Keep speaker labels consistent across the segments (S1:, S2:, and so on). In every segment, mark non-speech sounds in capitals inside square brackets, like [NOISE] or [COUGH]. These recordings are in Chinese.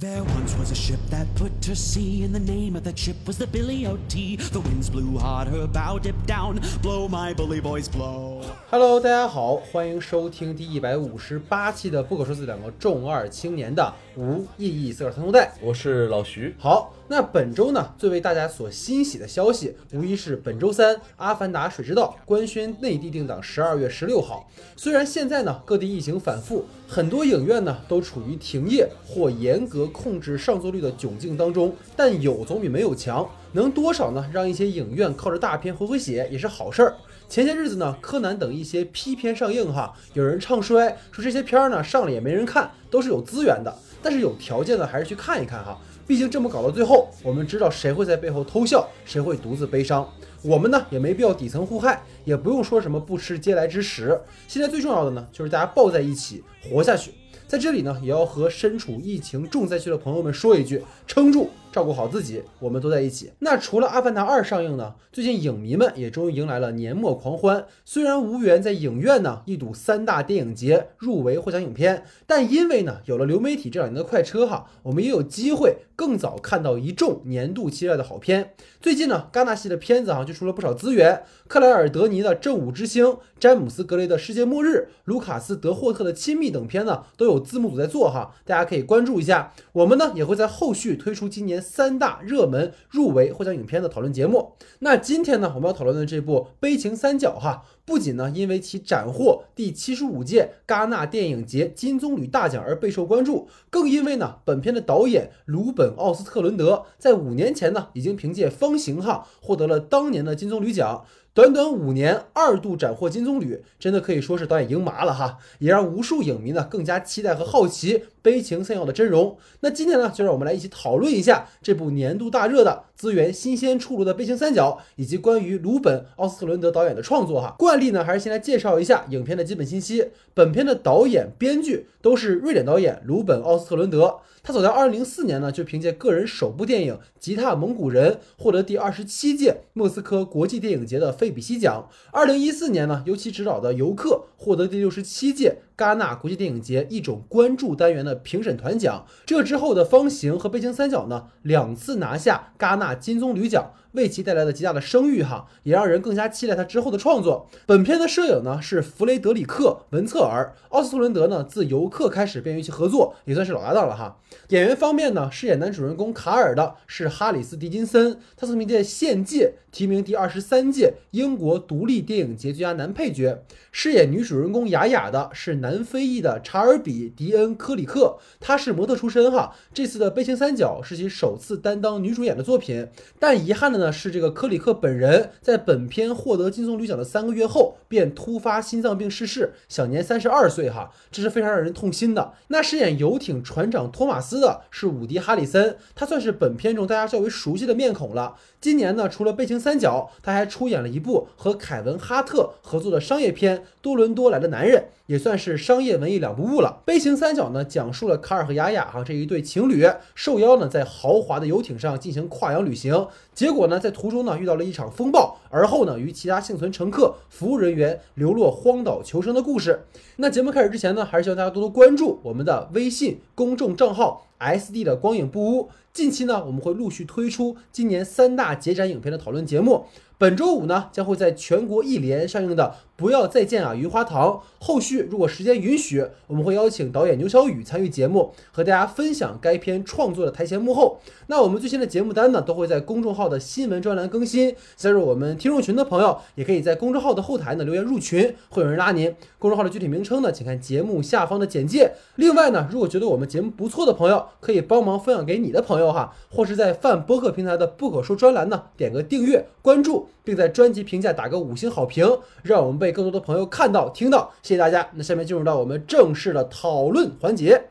S1: There once was a ship that put to sea, and the name of that ship was the Billy O.T. The winds blew hard, her bow dipped down. Blow, my bully boys, blow.
S2: Hello，大家好，欢迎收听第一百五十八期的不可说是两个重二青年的无意义色三头带。
S3: 我是老徐。
S2: 好， 那本周呢，最为大家所欣喜的消息，无疑是本周三《阿凡达：水之道》官宣内地定档十二月十六号。虽然现在呢，各地疫情反复，很多影院呢都处于停业或严格控制上座率的窘境当中，但有总比没有强。能多少呢？让一些影院靠着大片回回血也是好事儿。前些日子呢，柯南等一些批片上映哈，有人唱衰说这些片儿呢上了也没人看，都是有资源的。但是有条件的还是去看一看哈，毕竟这么搞到最后，我们知道谁会在背后偷笑，谁会独自悲伤。我们呢也没必要底层互害，也不用说什么不吃嗟来之食。现在最重要的呢，就是大家抱在一起活下去。在这里呢，也要和身处疫情重灾区的朋友们说一句：撑住，照顾好自己，我们都在一起。那除了《阿凡达二》上映呢，最近影迷们也终于迎来了年末狂欢。虽然无缘在影院呢一睹三大电影节入围获奖影片，但因为呢有了流媒体这两年的快车哈，我们也有机会更早看到一众年度期待的好片。最近呢，戛纳系的片子哈就出了不少资源，克莱尔·德尼的《正午之星》，詹姆斯·格雷的《世界末日》，卢卡斯·德霍特的《亲密》等片呢都有字幕组在做哈，大家可以关注一下。我们呢也会在后续推出今年三大热门入围获奖影片的讨论节目。那今天呢我们要讨论的这部《悲情三角》哈，不仅呢因为其斩获第七十五届戛纳电影节金棕榈大奖而备受关注，更因为呢本片的导演鲁本·奥斯特伦德在五年前呢已经凭借《风行》哈获得了当年的金棕榈奖。短短五年，二度斩获金棕榈，真的可以说是导演赢麻了哈，也让无数影迷呢更加期待和好奇《悲情三角》的真容。那今天呢，就让我们来一起讨论一下这部年度大热的资源新鲜出炉的《悲情三角》，以及关于鲁本·奥斯特伦德导演的创作哈。惯例呢，还是先来介绍一下影片的基本信息。本片的导演、编剧都是瑞典导演鲁本·奥斯特伦德。他早在二零零四年呢，就凭借个人首部电影《吉他蒙古人》获得第二十七届莫斯科国际电影节的费比西奖。二零一四年呢，由其执导的《游客》获得第六十七届戛纳国际电影节一种关注单元的评审团奖。这之后的《方形》和《悲情三角》呢，两次拿下戛纳金棕榈奖。为其带来了极大的声誉哈，也让人更加期待他之后的创作。本片的摄影呢是弗雷德里克·文策尔，奥斯特伦德呢自游客开始便与其合作，也算是老搭档了哈。演员方面呢，饰演男主人公卡尔的是哈里斯·狄金森，他曾凭借《献界》提名第二十三届英国独立电影节最佳男配角。饰演女主人公雅雅的是南非裔的查尔比·迪恩·科里克，她是模特出身哈。这次的《悲情三角》是其首次担当女主演的作品，但遗憾的呢是，这个科里克本人在本片获得金棕榈奖的三个月后便突发心脏病逝世，享年三十二岁哈，这是非常让人痛心的。那饰演游艇船长托马斯的是伍迪·哈里森，他算是本片中大家较为熟悉的面孔了。今年呢，除了《悲情三角》，他还出演了一部和凯文·哈特合作的商业片。多伦多来的男人也算是商业文艺两不误了。悲情三角呢，讲述了卡尔和雅雅哈这一对情侣受邀呢在豪华的游艇上进行跨洋旅行，结果呢在途中呢遇到了一场风暴，而后呢与其他幸存乘客、服务人员流落荒岛求生的故事。那节目开始之前呢，还是希望大家多多关注我们的微信公众账号 S D 的光影不污。近期呢，我们会陆续推出今年三大节展影片的讨论节目。本周五呢，将会在全国一连上映的《不要再见啊，余花堂》。后续如果时间允许，我们会邀请导演牛小雨参与节目，和大家分享该片创作的台前幕后。那我们最新的节目单呢，都会在公众号的新闻专栏更新。加入我们听众群的朋友，也可以在公众号的后台呢留言入群，会有人拉您。公众号的具体名称呢，请看节目下方的简介。另外呢，如果觉得我们节目不错的朋友，可以帮忙分享给你的朋友哈，或是在泛播客平台的不可说专栏呢点个订阅关注。并在专辑评价打个五星好评，让我们被更多的朋友看到、听到。谢谢大家。那下面进入到我们正式的讨论环节。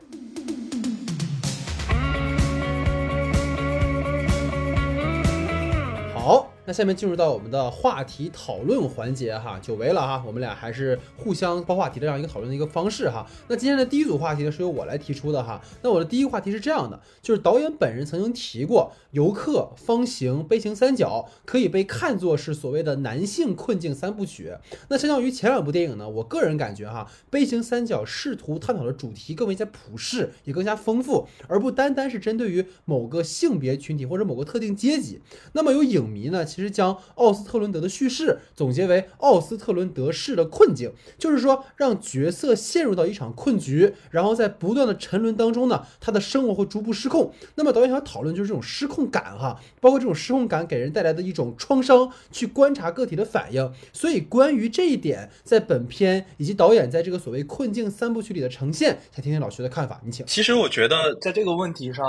S2: 那下面进入到我们的话题讨论环节哈，久违了哈，我们俩还是互相抛话题的这样一个讨论的一个方式哈。那今天的第一组话题呢是由我来提出的哈。那我的第一个话题是这样的，就是导演本人曾经提过，游客、方形、悲情三角可以被看作是所谓的男性困境三部曲。那相较于前两部电影呢，我个人感觉哈，悲情三角试图探讨的主题更为加普世，也更加丰富，而不单单是针对于某个性别群体或者某个特定阶级。那么有影迷呢，其实实将奥斯特伦德的叙事总结为奥斯特伦德式的困境，就是说让角色陷入到一场困局，然后在不断的沉沦当中呢，他的生活会逐步失控。那么导演想讨论就是这种失控感哈，包括这种失控感给人带来的一种创伤，去观察个体的反应。所以关于这一点，在本片以及导演在这个所谓困境三部曲里的呈现，想听听老徐的看法，你请。
S3: 其实我觉得在这个问题上。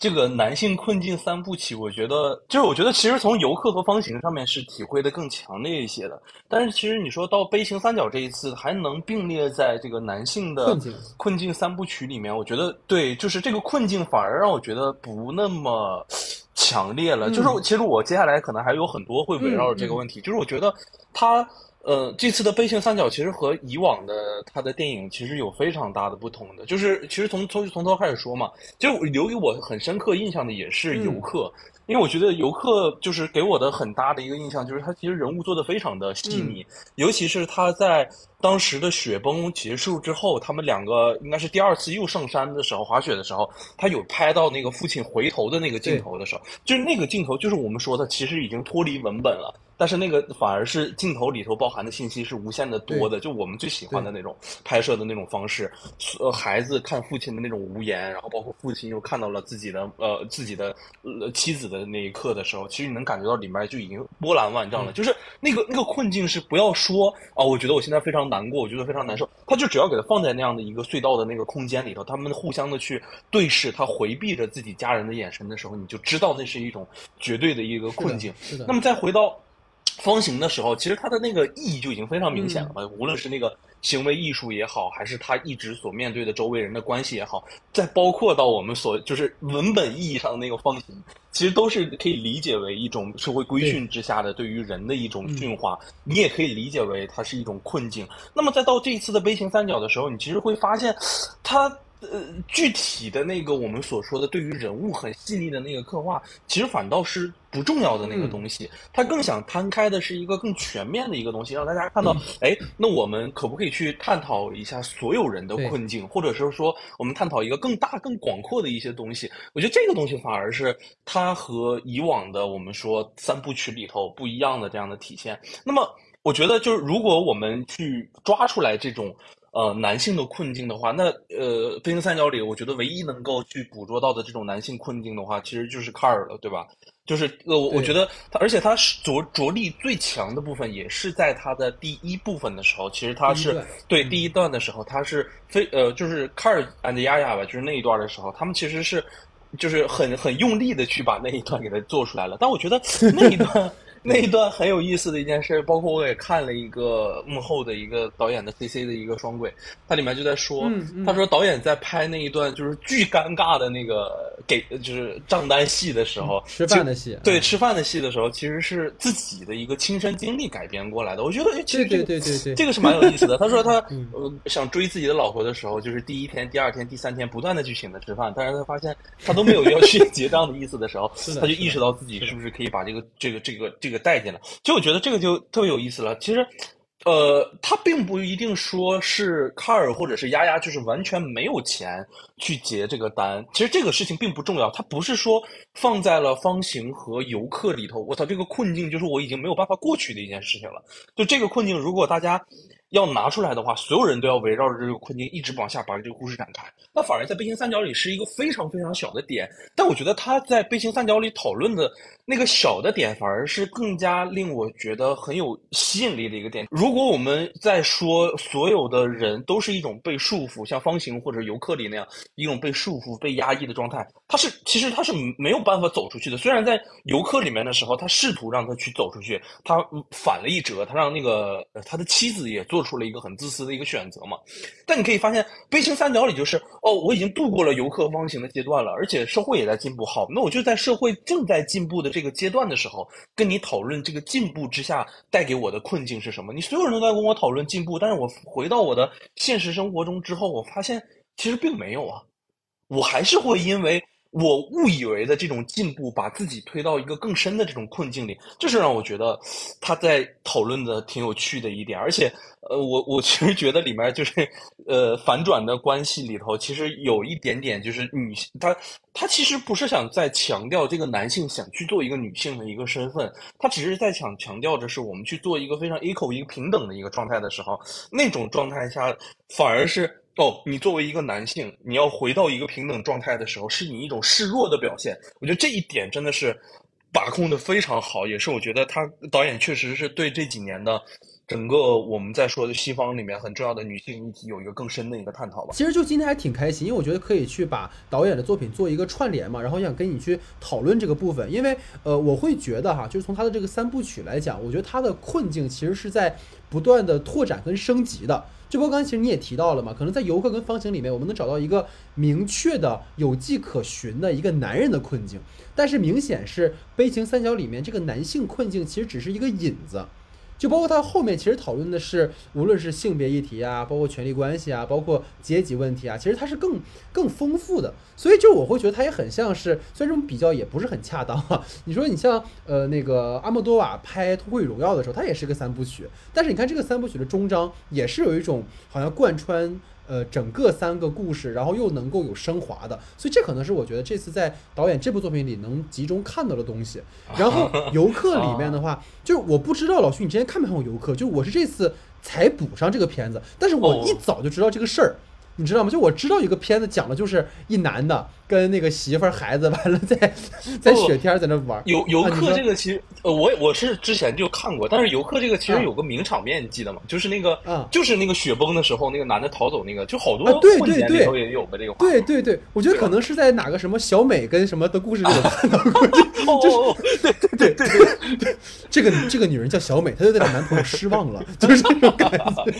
S3: 这个男性困境三部曲，我觉得就是我觉得其实从游客和方形上面是体会的更强烈一些的。但是其实你说到悲情三角这一次还能并列在这个男性的困境三部曲里面，我觉得对，就是这个困境反而让我觉得不那么强烈了。就是其实我接下来可能还有很多会围绕着这个问题，就是我觉得他。呃，这次的悲情三角其实和以往的他的电影其实有非常大的不同的，就是其实从从从头开始说嘛，就留给我很深刻印象的也是游客，因为我觉得游客就是给我的很大的一个印象就是他其实人物做的非常的细腻，尤其是他在当时的雪崩结束之后，他们两个应该是第二次又上山的时候滑雪的时候，他有拍到那个父亲回头的那个镜头的时候，就是那个镜头就是我们说的其实已经脱离文本了。但是那个反而是镜头里头包含的信息是无限的多的，就我们最喜欢的那种拍摄的那种方式。呃，孩子看父亲的那种无言，然后包括父亲又看到了自己的呃自己的呃妻子的那一刻的时候，其实你能感觉到里面就已经波澜万丈了。就是那个那个困境是不要说啊，我觉得我现在非常难过，我觉得非常难受。他就只要给他放在那样的一个隧道的那个空间里头，他们互相的去对视，他回避着自己家人的眼神的时候，你就知道那是一种绝对的一个困境。
S2: 是的。
S3: 那么再回到。方形的时候，其实它的那个意义就已经非常明显了嘛。无论是那个行为艺术也好，还是他一直所面对的周围人的关系也好，再包括到我们所就是文本意义上的那个方形，其实都是可以理解为一种社会规训之下的对于人的一种驯化。你也可以理解为它是一种困境。那么再到这一次的悲情三角的时候，你其实会发现，它。呃，具体的那个我们所说的对于人物很细腻的那个刻画，其实反倒是不重要的那个东西。他更想摊开的是一个更全面的一个东西，让大家看到，哎，那我们可不可以去探讨一下所有人的困境，或者是说，我们探讨一个更大、更广阔的一些东西？我觉得这个东西反而是它和以往的我们说三部曲里头不一样的这样的体现。那么，我觉得就是如果我们去抓出来这种。呃，男性的困境的话，那呃，《飞行三角》里，我觉得唯一能够去捕捉到的这种男性困境的话，其实就是卡尔了，对吧？就是呃，我我觉得他，而且他着着力最强的部分，也是在他的第一部分的时候，其实他是对第一段的时候，他是非呃，就是卡尔 and 丫丫吧，就是那一段的时候，他们其实是就是很很用力的去把那一段给他做出来了，但我觉得那一段。[LAUGHS] 那一段很有意思的一件事，包括我也看了一个幕后的一个导演的 C C 的一个双轨，它里面就在说，他说导演在拍那一段就是巨尴尬的那个给就是账单戏的时候，
S2: 吃饭的戏，
S3: 对吃饭的戏的时候，其实是自己的一个亲身经历改编过来的。我觉得其实
S2: 对对对对，
S3: 这个是蛮有意思的。他说他 [LAUGHS] 呃想追自己的老婆的时候，就是第一天、第二天、第三天不断的去请她吃饭，但是他发现他都没有要去 [LAUGHS] 结账的意思的时候，他就意识到自己是不是可以把这个这个这个这。这个带进来，其实我觉得这个就特别有意思了。其实，呃，他并不一定说是卡尔或者是丫丫，就是完全没有钱去结这个单。其实这个事情并不重要，他不是说放在了方形和游客里头。我操，这个困境就是我已经没有办法过去的一件事情了。就这个困境，如果大家。要拿出来的话，所有人都要围绕着这个困境一直往下把这个故事展开。那反而在《悲情三角》里是一个非常非常小的点，但我觉得他在《悲情三角》里讨论的那个小的点，反而是更加令我觉得很有吸引力的一个点。如果我们在说所有的人都是一种被束缚，像方形或者游客里那样一种被束缚、被压抑的状态，他是其实他是没有办法走出去的。虽然在游客里面的时候，他试图让他去走出去，他反了一折，他让那个他的妻子也做。出了一个很自私的一个选择嘛。但你可以发现，悲情三角里就是哦，我已经度过了游客方形的阶段了，而且社会也在进步。好，那我就在社会正在进步的这这个阶段的时候，跟你讨论这个进步之下带给我的困境是什么。你所有人都在跟我讨论进步，但是我回到我的现实生活中之后，我发现其实并没有啊，我还是会因为。我误以为的这种进步，把自己推到一个更深的这种困境里，这是让我觉得他在讨论的挺有趣的一点。而且，呃，我我其实觉得里面就是，呃，反转的关系里头，其实有一点点就是女性，他他其实不是想在强调这个男性想去做一个女性的一个身份，他只是在想强调着是我们去做一个非常 equal 一个平等的一个状态的时候，那种状态下反而是。哦，你作为一个男性，你要回到一个平等状态的时候，是你一种示弱的表现。我觉得这一点真的是把控的非常好，也是我觉得他导演确实是对这几年的整个我们在说的西方里面很重要的女性议题有一个更深的一个探讨吧。
S2: 其实就今天还挺开心，因为我觉得可以去把导演的作品做一个串联嘛，然后想跟你去讨论这个部分，因为呃，我会觉得哈，就是从他的这个三部曲来讲，我觉得他的困境其实是在不断的拓展跟升级的。就包括刚其实你也提到了嘛，可能在游客跟方形里面，我们能找到一个明确的有迹可循的一个男人的困境，但是明显是悲情三角里面这个男性困境其实只是一个引子。就包括他后面其实讨论的是，无论是性别议题啊，包括权力关系啊，包括阶级问题啊，其实它是更更丰富的。所以就我会觉得它也很像是，虽然这种比较也不是很恰当啊。你说你像呃那个阿莫多瓦拍《偷窥荣耀》的时候，它也是个三部曲，但是你看这个三部曲的终章也是有一种好像贯穿。呃，整个三个故事，然后又能够有升华的，所以这可能是我觉得这次在导演这部作品里能集中看到的东西。然后游客里面的话，就是我不知道老徐你之前看没看过游客，就我是这次才补上这个片子，但是我一早就知道这个事儿。你知道吗？就我知道一个片子讲的就是一男的跟那个媳妇儿孩子 [LAUGHS] 完了在在雪天在那玩。
S3: 游游客这个其实呃我我是之前就看过，但是游客这个其实有个名场面，你记得吗？就是那个就是那个雪崩的时候，那个男的逃走那个，就好多
S2: 对对对
S3: 也有个这个。
S2: 对对对，我觉得可能是在哪个什么小美跟什么的故事里有看到过。[LAUGHS]
S3: 就是对对对对对
S2: 对，[LAUGHS] 这个这个女人叫小美，她就对她男朋友失望了，就是这种感觉。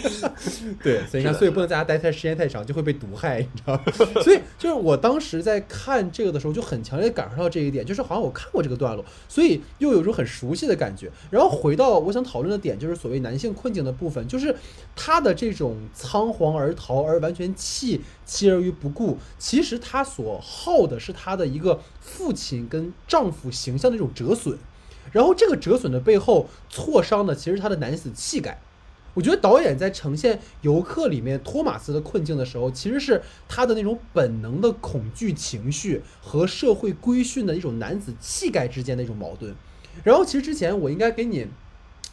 S2: 对，所以所以不能在家待太时间太长。就会被毒害，[LAUGHS] 你知道？所以就是我当时在看这个的时候，就很强烈感受到这一点，就是好像我看过这个段落，所以又有一种很熟悉的感觉。然后回到我想讨论的点，就是所谓男性困境的部分，就是他的这种仓皇而逃而完全弃妻儿于不顾，其实他所耗的是他的一个父亲跟丈夫形象的一种折损，然后这个折损的背后挫伤的其实他的男子气概。我觉得导演在呈现游客里面托马斯的困境的时候，其实是他的那种本能的恐惧情绪和社会规训的一种男子气概之间的一种矛盾。然后，其实之前我应该给你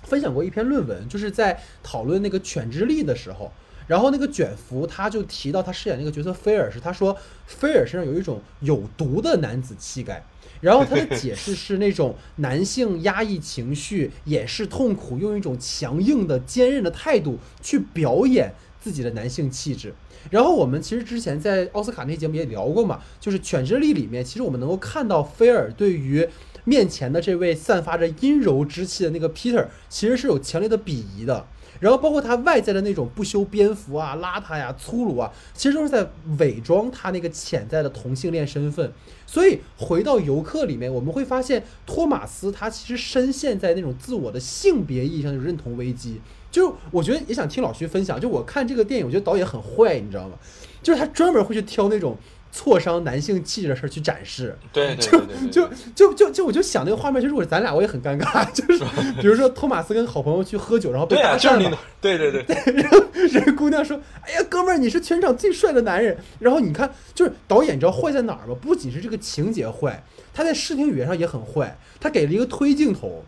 S2: 分享过一篇论文，就是在讨论那个犬之力的时候，然后那个卷福他就提到他饰演那个角色菲尔时，他说菲尔身上有一种有毒的男子气概。然后他的解释是那种男性压抑情绪、掩饰痛苦，用一种强硬的、坚韧的态度去表演自己的男性气质。然后我们其实之前在奥斯卡那节目也聊过嘛，就是《犬之力》里面，其实我们能够看到菲尔对于面前的这位散发着阴柔之气的那个 Peter，其实是有强烈的鄙夷的。然后包括他外在的那种不修边幅啊、邋遢呀、粗鲁啊，其实都是在伪装他那个潜在的同性恋身份。所以回到游客里面，我们会发现托马斯他其实深陷在那种自我的性别意义上的认同危机。就是我觉得也想听老徐分享，就我看这个电影，我觉得导演很坏，你知道吗？就是他专门会去挑那种。挫伤男性气质的事儿去展示，
S3: 对，
S2: 就就就就就我就想那个画面，就如果咱俩我也很尴尬，就是比如说托马斯跟好朋友去喝酒，然后被搭讪了，
S3: 对对对，
S2: 然后人姑娘说：“哎呀，哥们儿，你是全场最帅的男人。”然后你看，就是导演，你知道坏在哪儿吗？不仅是这个情节坏，他在视听语言上也很坏，他给了一个推镜头，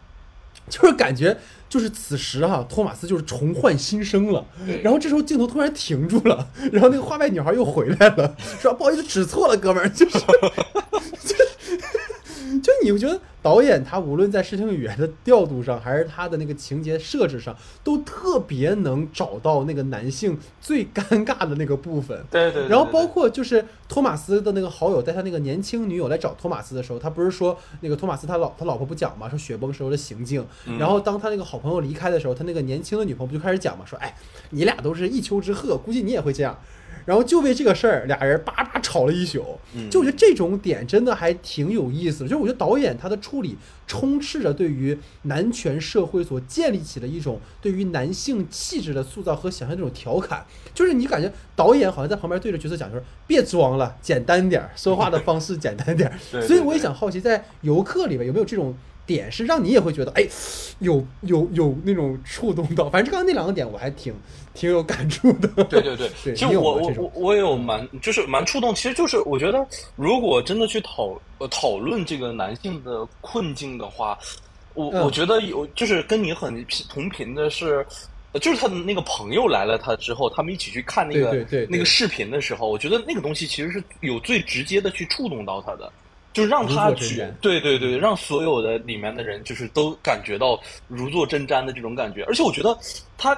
S2: 就是感觉。就是此时哈，托马斯就是重焕新生了。然后这时候镜头突然停住了，[LAUGHS] 然后那个花外女孩又回来了，说不好意思，指错了，哥们儿，[LAUGHS] 就是，就 [LAUGHS] 就你你会觉得导演他无论在视听语言的调度上，还是他的那个情节设置上，都特别能找到那个男性最尴尬的那个部分。
S3: 对对对
S2: 然后包括就是托马斯的那个好友带他那个年轻女友来找托马斯的时候，他不是说那个托马斯他老他老婆不讲嘛，说雪崩时候的行径。
S3: 嗯
S2: 然后当他那个好朋友离开的时候，他那个年轻的女朋友不就开始讲嘛，说哎，你俩都是一丘之貉，估计你也会这样。然后就为这个事儿，俩人叭叭吵了一宿。
S3: 嗯
S2: 就我觉得这种点真的还挺有意思的，就是我觉得导演他的处理充斥着对于男权社会所建立起的一种对于男性气质的塑造和想象这种调侃，就是你感觉导演好像在旁边对着角色讲，就是别装了，简单点儿，说话的方式简单点儿。所以我也想好奇，在游客里面有没有这种点，是让你也会觉得，哎，有有有那种触动到。反正刚刚那两个点我还挺挺有感触的。
S3: 对 [LAUGHS] 对对，
S2: 对 [LAUGHS]
S3: 其实我我我我也有蛮就是蛮触动，其实就是我觉得如果真的去讨呃讨论这个男性的困境的话，我、
S2: 嗯
S3: 我觉得有就是跟你很平同频的是。呃就是他的那个朋友来了他之后，他们一起去看那个那个视频的时候，我觉得那个东西其实是有最直接的去触动到他的，就让他去对对对，让所有的里面的人就是都感觉到如坐针毡的这种感觉，而且我觉得他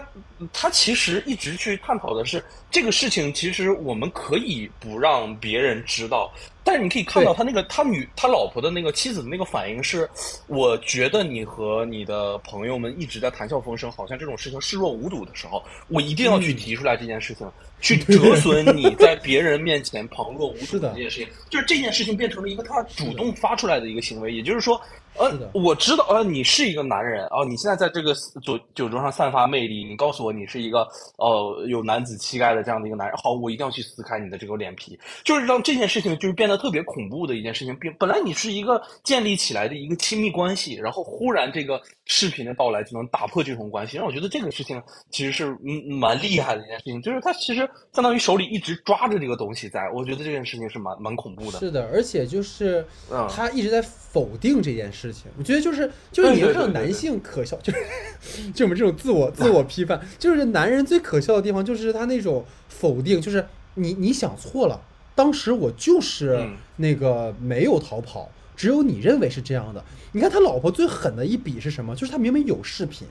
S3: 他其实一直去探讨的是这个事情，其实我们可以不让别人知道，但是你可以看到他那个他女他老婆的那个妻子的那个反应是，我觉得你和你的朋友们一直在谈笑风生，好像这种事情视若无睹的时候，我一定要去
S2: 嗯。
S3: 提出来这件事情，去 [LAUGHS] 折损你在别人面前旁若无睹
S2: 的
S3: 这件事情，就是这件事情变成了一个他主动发出来的一个行为，也就是说。呃，我知道，呃，你是一个男人啊、你现在在这个酒酒桌上散发魅力，你告诉我你是一个呃有男子气概的这样的一个男人，好，我一定要去撕开你的这个脸皮，就是让这件事情就是变得特别恐怖的一件事情。变本来你是一个建立起来的一个亲密关系，然后忽然这个视频的到来就能打破这种关系，让我觉得这个事情其实是嗯蛮厉害的一件事情，就是他其实相当于手里一直抓着这个东西在，我觉得这件事情是蛮蛮恐怖的。
S2: 是的，而且就是
S3: 嗯
S2: 他一直在否定这件事情。我觉得就是就是你会看男性可笑，[LAUGHS] 就是就我们这种自我自我批判，就是男人最可笑的地方就是他那种否定，就是你你想错了，当时我就是
S3: 嗯
S2: 那个没有逃跑，只有你认为是这样的。你看他老婆最狠的一笔是什么？就是他明明有视频，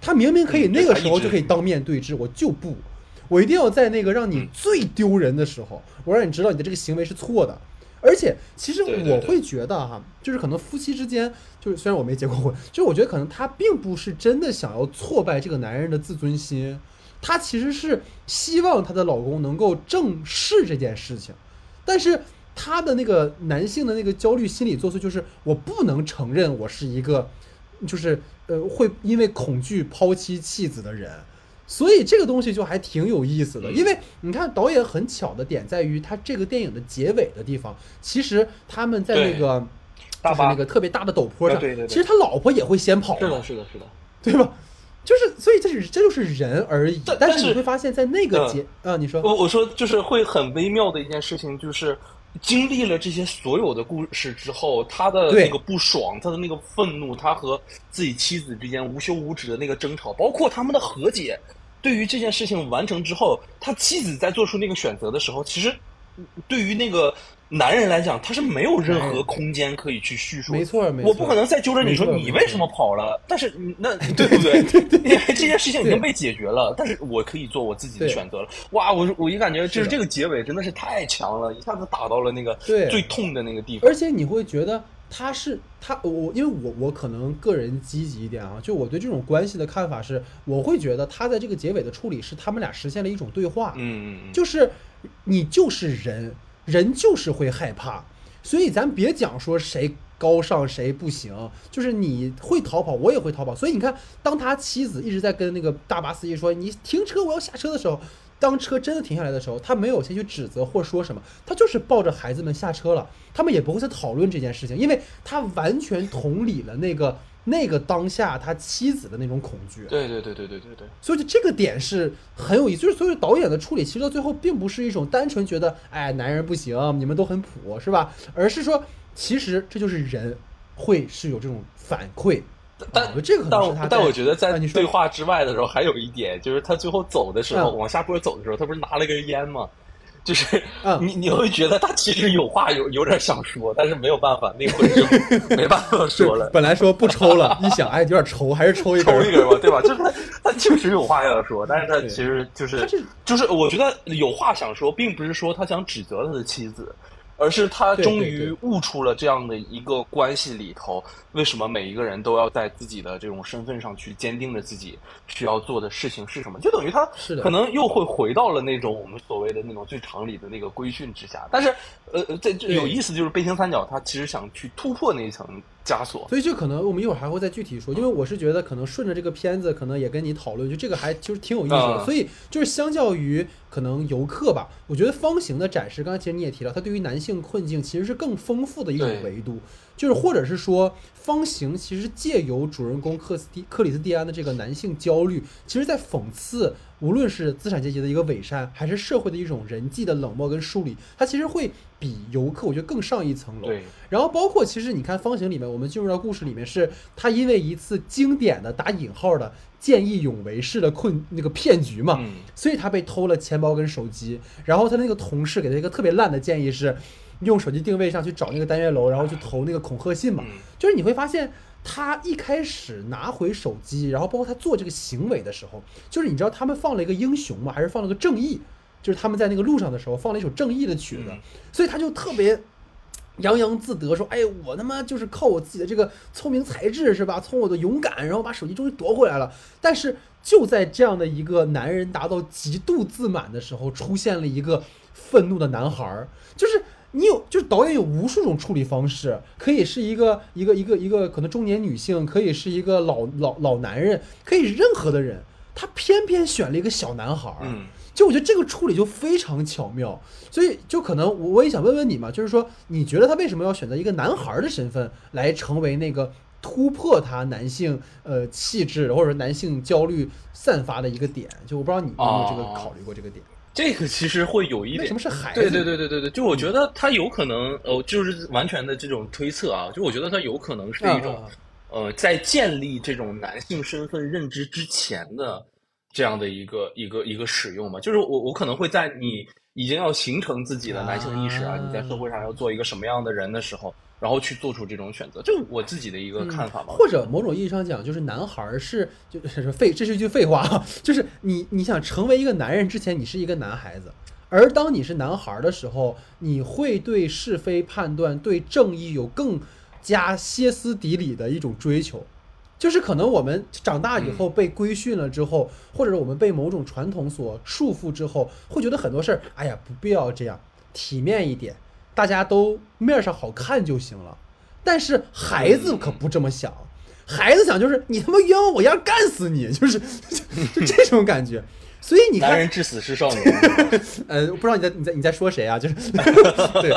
S2: 他明明可以
S3: 嗯
S2: 那个时候就可以当面对质，我就不，我一定要在那个让你
S3: 嗯
S2: 最丢人的时候，我让你知道你的这个行为是错的。而且，其实我会觉得哈，就是可能夫妻之间，就是虽然我没结过婚，就是我觉得可能她并不是真的想要挫败这个男人的自尊心，她其实是希望她的老公能够正视这件事情，但是她的那个男性的那个焦虑心理作祟就是我不能承认我是一个，就是呃会因为恐惧抛妻弃子的人。所以这个东西就还挺有意思的，
S3: 嗯。
S2: 因为你看导演很巧的点在于，他这个电影的结尾的地方，其实他们在那个就是
S3: 大
S2: 那个特别大的陡坡上，其实他老婆也会先跑，
S3: 是的，是的，是的。
S2: 对吧？就是所以这是这就是人而已
S3: 但，
S2: 但是你会发现在那个
S3: 嗯。
S2: 节啊，你说。
S3: 我我说就是会很微妙的一件事情，就是经历了这些所有的故事之后，他的那个不爽，他的那个愤怒，他和自己妻子之间无休无止的那个争吵，包括他们的和解，对于这件事情完成之后，他妻子在做出那个选择的时候，其实对于那个。男人来讲，他是没有任何空间可以去叙述。
S2: 没错没错
S3: 我不可能再揪着你说你为什么跑了，但是那 [LAUGHS] 对不对？因为这件事情已经被解决了，但是我可以做我自己的选择了。哇，我我一感觉就是这个结尾真的是太强了，一下子打到了那个最痛的那个地方
S2: 而。且你会觉得他是他我因为我我可能个人积极一点啊，就我对这种关系的看法是，我会觉得他在这个结尾的处理是他们俩实现了一种对话，
S3: 嗯嗯嗯，
S2: 就是你就是人，人就是会害怕，所以咱别讲说谁高尚谁不行，就是你会逃跑，我也会逃跑。所以你看，当他妻子一直在跟那个大巴司机说“你停车，我要下车”的时候，当车真的停下来的时候，他没有先去指责或说什么，他就是抱着孩子们下车了，他们也不会再讨论这件事情，因为他完全同理了那个那个当下他妻子的那种恐惧。
S3: 对对对对对对对，
S2: 所以就这个点是很有意思，就是所有导演的处理，其实到最后并不是一种单纯觉得，哎，男人不行，你们都很普，是吧？而是说，其实这就是人会是有这种反馈。
S3: 但但但我觉得在对话之外的时候，还有一点就是他最后走的时候，
S2: 嗯
S3: 往下坡走的时候，他不是拿了根烟吗？就是
S2: 嗯
S3: 你你会觉得他其实有话有有点想说，但是没有办法，那会儿就没办法说了。
S2: 本来说不抽了，一想哎有点抽，还是抽一根。
S3: 抽一根吧，对吧？就是他，他确实有话要说，但是他其实就是就是，我觉得有话想说，并不是说他想指责他的妻子，而是他终于悟出了这样的一个关系里头，为什么每一个人都要在自己的这种身份上去坚定着自己需要做的事情是什么，就等于他可能又会回到了那种我们所谓的那种最常理的那个规训之下。但是，呃，呃这这有意思就是背心三角，它其实想去突破那一层枷锁。
S2: 所以这可能我们一会儿还会再具体说，因为我是觉得可能顺着这个片子，可能也跟你讨论，就这个还就是挺有意思的。
S3: 嗯
S2: 所以就是相较于可能游客吧，我觉得方形的展示，刚才其实你也提到，它对于男性困境其实是更丰富的一种维度，就是或者是说方形其实借由主人公克斯蒂克里斯蒂安的这个男性焦虑，其实在讽刺无论是资产阶级的一个伪善，还是社会的一种人际的冷漠跟疏离，它其实会比游客我觉得更上一层楼。
S3: 对，
S2: 然后包括其实你看《方形》里面，我们进入到故事里面，是他因为一次经典的打引号的见义勇为式的困那个骗局嘛，
S3: 嗯
S2: 所以他被偷了钱包跟手机。然后他那个同事给他一个特别烂的建议是，用手机定位上去找那个单元楼，然后去投那个恐吓信嘛。
S3: 嗯
S2: 就是你会发现，他一开始拿回手机，然后包括他做这个行为的时候，就是你知道他们放了一个英雄嘛，还是放了个正义？就是他们在那个路上的时候放了一首正义的曲子，
S3: 嗯
S2: 所以他就特别洋洋自得说：“哎，我他妈就是靠我自己的这个聪明才智是吧？从我的勇敢，然后把手机终于夺回来了。”但是就在这样的一个男人达到极度自满的时候，出现了一个愤怒的男孩儿，就是。你有，就是导演有无数种处理方式，可以是一个一个一个一个可能中年女性，可以是一个老老老男人，可以是任何的人，他偏偏选了一个小男孩儿，
S3: 嗯。
S2: 就我觉得这个处理就非常巧妙，所以就可能我我也想问问你嘛，就是说你觉得他为什么要选择一个男孩儿的身份来成为那个突破他男性呃气质或者说男性焦虑散发的一个点？就我不知道你有没有这个
S3: 哦
S2: 考虑过这个点？
S3: 这个其实会有一点
S2: 为什么是孩子？
S3: 对对对对对对，就我觉得他有可能，呃，就是完全的这种推测啊，就我觉得他有可能是一种呃，在建立这种男性身份认知之前的这样的一个一个一个使用嘛，就是我我可能会在你已经要形成自己的男性意识啊，
S2: 啊
S3: 你在社会上要做一个什么样的人的时候，然后去做出这种选择，这我自己的一个看法吧。
S2: 或者某种意义上讲，就是男孩儿是就是废，[LAUGHS] 这是一句废话啊，[LAUGHS] 就是你你想成为一个男人之前，你是一个男孩子，而当你是男孩儿的时候，你会对是非判断、对正义有更加歇斯底里的一种追求。就是可能我们长大以后被规训了之后，或者是我们被某种传统所束缚之后，会觉得很多事儿，哎呀，不必要这样，体面一点，大家都面上好看就行了。但是孩子可不这么想，孩子想就是你他妈冤枉我，要干死你，[LAUGHS] 就是就 [LAUGHS] 就这种感觉。所以你看，
S3: 男人至死是少年，[LAUGHS]
S2: 呃，不知道你在你在你在说谁啊？就是对，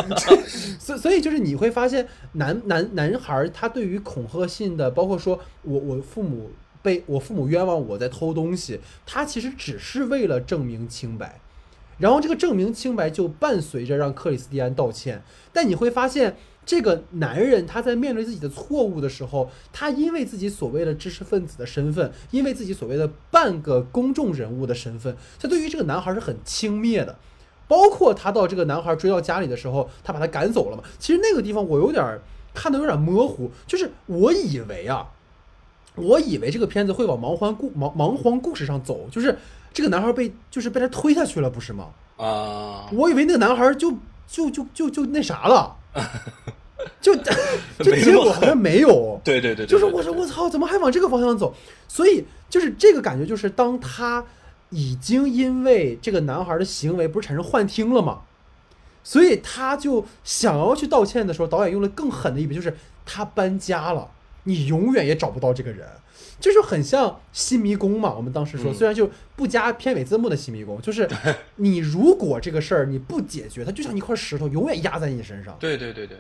S2: 所所以就是你会发现男男男孩儿他对于恐吓性的，包括说我我父母被我父母冤枉我在偷东西，他其实只是为了证明清白。然后这个证明清白就伴随着让克里斯蒂安道歉，但你会发现，这个男人他在面对自己的错误的时候，他因为自己所谓的知识分子的身份，因为自己所谓的半个公众人物的身份，他对于这个男孩是很轻蔑的。包括他到这个男孩追到家里的时候，他把他赶走了嘛。其实那个地方我有点看的有点模糊，就是我以为啊，我以为这个片子会往盲荒故盲盲荒故事上走，就是这个男孩被就是被他推下去了，不是吗？
S3: 啊，
S2: 我以为那个男孩就就就就就那啥了，[LAUGHS] 就 [LAUGHS] 就
S3: 没那么
S2: 结果好像没有。
S3: 对 [LAUGHS] 对对，对
S2: 就是我说我操，怎么还往这个方向走？所以就是这个感觉，就是当他已经因为这个男孩的行为不是产生幻听了吗？所以他就想要去道歉的时候，导演用了更狠的一笔，就是他搬家了，你永远也找不到这个人。这就很像新迷宫嘛，我们当时说，
S3: 嗯
S2: 虽然就不加片尾字幕的新迷宫，就是你如果这个事儿你不解决，它就像一块石头，永远压在你身上。
S3: 对对对对，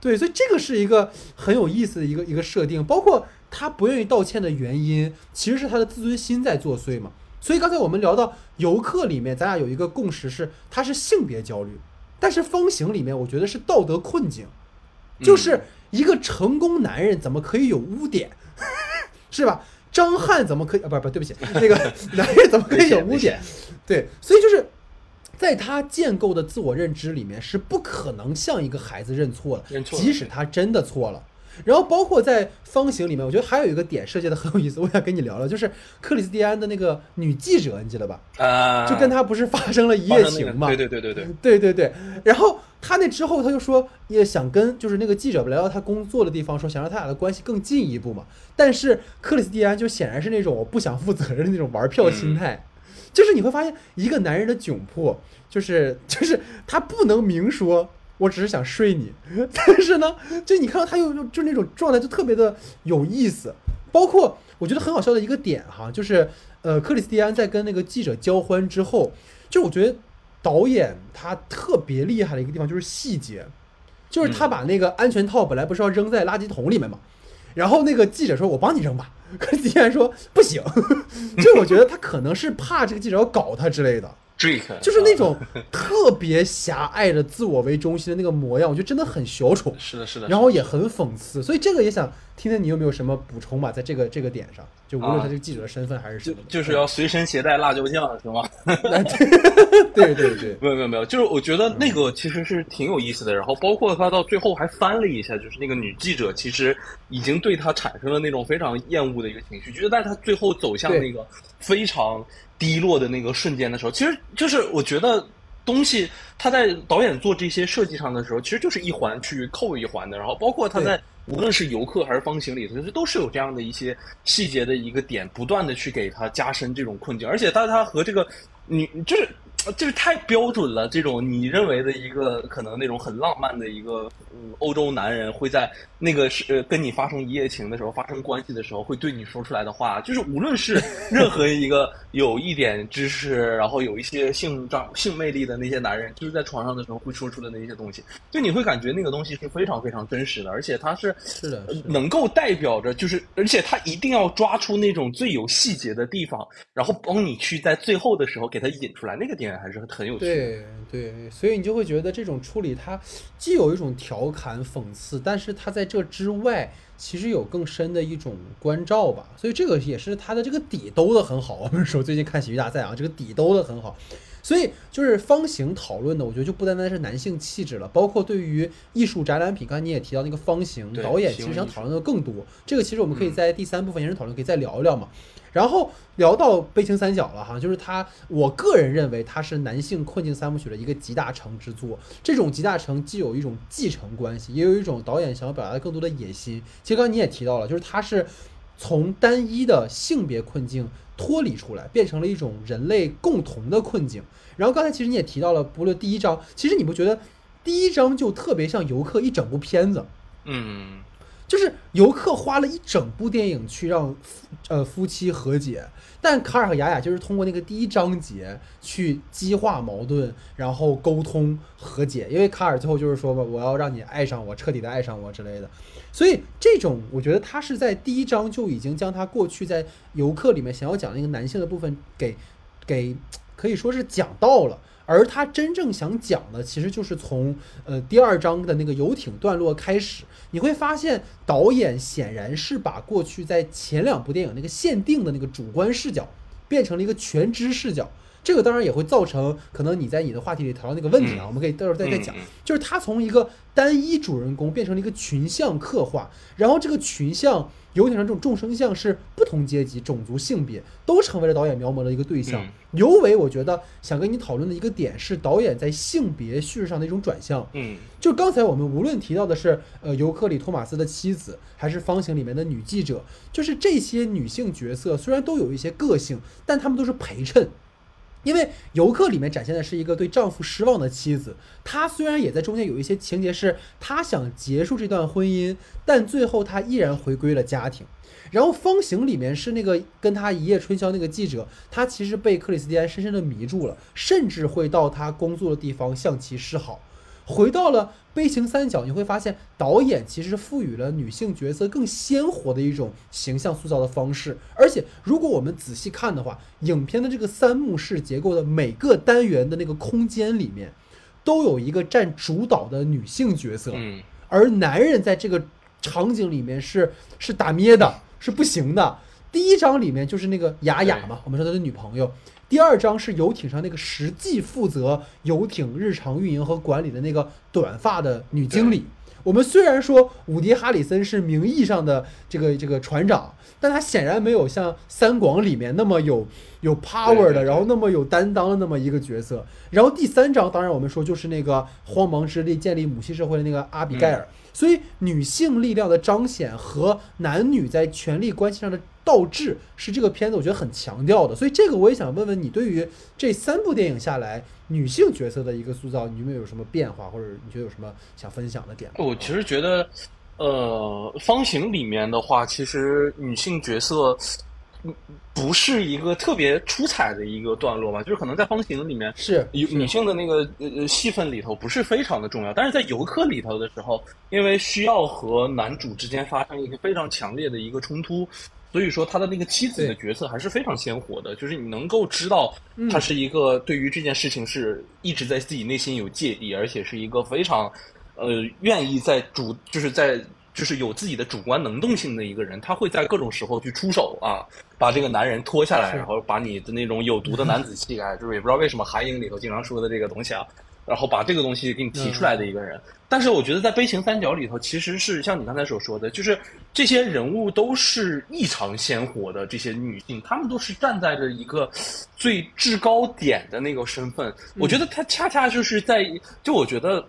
S2: 对，所以这个是一个很有意思的一个一个设定，包括他不愿意道歉的原因，其实是他的自尊心在作祟嘛。所以刚才我们聊到游客里面，咱俩有一个共识是，他是性别焦虑，但是风行里面，我觉得是道德困境，就是一个成功男人怎么可以有污点，[LAUGHS] 是吧？张翰怎么可以啊？不不，对不起，那个 [LAUGHS] 男人怎么可以有污点？对，所以就是在他建构的自我认知里面是不可能向一个孩子认错的，
S3: 认错了
S2: 即使他真的错了。然后包括在方形里面，我觉得还有一个点设计的很有意思，我想跟你聊聊，就是克里斯蒂安的那个女记者，你记得吧？
S3: 啊，
S2: 就跟他不是发生了一夜情嘛？
S3: 对对对对对，
S2: 对对对，然后他那之后他就说也想跟就是那个记者来到他工作的地方，说想让他俩的关系更进一步嘛。但是克里斯蒂安就显然是那种我不想负责任的那种玩票心态，就是你会发现一个男人的窘迫，就是就是他不能明说。我只是想睡你，[LAUGHS] 但是呢，就你看到他又就那种状态就特别的有意思，包括我觉得很好笑的一个点哈，就是呃，克里斯蒂安在跟那个记者交欢之后，就我觉得导演他特别厉害的一个地方就是细节，就是他把那个安全套本来不是要扔在垃圾桶里面嘛，然后那个记者说：“我帮你扔吧。[LAUGHS] ”克里斯蒂安说：“不行。[LAUGHS] ”就我觉得他可能是怕这个记者要搞他之类的。
S3: Drake
S2: 就是那种特别狭隘的、自我为中心的那个模样，我觉得真的很小丑，
S3: 是的，是的，
S2: 然后也很讽刺，所以这个也想听听你有没有什么补充吧，在这个这个点上，就无论他这个记者的身份还是什
S3: 就
S2: 么的，
S3: 就是要随身携带辣椒酱，是吗？
S2: 对对 [LAUGHS] 对，
S3: 没有没有没有，就是我觉得那个其实是挺有意思的。然后包括他到最后还翻了一下，就是那个女记者其实已经对他产生了那种非常厌恶的一个情绪，就是在他最后走向那个非常低落的那个瞬间的时候，其实就是我觉得。东西他在导演做这些设计上的时候，其实就是一环去扣一环的。然后包括他在无论是游客还是方形里头，其实都是有这样的一些细节的一个点，不断的去给他加深这种困境。而且他他和这个你就是就是太标准了，这种你认为的一个可能那种很浪漫的一个嗯欧洲男人会在那个是呃跟你发生一夜情的时候发生关系的时候会对你说出来的话，就是无论是任何一个 [LAUGHS] 有一点知识，然后有一些性张性魅力的那些男人，就是在床上的时候会说出的那些东西，就你会感觉那个东西是非常非常真实的，而且它是
S2: 是的，是的
S3: 能够代表着，就是而且他一定要抓出那种最有细节的地方，然后帮你去在最后的时候给他引出来，那个点还是很有趣的。
S2: 对对，所以你就会觉得这种处理它既有一种调侃讽刺，但是它在这之外其实有更深的一种关照吧。所以这个也是它的这个底兜的很好。我们说最近看喜剧大赛啊，这个底兜的很好。所以就是方形讨论的，我觉得就不单单是男性气质了，包括对于艺术展览品，刚才你也提到那个方形，导演其实想讨论的更多。这个其实我们可以
S3: 嗯
S2: 在第三部分延伸讨论，可以再聊一聊嘛。然后聊到悲情三角了哈，就是它，我个人认为它是男性困境三部曲的一个集大成之作。这种集大成既有一种继承关系，也有一种导演想要表达的更多的野心。其实刚刚你也提到了，就是它是从单一的性别困境脱离出来，变成了一种人类共同的困境。然后刚才其实你也提到了，不论第一章，其实你不觉得第一章就特别像游客一整部片子？
S3: 嗯，
S2: 就是游客花了一整部电影去让夫呃夫妻和解，但卡尔和雅雅就是通过那个第一章节去激化矛盾，然后沟通和解。因为卡尔最后就是说吧，我要让你爱上我，彻底的爱上我之类的。所以这种我觉得他是在第一章就已经将他过去在游客里面想要讲那个男性的部分给给可以说是讲到了。而他真正想讲的，其实就是从呃第二章的那个游艇段落开始，你会发现导演显然是把过去在前两部电影那个限定的那个主观视角，变成了一个全知视角。这个当然也会造成可能你在你的话题里谈到那个问题啊，
S3: 嗯
S2: 我们可以到时候再再讲。就是他从一个单一主人公变成了一个群像刻画，然后这个群像有点像这种众生相是不同阶级、种族、性别都成为了导演描摹的一个对象。
S3: 嗯
S2: 尤为我觉得想跟你讨论的一个点是导演在性别叙事上的一种转向。
S3: 嗯
S2: 就刚才我们无论提到的是呃尤克里托马斯的妻子，还是方形里面的女记者，就是这些女性角色虽然都有一些个性，但她们都是陪衬。因为游客里面展现的是一个对丈夫失望的妻子，她虽然也在中间有一些情节是她想结束这段婚姻，但最后她依然回归了家庭。然后风行里面是那个跟她一夜春宵那个记者，他其实被克里斯蒂安深深的迷住了，甚至会到他工作的地方向其示好。回到了悲情三角，你会发现导演其实赋予了女性角色更鲜活的一种形象塑造的方式。而且，如果我们仔细看的话，影片的这个三幕式结构的每个单元的那个空间里面，都有一个占主导的女性角色。
S3: 嗯
S2: 而男人在这个场景里面是是打咩的，是不行的。第一章里面就是那个雅雅嘛，我们说她的女朋友。第二章是游艇上那个实际负责游艇日常运营和管理的那个短发的女经理。我们虽然说伍迪·哈里森是名义上的这个这个船长，但他显然没有像《三广》里面那么有有 power 的，然后那么有担当的那么一个角色。然后第三章，当然我们说就是那个荒茫之力建立母系社会的那个阿比盖尔。所以女性力量的彰显和男女在权力关系上的倒置，是这个片子我觉得很强调的。所以这个我也想问问你，对于这三部电影下来，女性角色的一个塑造，你们有什么变化，或者你觉得有什么想分享的点吗？
S3: 我其实觉得，呃，方形里面的话，其实女性角色嗯不是一个特别出彩的一个段落吧，就是可能在方形里面。
S2: 是
S3: 有女性的那个呃呃戏份里头不是非常的重要，但是在游客里头的时候，因为需要和男主之间发生一个非常强烈的一个冲突，所以说他的那个妻子的角色还是非常鲜活的，就是你能够知道他是一个对于这件事情是一直在自己内心有芥蒂，而且是一个非常呃愿意在主就是在就是有自己的主观能动性的一个人，他会在各种时候去出手啊，把这个男人拖下来，然后把你的那种有毒的男子气概，就是也不知道为什么韩影里头经常说的这个东西啊，然后把这个东西给你提出来的一个人。但是我觉得在悲情三角里头，其实是像你刚才所说的，就是这些人物都是异常鲜活的，这些女性，她们都是站在着一个最制高点的那个身份。我觉得她恰恰就是在，就我觉得。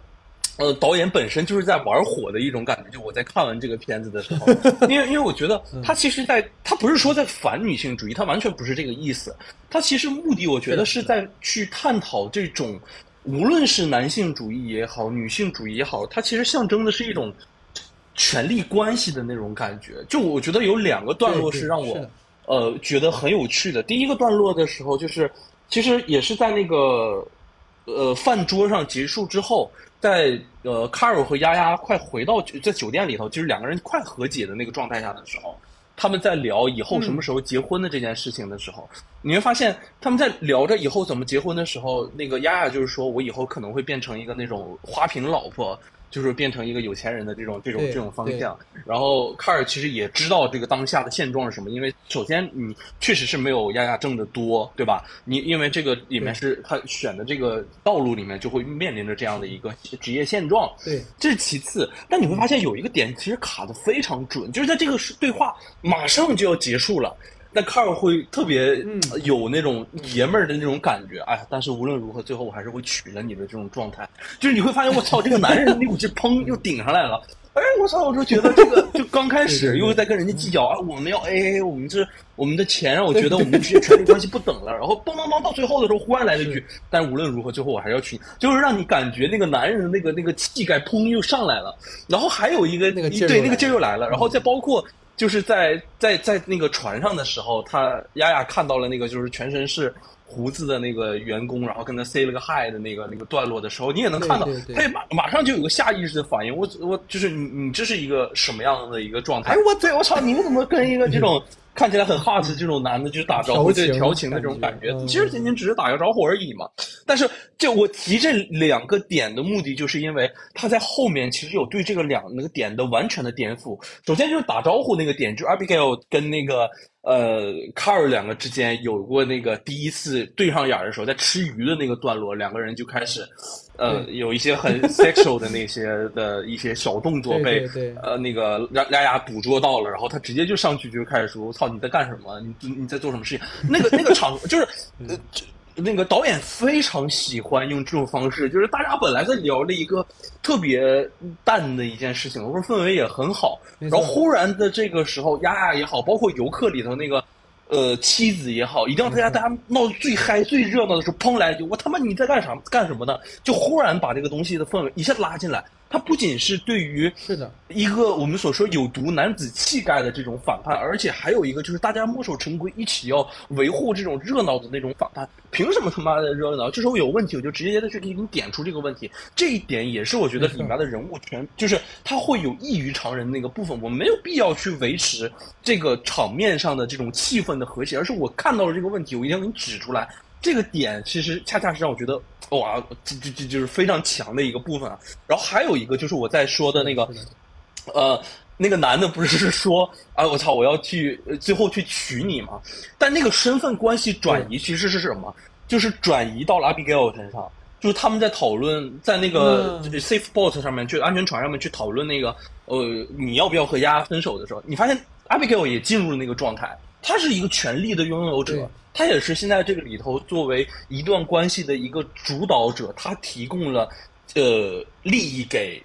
S3: 呃，导演本身就是在玩火的一种感觉。就我在看完这个片子的时候，[LAUGHS] 因为因为我觉得他其实在，他不是说在反女性主义，他完全不是这个意思。他其实目的，我觉得是在去探讨这种，无论是男性主义也好，女性主义也好，它其实象征的是一种权力关系的那种感觉。就我觉得有两个段落是让我
S2: 是
S3: 呃觉得很有趣的。第一个段落的时候，就是其实也是在那个呃饭桌上结束之后，在呃卡尔和丫丫快回到在酒店里头，就是两个人快和解的那个状态下的时候，他们在聊以后什么时候结婚的这件事情的时候，你会发现他们在聊着以后怎么结婚的时候，那个丫丫就是说我以后可能会变成一个那种花瓶老婆。就是变成一个有钱人的这种这种这种方向，然后卡尔其实也知道这个当下的现状是什么，因为首先你确实是没有亚亚挣的多，对吧？你因为这个里面是他选的这个道路里面就会面临着这样的一个职业现状，
S2: 对，
S3: 这是其次。但你会发现有一个点其实卡的非常准，就是在这个对话马上就要结束了。但卡尔会特别
S2: 嗯
S3: 有那种爷们儿的那种感觉，哎呀！但是无论如何，最后我还是会娶了你的这种状态。就是你会发现，我操，这个男人的那股劲砰又顶上来了。哎，我操！我就觉得这个 [LAUGHS] 就刚开始又在跟人家计较啊，我们要 A A，我们这我们的钱让我觉得我们的权权力关系不等了。然后嘣嘣嘣到最后的时候，忽然来了一句，但是无论如何，最后我还是要娶你，就是让你感觉那个男人的那个那个气概砰又上来了。然后还有一个
S2: 那个劲儿
S3: 对那个劲儿又来了，然后再包括。就是在在在那个船上的时候，他丫丫看到了那个就是全身是胡子的那个员工，然后跟他 say 了个 hi 的那个那个段落的时候，你也能看到他也马马上就有个下意识的反应，我我就是你你这是一个什么样的一个状态？
S2: 哎我
S3: 对我操，你们怎么跟一个这种看起来很 hot 这种男的，就是打招呼对调情的这种感觉，
S2: 嗯
S3: 其实仅仅只是打个招呼而已嘛。但是就我提这两个点的目的，就是因为他在后面其实有对这个两那个点的完全的颠覆。首先就是打招呼那个点，就是 Abigail 跟那个呃卡尔两个之间有过那个第一次对上眼儿的时候，在吃鱼的那个段落，两个人就开始。呃，有一些很 [LAUGHS] sexual 的那些的一些小动作被呃那个拉拉雅捕捉到了，然后他直接就上去就开始说：“我操，你在干什么？你你在做什么事情？”那个那个场 [LAUGHS] 就是呃。这那个导演非常喜欢用这种方式，就是大家本来在聊了一个特别淡的一件事情，或者氛围也很好，然后忽然的这个时候，丫丫也好，包括游客里头那个呃妻子也好，一定要大家大家闹得最嗨、最热闹的时候，砰来一句：“我他妈你在干啥？干什么呢？”就忽然把这个东西的氛围一下拉进来。它不仅是对于
S2: 是的，
S3: 一个我们所说有毒男子气概的这种反叛，而且还有一个就是大家墨守成规，一起要维护这种热闹的那种反叛。凭什么他妈的热闹？这时候有问题，我就直接的去给你点出这个问题。这一点也是我觉得里面的人物全就是他会有异于常人的那个部分，我没有必要去维持这个场面上的这种气氛的和谐，而是我看到了这个问题，我一定要给你指出来。这个点其实恰恰是让我觉得哇，这这这就是非常强的一个部分啊。然后还有一个就是我在说的那个，呃，那个男的不是说啊，我操，我要去呃最后去娶你吗？但那个身份关系转移其实是什么？就是转移到了 Abigail 身上，就是他们在讨论，在那个
S2: 嗯
S3: safe boat 上面，就安全船上面去讨论那个呃，你要不要和丫丫分手的时候，你发现 Abigail 也进入了那个状态，他是一个权力的拥有者，他也是现在这个里头作为一段关系的一个主导者，他提供了呃利益给。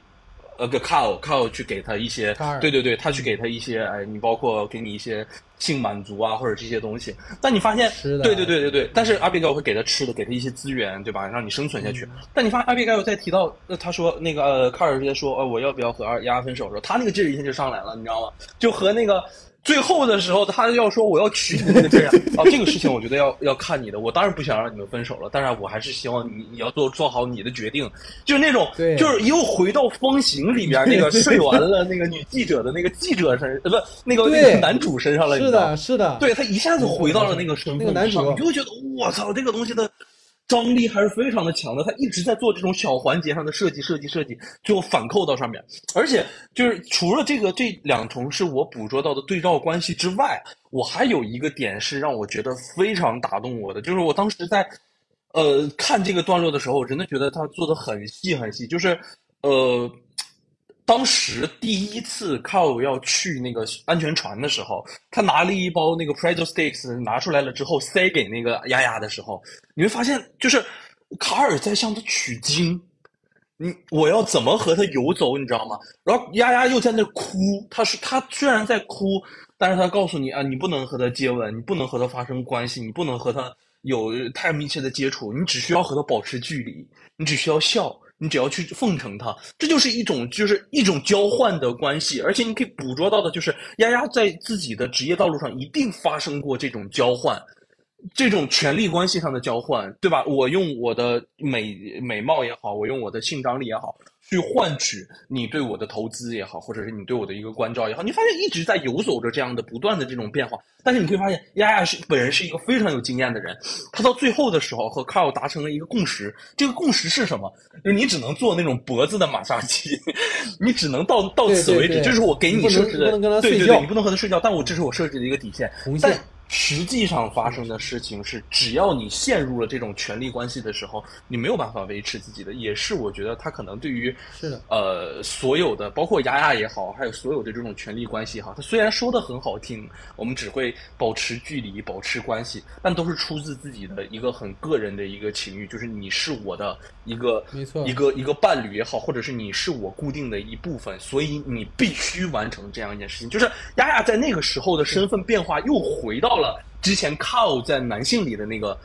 S3: 呃，个 Carl，Carl 去给他一些，对对对，他去给他一些，哎，你包括给你一些性满足啊，或者这些东西。但你发现，对对对对对，但是阿比盖尔会给他吃的，给他一些资源，对吧？让你生存下去。但你发现阿比盖尔在提到，呃，他说那个呃，卡尔在说，呃，我要不要和二丫分手的时候，他那个劲儿一下就上来了，你知道吗？就和那个。最后的时候，他要说我要娶你那个劲儿啊，这个事情我觉得要要看你的。我当然不想让你们分手了，但是我还是希望你你要做做好你的决定，就是那种
S2: 对。
S3: 就是又回到《风行》里边那个睡完了那个女记者的那个记者身，呃，不，那个那个男主身上了，
S2: 是的，是的，
S3: 对他一下子回到了那个身份
S2: 那个男主，
S3: 你就会觉得我操，这个东西的张力还是非常的强的。他一直在做这种小环节上的设计、设计、设计，最后反扣到上面。而且就是除了这个这两重是我捕捉到的对照关系之外，我还有一个点是让我觉得非常打动我的，就是我当时在呃看这个段落的时候，我真的觉得他做的很细很细，就是呃。当时第一次 cao 要去那个安全船的时候，他拿了一包那个 Pretzel Sticks 拿出来了之后，塞给那个丫丫的时候，你会发现，就是卡尔在向他取经。你我要怎么和他游走，你知道吗？然后丫丫又在那哭，他是他虽然在哭，但是他告诉你啊，你不能和他接吻，你不能和他发生关系，你不能和他有太密切的接触，你只需要和他保持距离，你只需要笑，你只要去奉承他，这就是一种就是一种交换的关系，而且你可以捕捉到的就是丫丫在自己的职业道路上一定发生过这种交换。这种权力关系上的交换，对吧？我用我的美美貌也好，我用我的性张力也好，去换取你对我的投资也好，或者是你对我的一个关照也好，你发现一直在游走着这样的不断的这种变化。但是你会发现，丫丫是本人是一个非常有经验的人，他到最后的时候和 Carl 达成了一个共识。这个共识是什么？就是你只能做那种脖子的马杀鸡，[LAUGHS] 你只能到到此为止。这是我给
S2: 你
S3: 设置的，对对对，你不能和他睡觉，但我这是我设置的一个底线。
S2: 红线
S3: 但实际上发生的事情是，只要你陷入了这种权力关系的时候，你没有办法维持自己的。也是我觉得他可能对于
S2: 是的
S3: 呃所有的，包括雅雅也好，还有所有的这种权力关系也好，他虽然说的很好听，我们只会保持距离、保持关系，但都是出自自己的一个很个人的一个情欲，就是你是我的一个
S2: 没错
S3: 一个一个伴侣也好，或者是你是我固定的一部分，所以你必须完成这样一件事情。就是雅雅在那个时候的身份变化又回到了之前靠在男性里的那个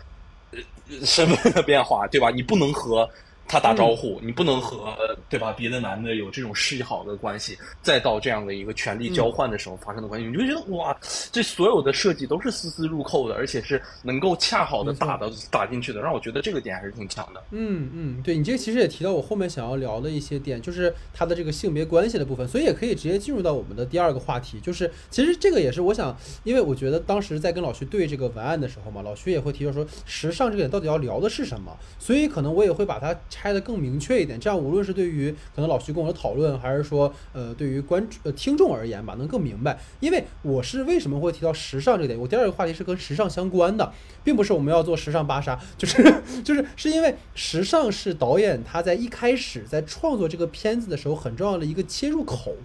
S3: 呃身份的变化，对吧？你不能和他打招呼，你不能和对吧别的男的有这种示好的关系，再到这样的一个权力交换的时候发生的关系，你就会觉得哇，这所有的设计都是丝丝入扣的，而且是能够恰好的打到打进去的，让我觉得这个点还是挺强的。
S2: 嗯嗯，对你这个其实也提到我后面想要聊的一些点，就是他的这个性别关系的部分，所以也可以直接进入到我们的第二个话题，就是其实这个也是我想，因为我觉得当时在跟老徐对这个文案的时候嘛，老徐也会提到说时尚这个点到底要聊的是什么，所以可能我也会把它拆的更明确一点，这样无论是对于可能老徐跟我的讨论，还是说呃对于观呃听众而言吧，能更明白，因为我是为什么会提到时尚这个点，我第二个话题是跟时尚相关的，并不是我们要做时尚芭莎，就是 [LAUGHS] 就是是因为时尚是导演他在一开始在创作这个片子的时候很重要的一个切入口。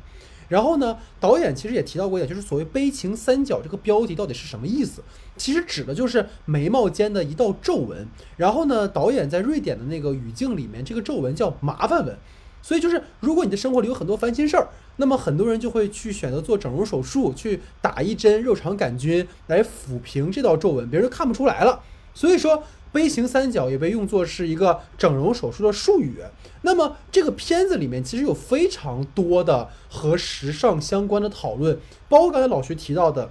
S2: 然后呢，导演其实也提到过一点，就是所谓“悲情三角”这个标题到底是什么意思？其实指的就是眉毛间的一道皱纹。然后呢，导演在瑞典的那个语境里面，这个皱纹叫麻烦纹。所以就是，如果你的生活里有很多烦心事儿，那么很多人就会去选择做整容手术，去打一针肉肠杆菌来抚平这道皱纹，别人就看不出来了。所以说，杯形三角也被用作是一个整容手术的术语。那么这个片子里面其实有非常多的和时尚相关的讨论，包括刚才老徐提到的。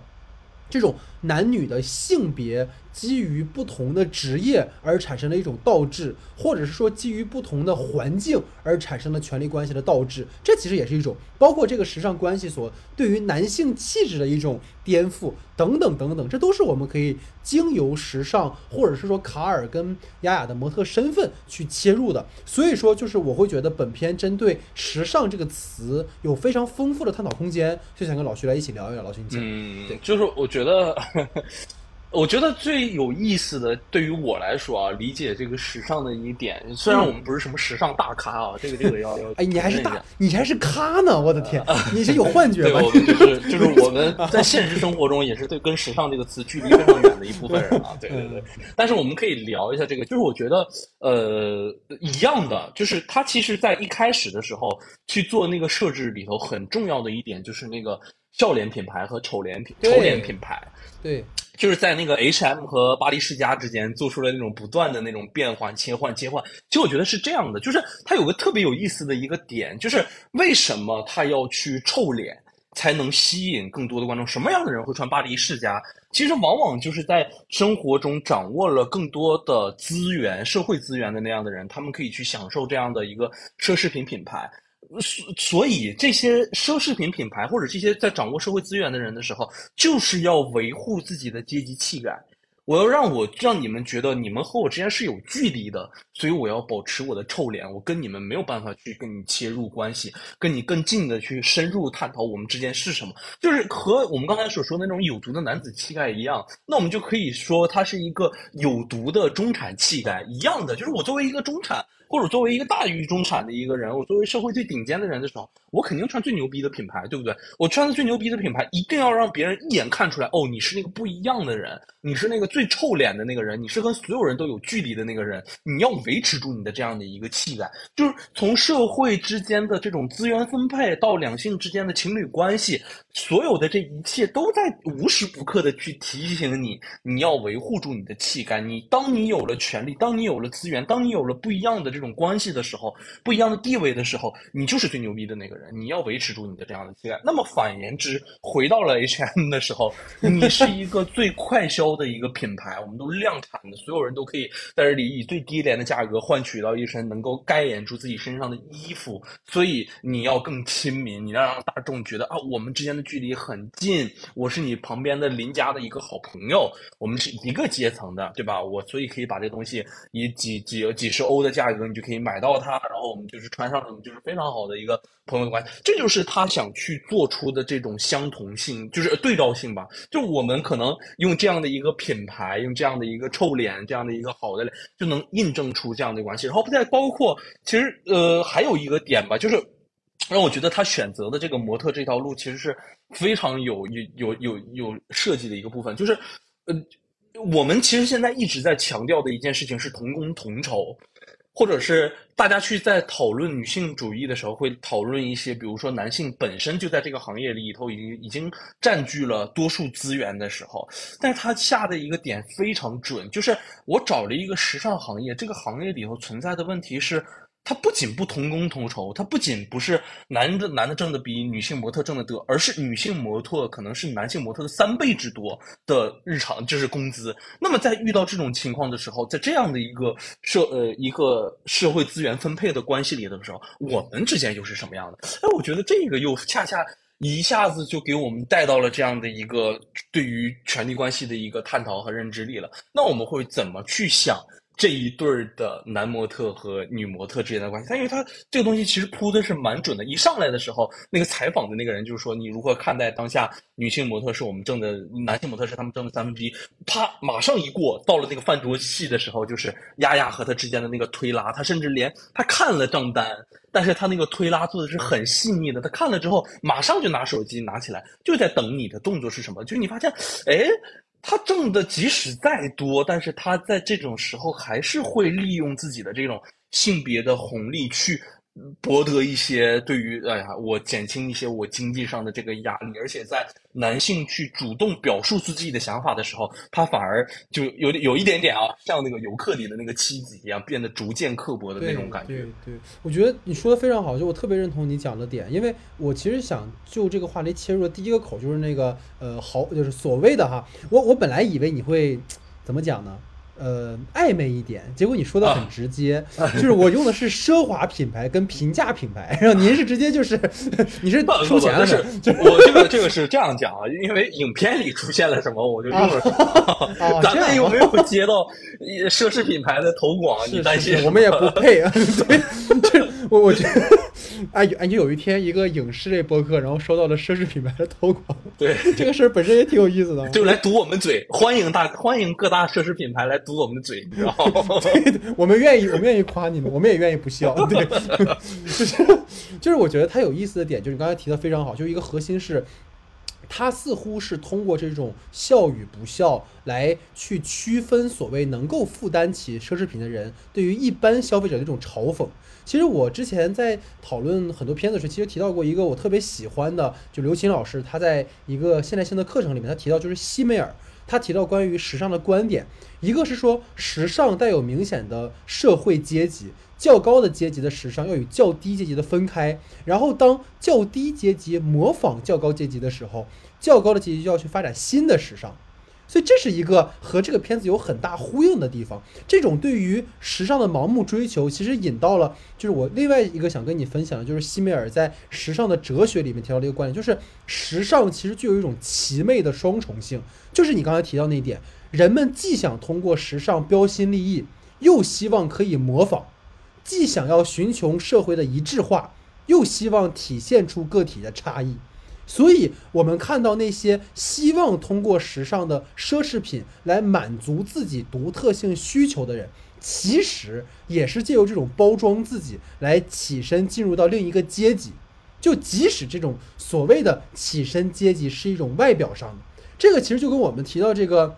S2: 这种男女的性别基于不同的职业而产生的一种倒置，或者是说基于不同的环境而产生的权力关系的倒置，这其实也是一种包括这个时尚关系所对于男性气质的一种颠覆等等等等，这都是我们可以经由时尚或者是说卡尔跟雅雅的模特身份去切入的。所以说，就是我会觉得本片针对时尚这个词有非常丰富的探讨空间，就想跟老徐来一起聊一聊。老徐，你讲。
S3: 嗯，就是我觉得。[LAUGHS] 我觉得最有意思的，对于我来说啊，理解这个时尚的一点，虽然我们不是什么时尚大咖啊，这个这个要 [LAUGHS] 要
S2: 哎，你还是大，你还是咖呢？我的天，[LAUGHS] 你是有幻觉
S3: 吧？对，我们就是就是我们在现实生活中也是对跟时尚这个词距离非常远的一部分人啊。对对对，但是我们可以聊一下这个，就是我觉得呃一样的，就是他其实在一开始的时候去做那个设置里头很重要的一点，就是那个笑脸品牌和丑脸品丑脸品牌。
S2: 对，
S3: 就是在那个 H M 和巴黎世家之间做出了那种不断的那种变换、切换、切换。其实我觉得是这样的，就是它有个特别有意思的一个点，就是为什么他要去臭脸才能吸引更多的观众？什么样的人会穿巴黎世家？其实往往就是在生活中掌握了更多的资源、社会资源的那样的人，他们可以去享受这样的一个奢侈品品牌。所所以，这些奢侈品品牌或者这些在掌握社会资源的人的时候，就是要维护自己的阶级气概。我要让我让你们觉得你们和我之间是有距离的，所以我要保持我的臭脸。我跟你们没有办法去跟你切入关系，跟你更近的去深入探讨我们之间是什么。就是和我们刚才所说的那种有毒的男子气概一样，那我们就可以说他是一个有毒的中产气概一样的。就是我作为一个中产。或者作为一个大于中产的一个人，我作为社会最顶尖的人的时候，我肯定穿最牛逼的品牌，对不对？我穿的最牛逼的品牌，一定要让别人一眼看出来，哦，你是那个不一样的人，你是那个最臭脸的那个人，你是跟所有人都有距离的那个人，你要维持住你的这样的一个气概。就是从社会之间的这种资源分配到两性之间的情侣关系，所有的这一切都在无时不刻的去提醒你，你要维护住你的气概。你当你有了权利，当你有了资源，当你有了不一样的这。这种关系的时候，不一样的地位的时候，你就是最牛逼的那个人。你要维持住你的这样的气概。那么反言之，回到了 H M 的时候，你是一个最快销的一个品牌，我们都量产的，所有人都可以在这里以最低廉的价格换取到一身能够盖掩住自己身上的衣服。所以你要更亲民，你要让大众觉得啊，我们之间的距离很近，我是你旁边的邻家的一个好朋友，我们是一个阶层的，对吧？我所以可以把这东西以几几几十欧的价格。你就可以买到它，然后我们就是穿上，就是非常好的一个朋友的关系。这就是他想去做出的这种相同性，就是对照性吧。就我们可能用这样的一个品牌，用这样的一个臭脸，这样的一个好的脸，就能印证出这样的关系。然后再包括，其实呃还有一个点吧，就是让我觉得他选择的这个模特这条路，其实是非常有有有有有设计的一个部分，就是呃我们其实现在一直在强调的一件事情是同工同酬。或者是大家去在讨论女性主义的时候，会讨论一些，比如说男性本身就在这个行业里头已经已经占据了多数资源的时候，但是他下的一个点非常准，就是我找了一个时尚行业，这个行业里头存在的问题是。它不仅不同工同酬，它不仅不是男的男的挣的比女性模特挣的多，而是女性模特可能是男性模特的三倍之多的日常就是工资。那么在遇到这种情况的时候，在这样的一个社呃一个社会资源分配的关系里的时候，我们之间又是什么样的？哎，我觉得这个又恰恰一下子就给我们带到了这样的一个对于权力关系的一个探讨和认知力了。那我们会怎么去想？这一对儿的男模特和女模特之间的关系，他因为他这个东西其实铺的是蛮准的。一上来的时候，那个采访的那个人就是说，你如何看待当下女性模特是我们挣的，男性模特是他们挣的三分之一。啪，马上一过，到了那个饭桌戏的时候，就是丫丫和他之间的那个推拉，他甚至连他看了账单，但是他那个推拉做的是很细腻的。他看了之后，马上就拿手机拿起来，就在等你的动作是什么。就是你发现，哎。他挣的即使再多，但是他在这种时候还是会利用自己的这种性别的红利去。博得一些对于哎呀，我减轻一些我经济上的这个压力，而且在男性去主动表述自己的想法的时候，他反而就有点有一点点啊，像那个游客里的那个妻子一样，变得逐渐刻薄的那种感
S2: 觉。对对，我觉得你说的非常好，就我特别认同你讲的点，因为我其实想就这个话题切入的第一个口就是那个呃，好，就是所谓的哈，我我本来以为你会。怎怎么讲呢？呃，暧昧一点，结果你说的很直接，就是我用的是奢华品牌跟平价品牌，然后您是直接就是你是出钱了
S3: 是
S2: 的，
S3: 我这个这个是这样讲啊，因为影片里出现了什么，我就用了什 [LAUGHS]
S2: 哦
S3: 么。咱们又没有接到奢侈品牌的投广，
S2: 是
S3: 你担心？
S2: 我们也不配啊。[LAUGHS] 对，这我我觉得，哎哎，就有一天一个影视类播客，然后收到了奢侈品牌的投广，
S3: 对，
S2: 这个事儿本身也挺有意思的。
S3: 就来堵我们嘴，欢迎大欢迎各大奢侈品牌来堵我们的嘴，你知道吗？[LAUGHS]
S2: 对，我们愿意，我们愿意夸你们，我们也愿意不笑。对，就 [LAUGHS] 是就是，我觉得它有意思的点，就是你刚才提的非常好，就是一个核心是，它似乎是通过这种笑与不笑来去区分所谓能够负担起奢侈品的人对于一般消费者的一种嘲讽。其实我之前在讨论很多片子时，其实提到过一个我特别喜欢的，就刘琴老师他在一个现代性的课程里面，他提到就是西梅尔，他提到关于时尚的观点，一个是说时尚带有明显的社会阶级，较高的阶级的时尚要与较低阶级的分开，然后当较低阶级模仿较高阶级的时候，较高的阶级就要去发展新的时尚。所以这是一个和这个片子有很大呼应的地方。这种对于时尚的盲目追求，其实引到了就是我另外一个想跟你分享的，就是西梅尔在时尚的哲学里面提到的一个观点，就是时尚其实具有一种奇魅的双重性，就是你刚才提到那一点，人们既想通过时尚标新立异，又希望可以模仿，既想要寻求社会的一致化，又希望体现出个体的差异。所以，我们看到那些希望通过时尚的奢侈品来满足自己独特性需求的人，其实也是借由这种包装自己来起身进入到另一个阶级。就即使这种所谓的起身阶级是一种外表上的，这个其实就跟我们提到这个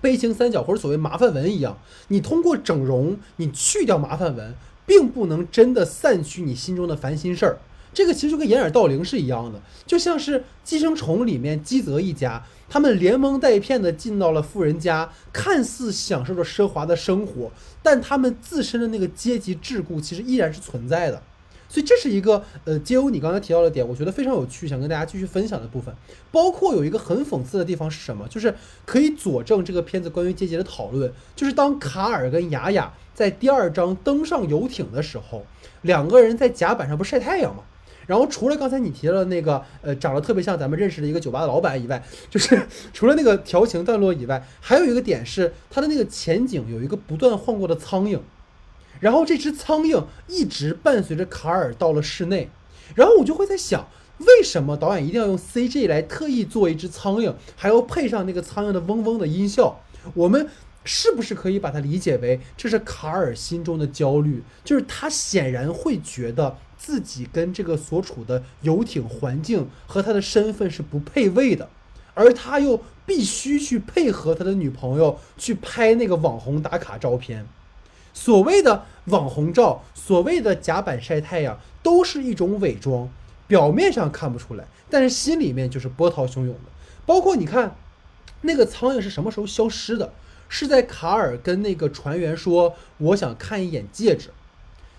S2: 悲情三角或者所谓麻烦纹一样，你通过整容，你去掉麻烦纹，并不能真的散去你心中的烦心事儿。这个其实就跟掩耳盗铃是一样的，就像是《寄生虫》里面基泽一家，他们连蒙带骗的进到了富人家，看似享受着奢华的生活，但他们自身的那个阶级桎梏其实依然是存在的。所以这是一个呃，接由你刚才提到的点，我觉得非常有趣，想跟大家继续分享的部分。包括有一个很讽刺的地方是什么？就是可以佐证这个片子关于阶级的讨论，就是当卡尔跟雅雅在第二章登上游艇的时候，两个人在甲板上不晒太阳吗？然后除了刚才你提到的那个呃长得特别像咱们认识的一个酒吧的老板以外，就是 [LAUGHS] 除了那个调情段落以外，还有一个点是它的那个前景有一个不断晃过的苍蝇，然后这只苍蝇一直伴随着卡尔到了室内，然后我就会在想，为什么导演一定要用 CG 来特意做一只苍蝇，还要配上那个苍蝇的嗡嗡的音效？我们是不是可以把它理解为这是卡尔心中的焦虑？就是他显然会觉得自己跟这个所处的游艇环境和他的身份是不配位的，而他又必须去配合他的女朋友去拍那个网红打卡照片。所谓的网红照，所谓的甲板晒太阳，都是一种伪装，表面上看不出来，但是心里面就是波涛汹涌的。包括你看，那个苍蝇是什么时候消失的？是在卡尔跟那个船员说“我想看一眼戒指”，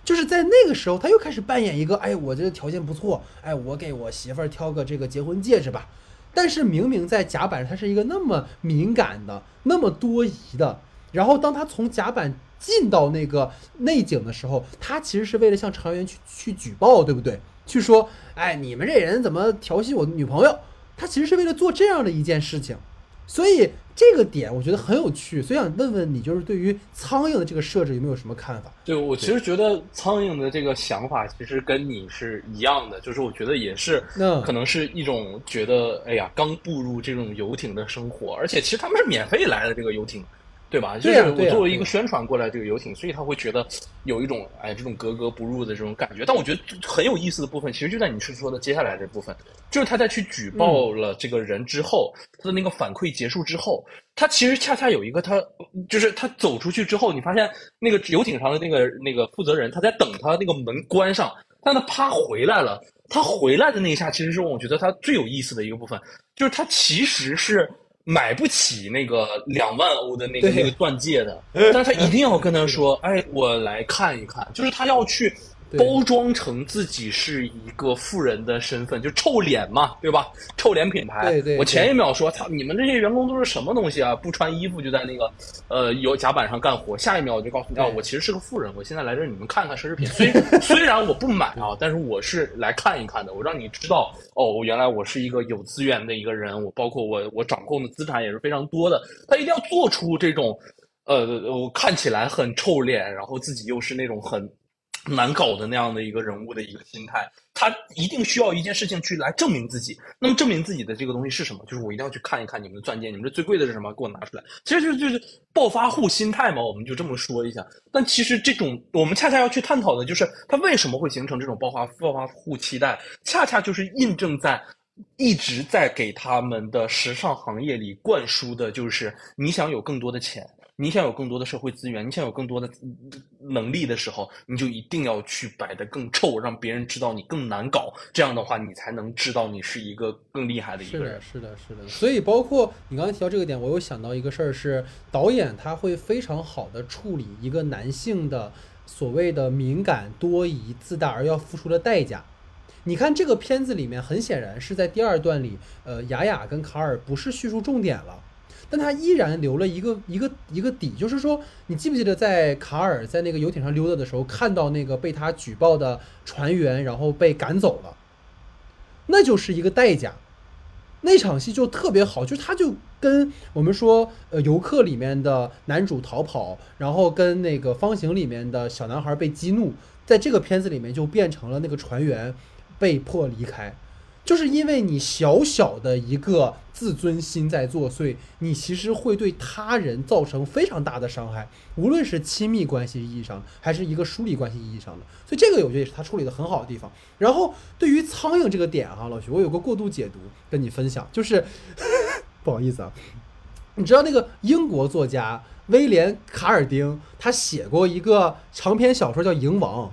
S2: 就是在那个时候，他又开始扮演一个“哎，我这个条件不错，哎，我给我媳妇儿挑个这个结婚戒指吧”。但是明明在甲板上，他是一个那么敏感的、那么多疑的。然后当他从甲板进到那个内景的时候，他其实是为了向船员去去举报，对不对？去说，哎，你们这人怎么调戏我女朋友？他其实是为了做这样的一件事情。所以这个点我觉得很有趣，所以想问问你，就是对于苍蝇的这个设置有没有什么看法？
S3: 对我其实觉得苍蝇的这个想法其实跟你是一样的，就是我觉得也是，
S2: 嗯
S3: 可能是一种觉得，哎呀，刚步入这种游艇的生活，而且其实他们是免费来的这个游艇，对吧？就是我作为一个宣传过来这个游艇，所以他会觉得有一种哎这种格格不入的这种感觉。但我觉得很有意思的部分，其实就在你是说的接下来这部分，就是他在去举报了这个人之后，他的那个反馈结束之后，他其实恰恰有一个他就是他走出去之后，你发现那个游艇上的那个那个负责人他在等他那个门关上，但他啪回来了。他回来的那一下，其实是我觉得他最有意思的一个部分，就是他其实是买不起那个两万欧的那个那个钻戒的，但是他一定要跟他说，[LAUGHS] 哎，我来看一看，就是他要去
S2: 对
S3: 包装成自己是一个富人的身份，就臭脸嘛，对吧？臭脸品牌。
S2: 对对
S3: 我前一秒说，操，你们这些员工都是什么东西啊？不穿衣服就在那个呃有甲板上干活。下一秒我就告诉你，啊，我其实是个富人，我现在来这儿你们看看奢侈品。虽 [LAUGHS] 虽然我不买啊，但是我是来看一看的，我让你知道，哦，原来我是一个有资源的一个人，我包括我我掌控的资产也是非常多的。他一定要做出这种。呃，我看起来很臭脸，然后自己又是那种很难搞的那样的一个人物的一个心态，他一定需要一件事情去来证明自己。那么证明自己的这个东西是什么？就是我一定要去看一看你们的钻戒，你们这最贵的是什么？给我拿出来。其实就是就是暴发户心态嘛，我们就这么说一下。但其实这种我们恰恰要去探讨的就是他为什么会形成这种暴发暴发户期待，恰恰就是印证在。一直在给他们的时尚行业里灌输的就是，你想有更多的钱，你想有更多的社会资源，你想有更多的能力的时候，你就一定要去摆得更臭，让别人知道你更难搞。这样的话，你才能知道你是一个更厉害的一个人，。
S2: 是的，是的。所以包括你刚才提到这个点，我又想到一个事儿，是导演他会非常好的处理一个男性的所谓的敏感、多疑、自大而要付出的代价。你看这个片子里面，很显然是在第二段里，呃，雅雅跟卡尔不是叙述重点了。但他依然留了一个一个一个底，就是说，你记不记得在卡尔在那个游艇上溜达的时候，看到那个被他举报的船员，然后被赶走了，那就是一个代价。那场戏就特别好，就是他就跟我们说，呃，游客里面的男主逃跑，然后跟那个方形里面的小男孩被激怒，在这个片子里面就变成了那个船员被迫离开。就是因为你小小的一个自尊心在作祟，你其实会对他人造成非常大的伤害，无论是亲密关系意义上，还是一个疏离关系意义上的。所以这个我觉得也是他处理的很好的地方。然后对于苍蝇这个点哈、老徐，我有个过度解读跟你分享，就是 [LAUGHS] 不好意思啊，你知道那个英国作家威廉·卡尔丁，他写过一个长篇小说叫《蝇王》，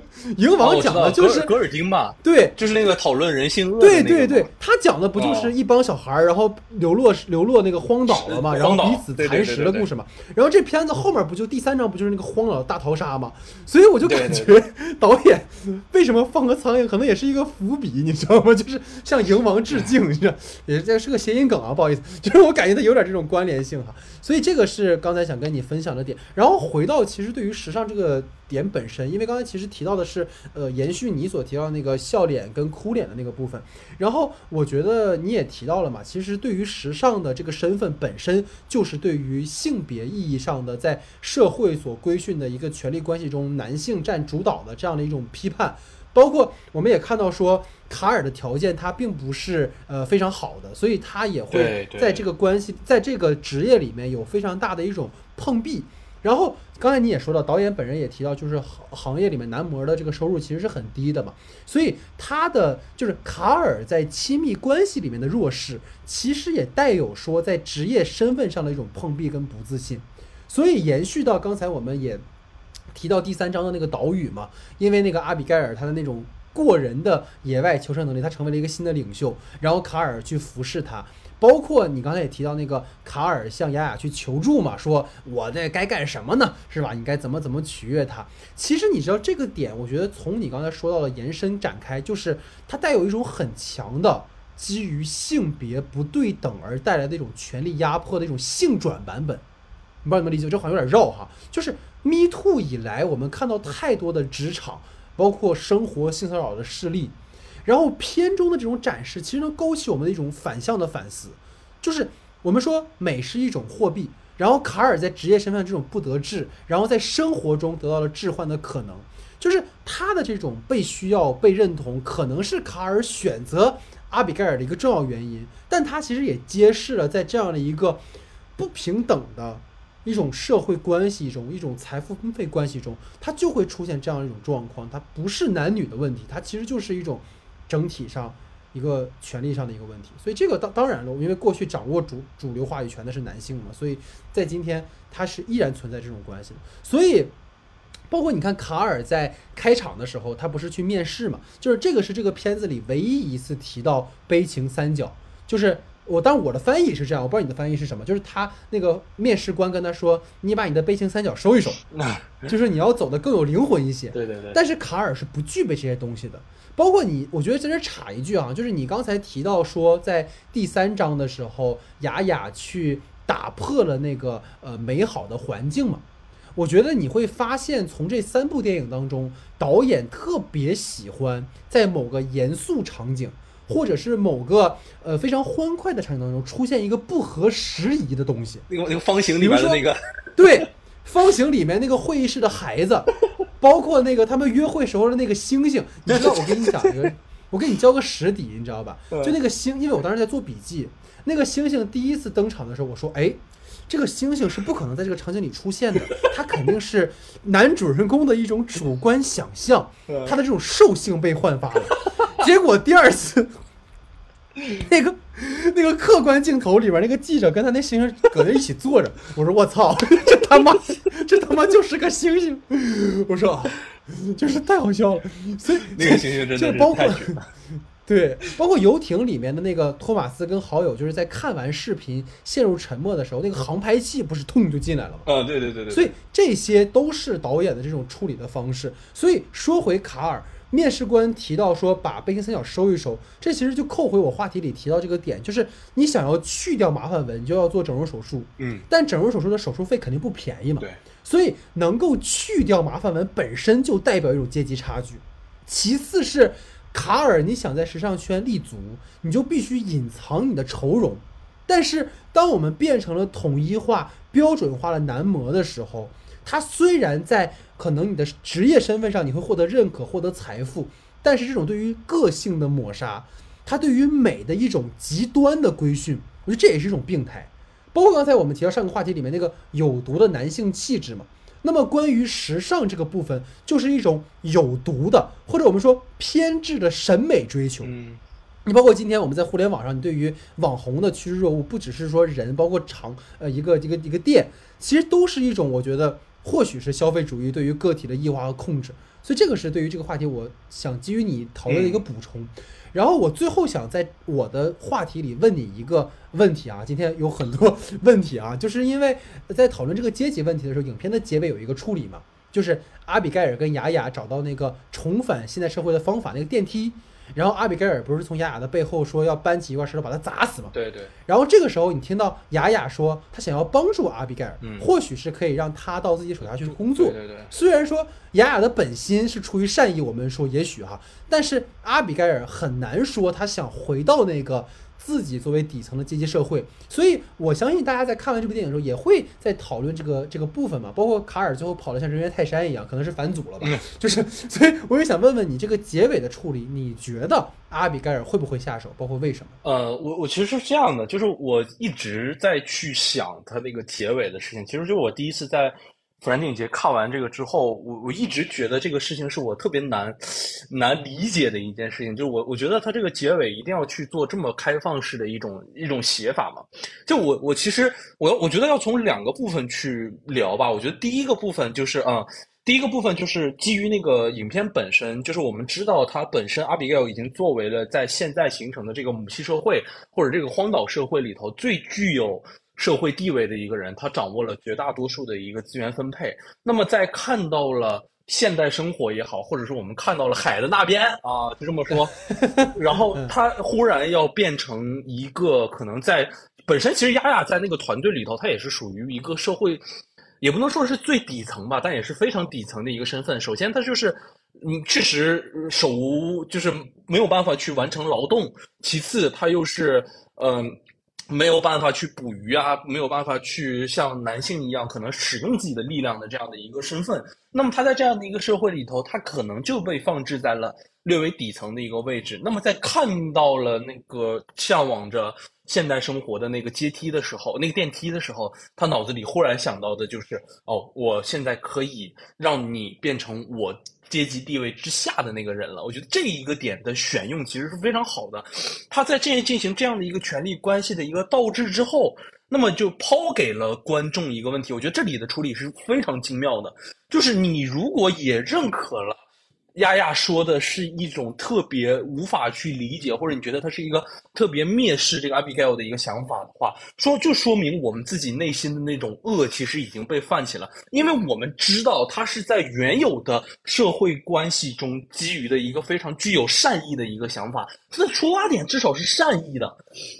S2: [LAUGHS] [LAUGHS] 蝇
S3: 哦
S2: 王讲的就是、
S3: 格尔格尔丁吧，
S2: 对
S3: 就是那个讨论人性恶
S2: 对对对，他讲的不就是
S3: 哦
S2: 一帮小孩儿，然后流落流落那个荒岛了嘛，然后彼此蚕食的故事嘛。然后这片子后面不就第三章不就是那个荒岛大逃杀嘛？所以我就感觉 [LAUGHS] 导演为什么放个苍蝇，可能也是一个伏笔，你知道吗？就是向蝇王致敬，你知道，也是这是个谐音梗啊，不好意思，[LAUGHS] 就是我感觉它有点这种关联性哈。所以这个是刚才想跟你分享的点。然后回到其实对于时尚这个点本身，因为刚才其实提到的是呃延续你所提到那个笑脸跟哭脸的那个部分。然后我觉得你也提到了嘛，其实对于时尚的这个身份本身就是对于性别意义上的在社会所规训的一个权力关系中男性占主导的这样的一种批判。包括我们也看到说，卡尔的条件他并不是呃非常好的，所以他也会在这个关系，在这个职业里面有非常大的一种碰壁。然后刚才你也说到，导演本人也提到，就是行行业里面男模的这个收入其实是很低的嘛，所以他的就是卡尔在亲密关系里面的弱势，其实也带有说在职业身份上的一种碰壁跟不自信。所以延续到刚才我们也提到第三章的那个岛屿嘛，因为那个阿比盖尔他的那种过人的野外求生能力，他成为了一个新的领袖，然后卡尔去服侍他。包括你刚才也提到那个卡尔向雅雅去求助嘛，说我在该干什么呢？是吧？你该怎么怎么取悦他？其实你知道这个点，我觉得从你刚才说到的延伸展开，就是它带有一种很强的基于性别不对等而带来的一种权力压迫的一种性转版本。你不知道你们理解，这好像有点绕哈。就是 Me Too 以来，我们看到太多的职场，包括生活性骚扰的事例，然后片中的这种展示，其实能勾起我们的一种反向的反思，就是我们说美是一种货币，然后卡尔在职业身份这种不得志，然后在生活中得到了置换的可能，就是他的这种被需要、被认同，可能是卡尔选择阿比盖尔的一个重要原因，但他其实也揭示了在这样的一个不平等的。一种社会关系中，一种财富分配关系中，它就会出现这样一种状况。它不是男女的问题，它其实就是一种整体上一个权利上的一个问题。所以这个当当然了，因为过去掌握主主流话语权的是男性嘛，所以在今天它是依然存在这种关系的。所以，包括你看卡尔在开场的时候，他不是去面试嘛？就是这个是这个片子里唯一一次提到悲情三角，就是我当然我的翻译是这样，我不知道你的翻译是什么，就是他那个面试官跟他说，你把你的悲情三角收一收，[LAUGHS] 就是你要走的更有灵魂一些。
S3: 对对对，
S2: 但是卡尔是不具备这些东西的，包括你，我觉得在这插一句啊，就是你刚才提到说，在第三章的时候，雅雅去打破了那个呃美好的环境嘛。我觉得你会发现，从这三部电影当中，导演特别喜欢在某个严肃场景，或者是某个呃非常欢快的场景当中，出现一个不合时宜的东西。
S3: 那个那个方形里面的那个，
S2: 对，方形里面那个会议室的孩子，[LAUGHS] 包括那个他们约会时候的那个星星，你知道我跟你讲一个，[LAUGHS] 我给你交个实底，你知道吧？
S3: 嗯
S2: 就那个星，因为我当时在做笔记，那个星星第一次登场的时候，我说，哎。这个星星是不可能在这个场景里出现的，[LAUGHS] 它肯定是男主人公的一种主观想象，
S3: 嗯
S2: 他的这种兽性被焕发了。结果第二次，[LAUGHS] 那个那个客观镜头里边，那个记者跟他那星星搁那一起坐着，我说我操，这他妈这他妈就是个星星，我说啊，就是太好笑了，所以
S3: 那个星星真的
S2: 就是包括。对，包括游艇里面的那个托马斯跟好友，就是在看完视频陷入沉默的时候，那个航拍器不是痛就进来了吗？
S3: 啊，对对对对，
S2: 所以这些都是导演的这种处理的方式。所以说回卡尔，面试官提到说把背心三角收一收，这其实就扣回我话题里提到这个点，就是你想要去掉麻烦纹，你就要做整容手术，
S3: 嗯，
S2: 但整容手术的手术费肯定不便宜嘛，
S3: 对，
S2: 所以能够去掉麻烦纹本身就代表一种阶级差距。其次是卡尔，你想在时尚圈立足，你就必须隐藏你的愁容。但是当我们变成了统一化、标准化的男模的时候，他虽然在可能你的职业身份上你会获得认可、获得财富，但是这种对于个性的抹杀，它对于美的一种极端的规训，我觉得这也是一种病态。包括刚才我们提到上个话题里面那个有毒的男性气质嘛。那么关于时尚这个部分，就是一种有毒的，或者我们说偏执的审美追求。
S3: 嗯，
S2: 你包括今天我们在互联网上，你对于网红的趋之若鹜，不只是说人，包括长呃一个一个一个店，其实都是一种我觉得或许是消费主义对于个体的异化和控制。所以这个是对于这个话题，我想基于你讨论的一个补充。然后我最后想在我的话题里问你一个问题啊，今天有很多 [LAUGHS] 问题啊，就是因为在讨论这个阶级问题的时候，影片的结尾有一个处理嘛，就是阿比盖尔跟雅雅找到那个重返现代社会的方法，那个电梯。然后阿比盖尔不是从雅雅的背后说要搬起一块石头把他砸死吗？
S3: 对对，
S2: 然后这个时候你听到雅雅说她想要帮助阿比盖尔，
S3: 嗯
S2: 或许是可以让他到自己手下去工作。
S3: 对对对
S2: 虽然说雅雅的本心是出于善意，我们说也许哈，但是阿比盖尔很难说他想回到那个自己作为底层的阶级社会。所以我相信大家在看完这部电影的时候，也会在讨论这个这个部分嘛。包括卡尔最后跑得像人猿泰山一样，可能是反祖了吧？
S3: 嗯
S2: 就是，[LAUGHS] 所以我也想问问你，这个结尾的处理，你觉得阿比盖尔会不会下手？包括为什么？
S3: 呃，我我其实是这样的，就是我一直在去想他那个结尾的事情。其实就是我第一次在弗兰电影节看完这个之后，我我一直觉得这个事情是我特别难难理解的一件事情。就是我我觉得他这个结尾一定要去做这么开放式的一种一种写法嘛。就我我其实我我觉得要从两个部分去聊吧。我觉得第一个部分就是啊。第一个部分就是基于那个影片本身，就是我们知道它本身阿比盖尔已经作为了在现在形成的这个母系社会或者这个荒岛社会里头最具有社会地位的一个人，他掌握了绝大多数的一个资源分配。那么在看到了现代生活也好，或者说我们看到了海的那边啊，就这么说，[LAUGHS] 然后他忽然要变成一个可能在本身其实丫丫在那个团队里头，他也是属于一个社会。也不能说是最底层吧，但也是非常底层的一个身份。首先，他就是，嗯，确实手无就是没有办法去完成劳动；其次，他又是，嗯、没有办法去捕鱼啊，没有办法去像男性一样可能使用自己的力量的这样的一个身份。那么他在这样的一个社会里头，他可能就被放置在了略微底层的一个位置。那么在看到了那个向往着现代生活的那个阶梯的时候，那个电梯的时候，他脑子里忽然想到的就是：哦，我现在可以让你变成我阶级地位之下的那个人了。我觉得这一个点的选用其实是非常好的。他在这进行这样的一个权力关系的一个倒置之后，那么就抛给了观众一个问题。我觉得这里的处理是非常精妙的，就是你如果也认可了。丫丫说的是一种特别无法去理解，或者你觉得他是一个特别蔑视这个 Abigail 的一个想法的话，说就说明我们自己内心的那种恶其实已经被泛起了，因为我们知道他是在原有的社会关系中基于的一个非常具有善意的一个想法，他的出发点至少是善意的。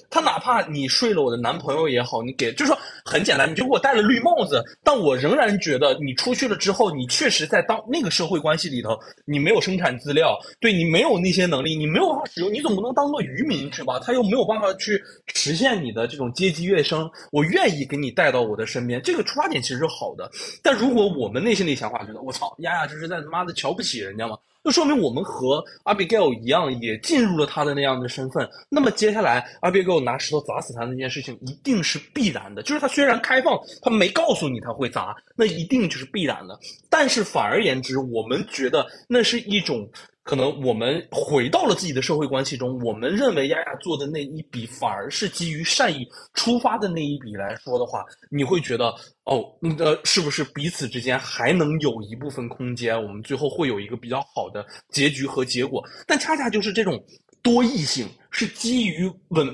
S3: 他哪怕你睡了我的男朋友也好，你给就是说很简单，你就给我戴了绿帽子，但我仍然觉得你出去了之后，你确实在当那个社会关系里头，你没有生产资料，对你没有那些能力，你没有办法使用，你总不能当做渔民去吧？他又没有办法去实现你的这种阶级跃升，我愿意给你带到我的身边，这个出发点其实是好的。但如果我们内心里想法觉得我操，丫丫这是在他妈的瞧不起人家吗？就说明我们和 Abigail 一样，也进入了他的那样的身份。那么接下来，Abigail 拿石头砸死他那件事情，一定是必然的。就是他虽然开放，他没告诉你他会砸，那一定就是必然的。但是反而言之，我们觉得那是一种。可能我们回到了自己的社会关系中，我们认为丫丫做的那一笔反而是基于善意出发的那一笔来说的话，你会觉得哦，呃，是不是彼此之间还能有一部分空间？我们最后会有一个比较好的结局和结果？但恰恰就是这种。多异性是基于文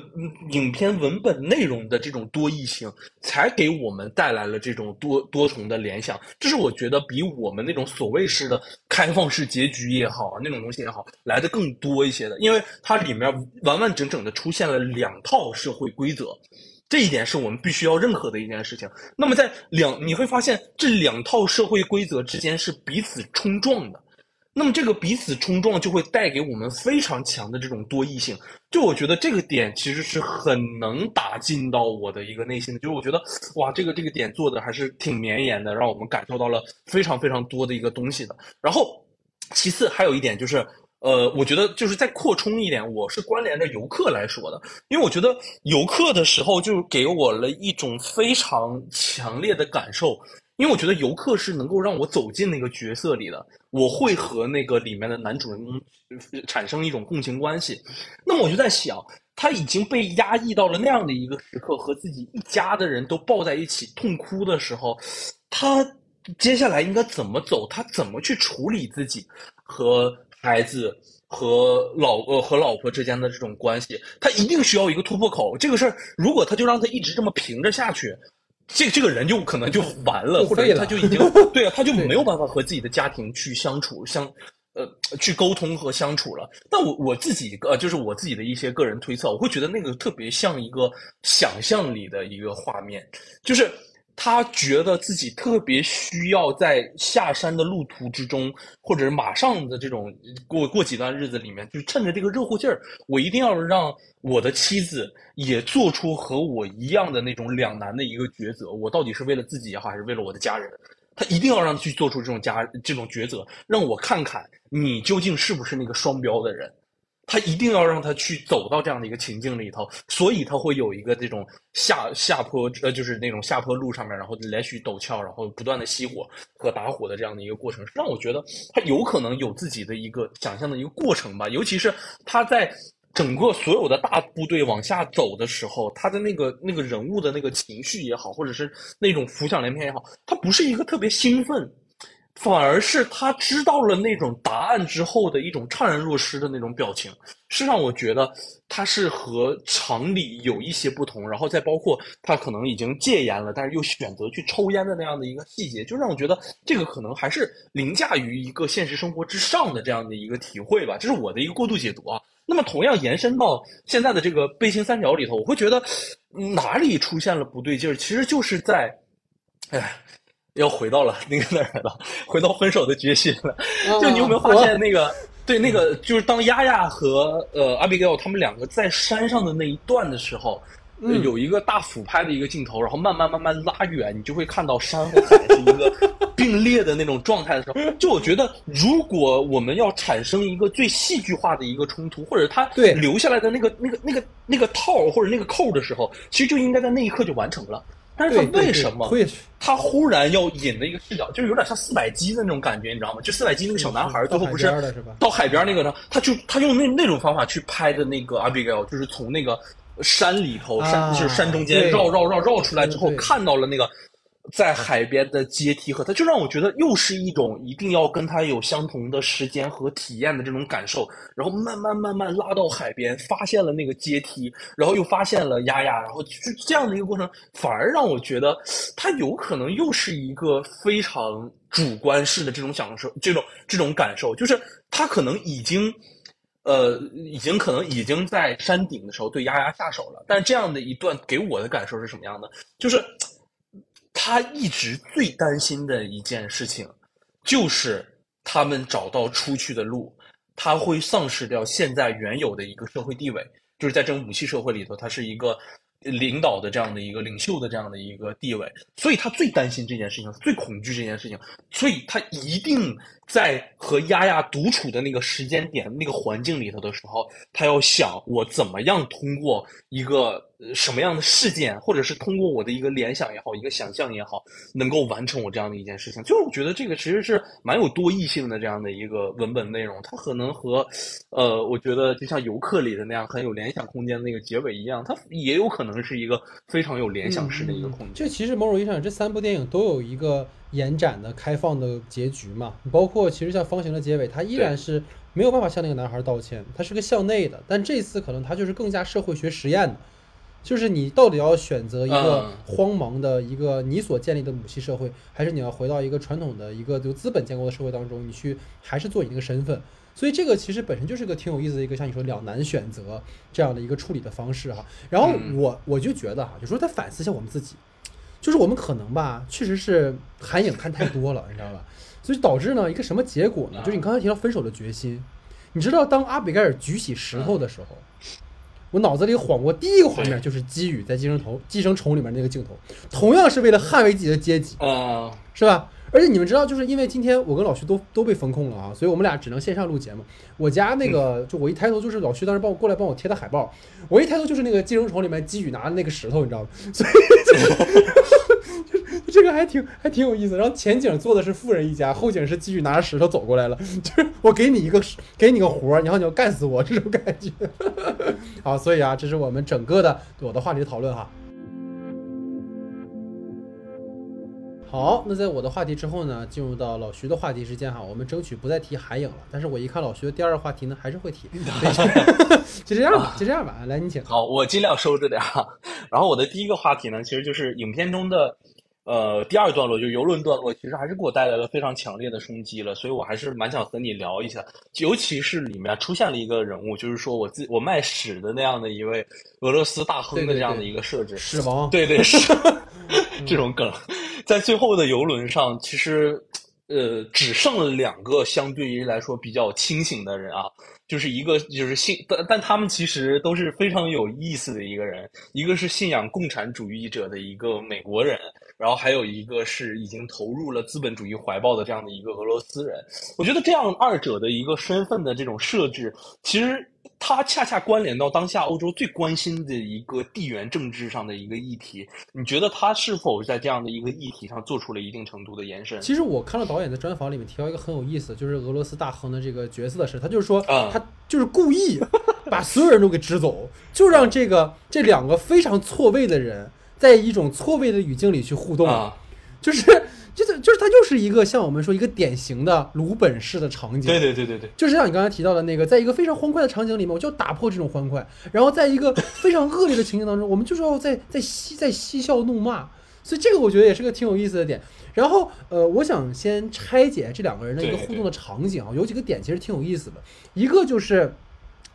S3: 影片文本内容的这种多义性，才给我们带来了这种多多重的联想。这是我觉得比我们那种所谓式的开放式结局也好啊，那种东西也好，来的更多一些的。因为它里面完完整整的出现了两套社会规则，这一点是我们必须要认可的一件事情。那么在两你会发现这两套社会规则之间是彼此冲撞的。那么这个彼此冲撞就会带给我们非常强的这种多异性，就我觉得这个点其实是很能打进到我的一个内心的，就是我觉得哇，这个这个点做的还是挺绵延的，让我们感受到了非常非常多的一个东西的。然后，其次还有一点就是，呃，我觉得就是再扩充一点，我是关联着游客来说的，因为我觉得游客的时候就给我了一种非常强烈的感受。因为我觉得游客是能够让我走进那个角色里的，我会和那个里面的男主人公产生一种共情关系。那么我就在想，他已经被压抑到了那样的一个时刻，和自己一家的人都抱在一起痛哭的时候，他接下来应该怎么走？他怎么去处理自己和孩子和老呃和老婆之间的这种关系？他一定需要一个突破口。这个事儿，如果他就让他一直这么平着下去。这这个人就可能就完了，或者他就已经 [LAUGHS] 对啊，他就没有办法和自己的家庭去相处、相呃去沟通和相处了。但我我自己呃，就是我自己的一些个人推测，我会觉得那个特别像一个想象里的一个画面，就是。他觉得自己特别需要在下山的路途之中，或者是马上的这种过过几段日子里面，就趁着这个热乎劲儿，我一定要让我的妻子也做出和我一样的那种两难的一个抉择。我到底是为了自己也好，还是为了我的家人？他一定要让去做出这种家这种抉择，让我看看你究竟是不是那个双标的人。他一定要让他去走到这样的一个情境里头，所以他会有一个这种下下坡，呃，就是那种下坡路上面，然后连续陡峭，然后不断的熄火和打火的这样的一个过程，让我觉得他有可能有自己的一个想象的一个过程吧。尤其是他在整个所有的大部队往下走的时候，他的那个那个人物的那个情绪也好，或者是那种浮想联翩也好，他不是一个特别兴奋。反而是他知道了那种答案之后的一种怅然若失的那种表情，是让我觉得他是和常理有一些不同。然后再包括他可能已经戒烟了，但是又选择去抽烟的那样的一个细节，就让我觉得这个可能还是凌驾于一个现实生活之上的这样的一个体会吧。这是我的一个过度解读啊。那么同样延伸到现在的这个背心三角里头，我会觉得哪里出现了不对劲儿，其实就是在，哎。要回到了那个哪儿了？回到分手的决心了。就你有没有发现那个？对，那个就是当丫丫和呃阿比盖尔他们两个在山上的那一段的时候，有一个大俯拍的一个镜头，然后慢慢慢慢拉远，你就会看到山和海是一个 [LAUGHS] 并列的那种状态的时候。就我觉得，如果我们要产生一个最戏剧化的一个冲突，或者他留下来的那个那个那个那个套或者那个扣的时候，其实就应该在那一刻就完成了。但是他为什么他忽然要引的一个视角，就是有点像四百斤的那种感觉，你知道吗？就四百斤那个小男孩最后不是到海边那个呢？他就他用那那种方法去拍的那个 Abigail，，就是从那个山里头山就是山中间绕绕绕绕出来之后，看到了那个在海边的阶梯和它，就让我觉得又是一种一定要跟他有相同的时间和体验的这种感受，然后慢慢慢慢拉到海边，发现了那个阶梯，然后又发现了丫丫，然后就这样的一个过程，反而让我觉得它有可能又是一个非常主观式的这种享受，这种这种感受，就是他可能已经。呃，已经可能已经在山顶的时候对丫丫下手了，但这样的一段给我的感受是什么样的？就是他一直最担心的一件事情，就是他们找到出去的路，他会丧失掉现在原有的一个社会地位，就是在这种武器社会里头，他是一个领导的这样的一个领袖的这样的一个地位，所以他最担心这件事情，最恐惧这件事情，所以他一定。在和丫丫独处的那个时间点、那个环境里头的时候，他要想我怎么样通过一个什么样的事件，或者是通过我的一个联想也好、一个想象也好，能够完成我这样的一件事情。就是我觉得这个其实是蛮有多异性的这样的一个文本内容，它可能和，呃，我觉得就像游客里的那样很有联想空间的那个结尾一样，它也有可能是一个非常有联想式的一个空间。
S2: 这其实某种意义上，这三部电影都有一个。延展的、开放的结局嘛，包括其实像方形的结尾，他依然是没有办法向那个男孩道歉，他是个向内的，但这次可能他就是更加社会学实验的，就是你到底要选择一个荒茫的一个你所建立的母系社会，还是你要回到一个传统的一个就资本建构的社会当中，你去还是做你那个身份？所以这个其实本身就是个挺有意思的一个像你说两难选择这样的一个处理的方式哈。然后我我就觉得哈，就说他反思一下我们自己。就是我们可能吧，确实是韩影看太多了，你知道吧？所以导致呢一个什么结果呢？就是你刚才提到分手的决心，你知道当阿比盖尔举起石头的时候，我脑子里晃过第一个画面就是基宇在寄生头寄生虫里面那个镜头，同样是为了捍卫自己的阶级，是吧？而且你们知道，就是因为今天我跟老徐都都被封控了啊，所以我们俩只能线上录节目。我家那个，就我一抬头就是老徐当时帮我过来帮我贴的海报，我一抬头就是那个寄生虫里面基宇拿的那个石头，你知道吗？[LAUGHS] 所以这个还挺还挺有意思。然后前景做的是富人一家，后景是基宇拿着石头走过来了，就是我给你一个给你个活儿，然后你要干死我这种感觉。好，所以啊，这是我们整个的我的话题讨论哈。好，那在我的话题之后呢，进入到老徐的话题时间哈，我们争取不再提海影了。但是我一看老徐的第二个话题呢，还是会提，[LAUGHS] [LAUGHS] 就这样吧，[LAUGHS] 就这样吧。来，你请。
S3: 好，我尽量收着点哈。然后我的第一个话题呢，其实就是影片中的呃第二段落，就游轮段落，其实还是给我带来了非常强烈的冲击了。所以我还是蛮想和你聊一下，尤其是里面出现了一个人物，就是说我自我卖屎的那样的一位俄罗斯大亨的这样的一个设置，
S2: 屎王，
S3: 对对是 [LAUGHS] 这种梗。在最后的游轮上，其实，呃，只剩了两个相对于来说比较清醒的人啊，就是一个就是信，但但他们其实都是非常有意思的一个人，一个是信仰共产主义者的一个美国人，然后还有一个是已经投入了资本主义怀抱的这样的一个俄罗斯人。我觉得这样二者的一个身份的这种设置，其实。它恰恰关联到当下欧洲最关心的一个地缘政治上的一个议题，你觉得他是否在这样的一个议题上做出了一定程度的延伸？
S2: 其实我看了导演的专访里面提到一个很有意思，就是俄罗斯大亨的这个角色的事，他就是说，他就是故意把所有人都给支走，就让这个这两个非常错位的人在一种错位的语境里去互动，就是。就是就是它就是一个像我们说一个典型的鲁本式的场景，
S3: 对对对对对，
S2: 就是像你刚才提到的那个，在一个非常欢快的场景里面，我就要打破这种欢快，然后在一个非常恶劣的情境当中，我们就是要在在嬉在嬉笑怒骂，所以这个我觉得也是个挺有意思的点。然后呃，我想先拆解这两个人的一个互动的场景啊，有几个点其实挺有意思的。一个就是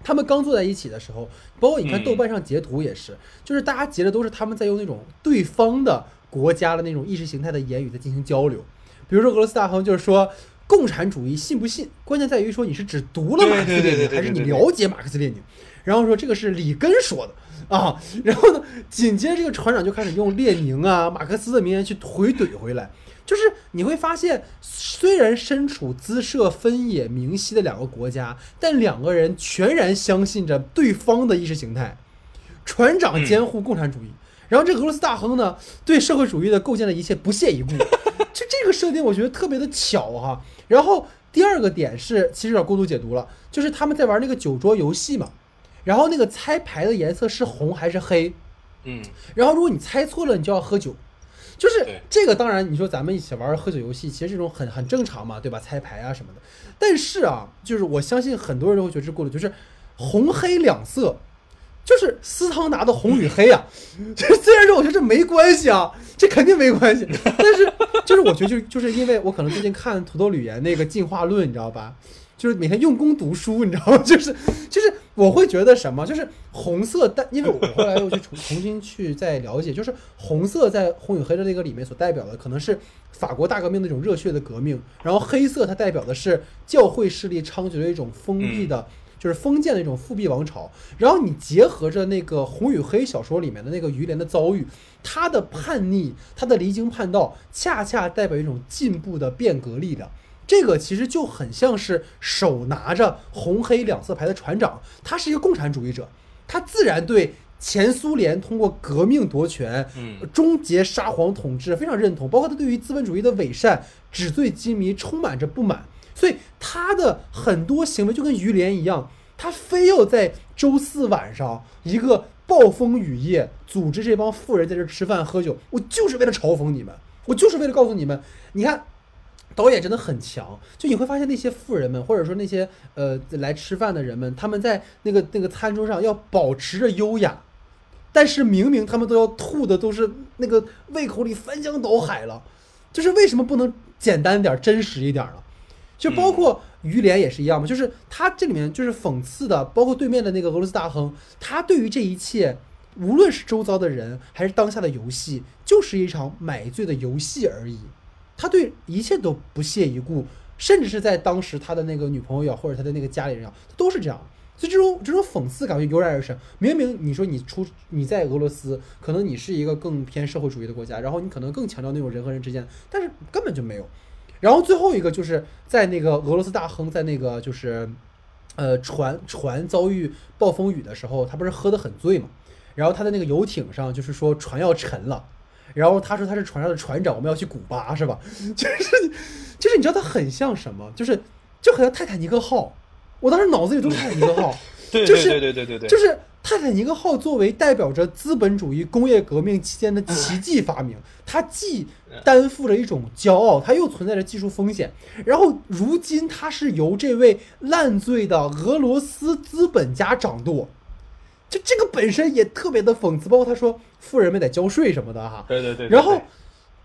S2: 他们刚坐在一起的时候，包括你看豆瓣上截图也是，就是大家截的都是他们在用那种对方的。国家的那种意识形态的言语在进行交流，比如说俄罗斯大亨就是说共产主义信不信，关键在于说你是只读了马克思列宁，还是你了解马克思列宁。然后说这个是里根说的啊，[LAUGHS] 然后呢，紧接着这个船长就开始用列宁啊、马克思的名言去回怼回来，就是你会发现，虽然身处资社分野明晰的两个国家，但两个人全然相信着对方的意识形态，船长监护共产主义。然后这俄罗斯大亨呢，对社会主义的构建的一切不屑一顾，[LAUGHS] 就这个设定我觉得特别的巧哈。然后第二个点是，其实有点过度解读了，就是他们在玩那个酒桌游戏嘛，然后那个猜牌的颜色是红还是黑，
S3: 嗯，
S2: 然后如果你猜错了，你就要喝酒，就是这个，当然你说咱们一起玩喝酒游戏，其实这种很很正常嘛，对吧？猜牌啊什么的。但是啊，就是我相信很多人都会觉得这过了，就是红黑两色，就是斯汤达的红与黑啊。就 [LAUGHS] 虽然说我觉得这没关系啊，这肯定没关系，但是就是我觉得就就是因为我可能最近看土豆吕岩那个进化论，你知道吧？就是每天用功读书，你知道吗？[LAUGHS] 就是就是我会觉得什么，就是红色代，因为我后来又去重重新去再了解，就是红色在红与黑的那个里面所代表的可能是法国大革命那种热血的革命，然后黑色它代表的是教会势力猖獗的一种封闭的。就是封建的一种复辟王朝，然后你结合着那个《红与黑》小说里面的那个于连的遭遇，他的叛逆，他的离经叛道，恰恰代表一种进步的变革力量。这个其实就很像是手拿着红黑两色牌的船长，他是一个共产主义者，他自然对前苏联通过革命夺权，
S3: 嗯
S2: 终结沙皇统治非常认同，包括他对于资本主义的伪善、纸醉金迷充满着不满，所以他的很多行为就跟于连一样，他非要在周四晚上一个暴风雨夜组织这帮富人在这儿吃饭喝酒，我就是为了嘲讽你们，我就是为了告诉你们，你看。导演真的很强，就你会发现那些富人们，或者说那些呃来吃饭的人们，他们在那个那个餐桌上要保持着优雅，但是明明他们都要吐的都是那个胃口里翻江倒海了，就是为什么不能简单点儿、真实一点儿呢？就包括于连也是一样嘛，就是他这里面就是讽刺的，包括对面的那个俄罗斯大亨，他对于这一切，无论是周遭的人还是当下的游戏，就是一场买醉的游戏而已。他对一切都不屑一顾，甚至是在当时他的那个女朋友也好或者他的那个家里人啊，都是这样。所以这种这种讽刺感就油然而生。明明你说你出你在俄罗斯，可能你是一个更偏社会主义的国家，然后你可能更强调那种人和人之间，但是根本就没有。然后最后一个就是在那个俄罗斯大亨在那个就是，呃船船遭遇暴风雨的时候，他不是喝得很醉嘛，然后他的那个游艇上就是说船要沉了。然后他说他是船上的船长，我们要去古巴，是吧？[LAUGHS] 就是就是你知道他很像什么？就是就很像泰坦尼克号。我当时脑子里都是泰坦尼克号，[LAUGHS]
S3: 对
S2: 就是
S3: 对对对对对对，
S2: 就是泰坦尼克号作为代表着资本主义工业革命期间的奇迹发明，[LAUGHS] 它既担负着一种骄傲，它又存在着技术风险。然后如今它是由这位烂醉的俄罗斯资本家掌舵，就这个本身也特别的讽刺。包括他说富人们得交税什么的哈，
S3: 对对对，对
S2: 然后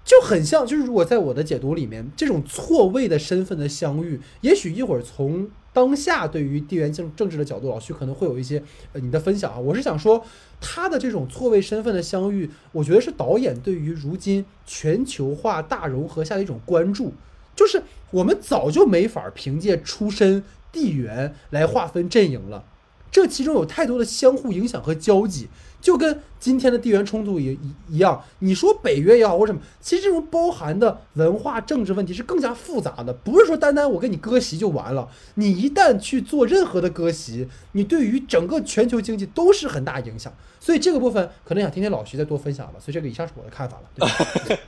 S2: 就很像，就是如果在我的解读里面，这种错位的身份的相遇，也许一会儿从当下对于地缘政政治的角度，老徐可能会有一些呃你的分享啊。我是想说，他的这种错位身份的相遇，我觉得是导演对于如今全球化大融合下的一种关注，就是我们早就没法凭借出身、地缘来划分阵营了。这其中有太多的相互影响和交集，就跟今天的地缘冲突也一一样。你说北约也好或者什么，其实这种包含的文化政治问题是更加复杂的，不是说单单我跟你割席就完了。你一旦去做任何的割席，你对于整个全球经济都是很大影响。所以这个部分可能想听听老徐再多分享吧。所以这个以上是我的看法了，对吧？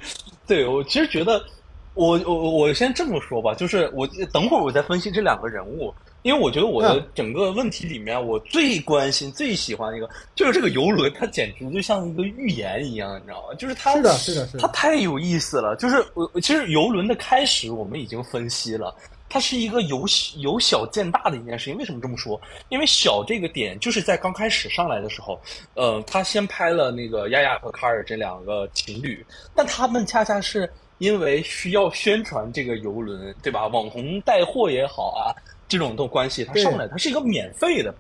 S3: 对我其实觉得，我我我先这么说吧，就是我等会儿我再分析这两个人物，因为我觉得我的
S2: 嗯
S3: 整个问题里面，我最关心、最喜欢的一个就是这个游轮，它简直就像一个预言一样，你知道吗？就是它
S2: 是的是的是的
S3: 它太有意思了。就是我其实游轮的开始我们已经分析了。它是一个由由小见大的一件事情。为什么这么说？因为小这个点就是在刚开始上来的时候，呃，他先拍了那个丫丫和卡尔这两个情侣，但他们恰恰是因为需要宣传这个游轮，对吧？网红带货也好啊，这种的关系，他上来他是一个免费的。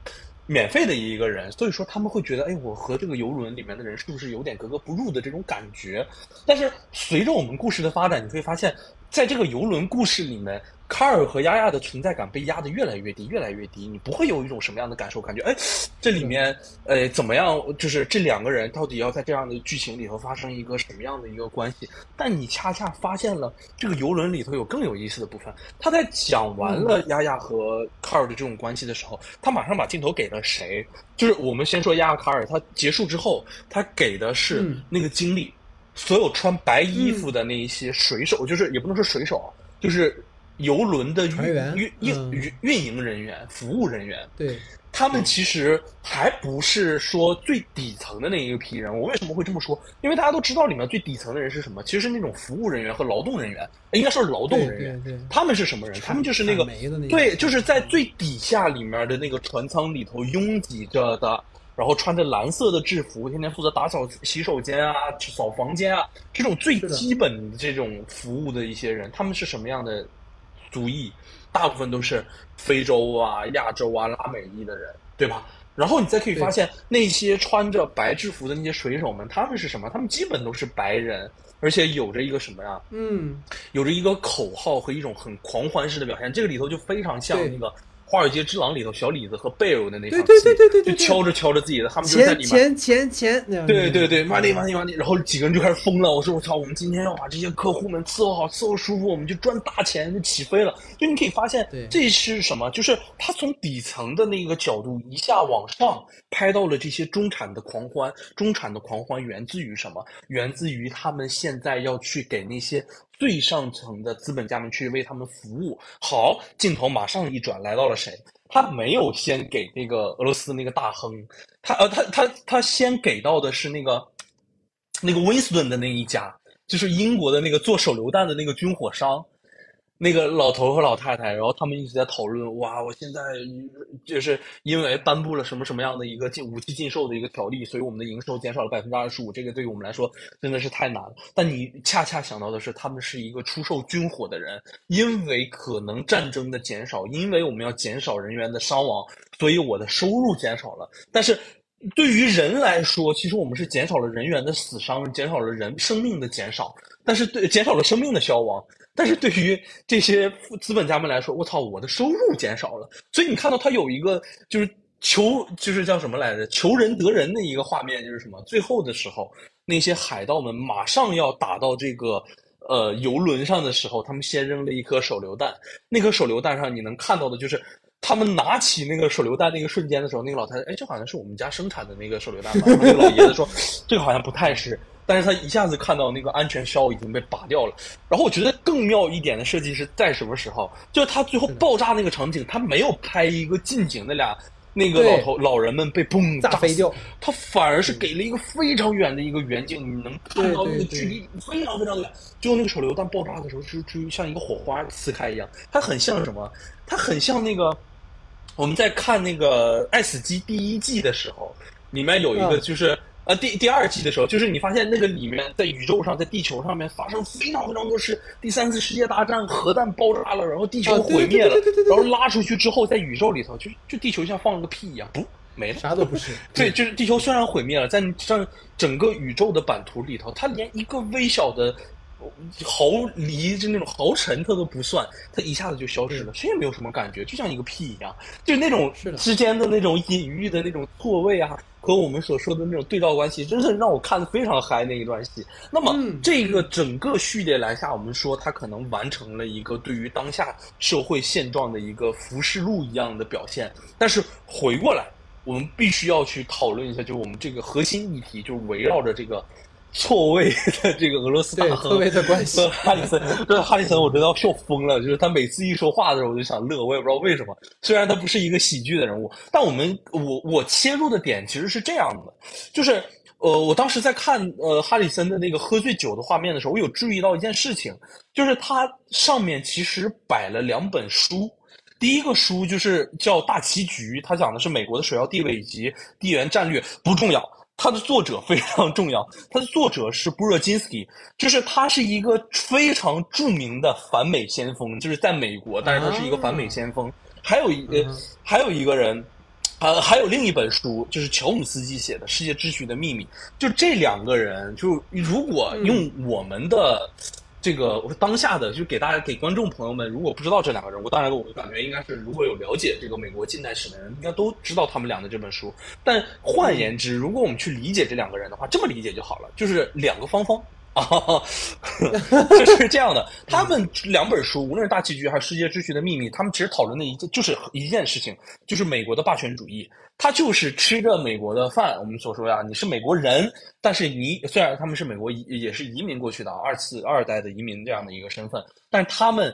S3: 免费的一个人，所以说他们会觉得，哎，我和这个游轮里面的人是不是有点格格不入的这种感觉？但是随着我们故事的发展，你会发现，在这个游轮故事里面，卡尔和丫丫的存在感被压得越来越低，越来越低。你不会有一种什么样的感受？感觉，哎，这里面，呃，怎么样？就是这两个人到底要在这样的剧情里头发生一个什么样的一个关系？但你恰恰发现了这个游轮里头有更有意思的部分。他在讲完了丫丫和卡尔的这种关系的时候，他马上把镜头给了谁？就是我们先说丫丫卡尔，他结束之后，他给的是
S2: 嗯
S3: 那个经历。所有穿白衣服的那一些水手，就是也不能说水手啊，就是游轮的运运
S2: 嗯
S3: 运运营人员、服务人员，
S2: 对，
S3: 他们其实还不是说最底层的那一批人。我为什么会这么说？因为大家都知道里面最底层的人是什么，其实是那种服务人员和劳动人员，应该说是劳动人员。
S2: 对对，
S3: 他们是什么人？他们就是那个对，就是在最底下里面的那个船舱里头拥挤着的，然后穿着蓝色的制服，天天负责打扫洗手间啊、扫房间啊，这种最基本的这种服务的一些人，他们是什么样的族裔？大部分都是非洲啊、亚洲啊、拉美裔的人，对吧？然后你再可以发现，那些穿着白制服的那些水手们，他们是什么？他们基本都是白人，而且有着一个什么呀？
S2: 嗯，
S3: 有着一个口号和一种很狂欢式的表现。这个里头就非常像那个《华尔街之狼》里头小李子和贝尔的那场戏，
S2: 对对对对对对
S3: 就敲着敲着自己的，他们就在里面。
S2: 钱钱钱钱，
S3: 对对对，money money money，然后几个人就开始疯了。我说我操，我们今天要把这些客户们伺候好，伺候舒服，我们就赚大钱，就起飞了。就你可以发现，这是什么？就是他从底层的那个角度一下往上拍到了这些中产的狂欢。中产的狂欢源自于什么？源自于他们现在要去给那些最上层的资本家们去为他们服务。好，镜头马上一转，来到了谁？他没有先给那个俄罗斯那个大亨，他呃他他他先给到的是那个那个温斯顿的那一家，就是英国的那个做手榴弹的那个军火商。那个老头和老太太，然后他们一直在讨论，哇，我现在就是因为颁布了什么什么样的一个禁武器禁售的一个条例，所以我们的营收减少了百分之二十五，这个对于我们来说真的是太难了。但你恰恰想到的是，他们是一个出售军火的人，因为可能战争的减少，因为我们要减少人员的伤亡，所以我的收入减少了。但是对于人来说，其实我们是减少了人员的死伤，减少了人生命的减少，但是对减少了生命的消亡。但是对于这些资本家们来说，我操，我的收入减少了。所以你看到他有一个就是求，就是叫什么来着？求人得人的一个画面，就是什么？最后的时候，那些海盗们马上要打到这个呃游轮上的时候，他们先扔了一颗手榴弹。那颗手榴弹上，你能看到的就是。他们拿起那个手榴弹那个瞬间的时候，那个老太太，哎，这好像是我们家生产的那个手榴弹吧？然后那个老爷子说，[LAUGHS] 这个好像不太是。但是他一下子看到那个安全销已经被拔掉了。然后我觉得更妙一点的设计是在什么时候？就是他最后爆炸那个场景，他没有拍一个近景，那俩那个老头老人们被嘣炸
S2: 炸飞掉，
S3: 他反而是给了一个非常远的一个远景，你能看到那个距离非常非常远。最后那个手榴弹爆炸的时候，就就像一个火花撕开一样，它很像什么？它很像那个我们在看那个《爱死机》第一季的时候，里面有一个
S2: 嗯
S3: 就是。呃，第第二季的时候，就是你发现那个里面在宇宙上，在地球上面发生非常非常多事，第三次世界大战核弹爆炸了，然后地球毁灭了然后拉出去之后，在宇宙里头，就就地球像放了个屁一样，不没了。
S2: 啥都不是。
S3: 对，就是地球虽然毁灭了，在这整个宇宙的版图里头，它连一个微小的毫厘，就那种毫尘，它都不算，它一下子就消失了，谁也没有什么感觉，就像一个屁一样，就那种之间的那种隐喻的那种错位啊，和我们所说的那种对照关系，真的让我看得非常嗨那一段戏。那么、
S2: 嗯
S3: 这个整个序列来下，我们说它可能完成了一个对于当下社会现状的一个浮世录一样的表现，但是回过来。我们必须要去讨论一下，就是我们这个核心议题，就是围绕着这个错位的这个俄罗斯大
S2: 对
S3: 亨
S2: 错位的关系
S3: 和 [LAUGHS] 哈里森。对哈里森我真的要笑疯了，就是他每次一说话的时候，我就想乐，我也不知道为什么。虽然他不是一个喜剧的人物，但我们我我切入的点其实是这样的，就是。呃，我当时在看呃哈里森的那个喝醉酒的画面的时候，我有注意到一件事情，就是他上面其实摆了两本书，第一个书就是叫《大棋局》，它讲的是美国的首要地位以及地缘战略，不重要。它的作者非常重要，它的作者是布热津斯基，就是他是一个非常著名的反美先锋，就是在美国，但是他是一个反美先锋。还有一个，还有一个人。呃，还有另一本书，就是乔姆斯基写的《世界秩序的秘密》。就这两个人，就如果用我们的这个当下的，就给大家给观众朋友们，如果不知道这两个人物，当然我感觉应该是如果有了解这个美国近代史的人，应该都知道他们俩的这本书。但换言之，如果我们去理解这两个人的话，这么理解就好了，就是两个方方。啊，就是这样的。他们两本书，无论是《大棋局》还是《世界秩序的秘密》，他们其实讨论的一件就是一件事情，就是美国的霸权主义。他就是吃着美国的饭。我们所说呀，你是美国人，但是你虽然他们是美国移也是移民过去的二次二代的移民这样的一个身份，但是他们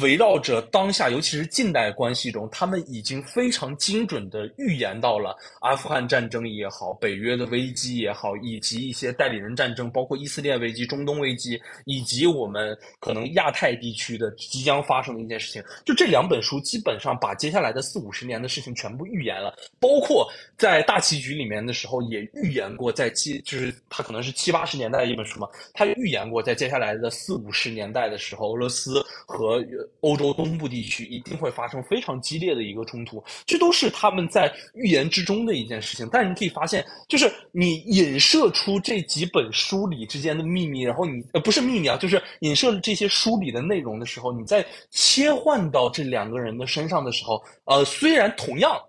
S3: 围绕着当下，尤其是近代关系中，他们已经非常精准的预言到了阿富汗战争也好，北约的危机也好，以及一些代理人战争，包括以色列危机、中东危机，以及我们可能亚太地区的即将发生的一件事情。就这两本书，基本上把接下来的四五十年的事情全部预言了，包括在大棋局里面的时候也预言过，在七就是它可能是七八十年代的一本书嘛，他预言过在接下来的四五十年代的时候，俄罗斯和欧洲东部地区一定会发生非常激烈的一个冲突，这都是他们在预言之中的一件事情。但是你可以发现，就是你引射出这几本书里之间的秘密，然后你呃不是秘密啊，就是引射这些书里的内容的时候，你在切换到这两个人的身上的时候，呃，虽然同样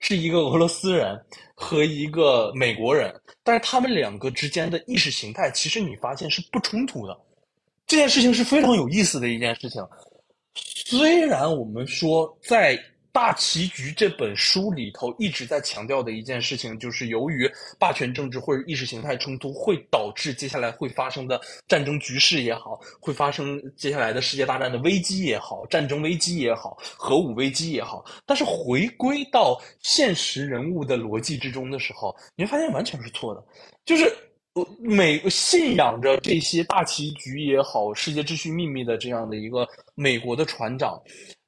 S3: 是一个俄罗斯人和一个美国人，但是他们两个之间的意识形态，其实你发现是不冲突的。这件事情是非常有意思的一件事情。虽然我们说在《大棋局》这本书里头一直在强调的一件事情，就是由于霸权政治或者意识形态冲突会导致接下来会发生的战争局势也好，会发生接下来的世界大战的危机也好，战争危机也好，核武危机也好，但是回归到现实人物的逻辑之中的时候，你会发现完全是错的，就是。美信仰着这些大棋局也好，世界秩序秘密的这样的一个美国的船长，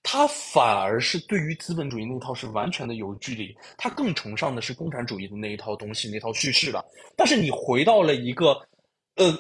S3: 他反而是对于资本主义那套是完全的有距离，他更崇尚的是共产主义的那一套东西，那套叙事的。但是你回到了一个，呃。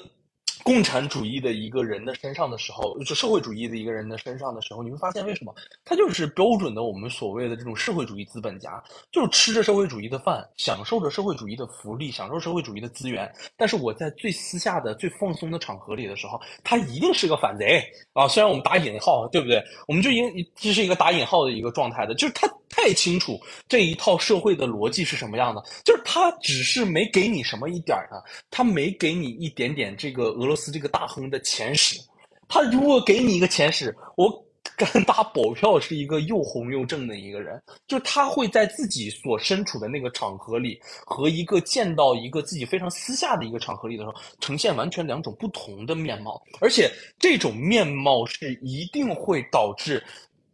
S3: 共产主义的一个人的身上的时候，就社会主义的一个人的身上的时候，你会发现为什么他就是标准的我们所谓的这种社会主义资本家，就是吃着社会主义的饭，享受着社会主义的福利，享受社会主义的资源。但是我在最私下的、最放松的场合里的时候，他一定是个反贼啊！虽然我们打引号，对不对？我们就应这是一个打引号的一个状态的，就是他太清楚这一套社会的逻辑是什么样的，就是他只是没给你什么一点儿呢，他没给你一点点这个俄罗。斯这个大亨的前史，他如果给你一个前史，我敢打保票是一个又红又正的一个人，就他会在自己所身处的那个场合里，和一个见到一个自己非常私下的一个场合里的时候，呈现完全两种不同的面貌，而且这种面貌是一定会导致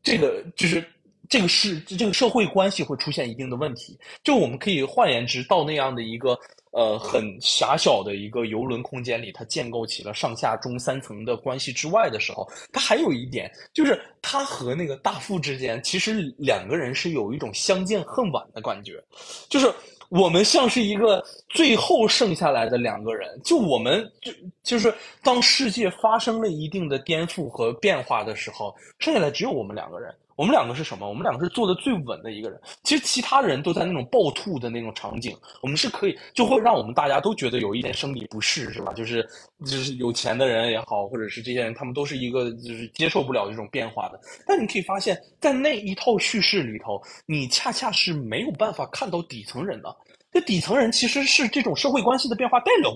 S3: 这个就是这个是这个社会关系会出现一定的问题，就我们可以换言之，到那样的一个。呃，很狭小的一个游轮空间里，它建构起了上下中三层的关系之外的时候，它还有一点，就是它和那个大副之间，其实两个人是有一种相见恨晚的感觉，就是我们像是一个最后剩下来的两个人，就我们就就是当世界发生了一定的颠覆和变化的时候，剩下来只有我们两个人。我们两个是什么？我们两个是做的最稳的一个人。其实其他人都在那种暴吐的那种场景，我们是可以就会让我们大家都觉得有一点生理不适，是吧？就是就是有钱的人也好，或者是这些人，他们都是一个就是接受不了这种变化的。但你可以发现，在那一套叙事里头，你恰恰是没有办法看到底层人的。这底层人其实是这种社会关系的变化带表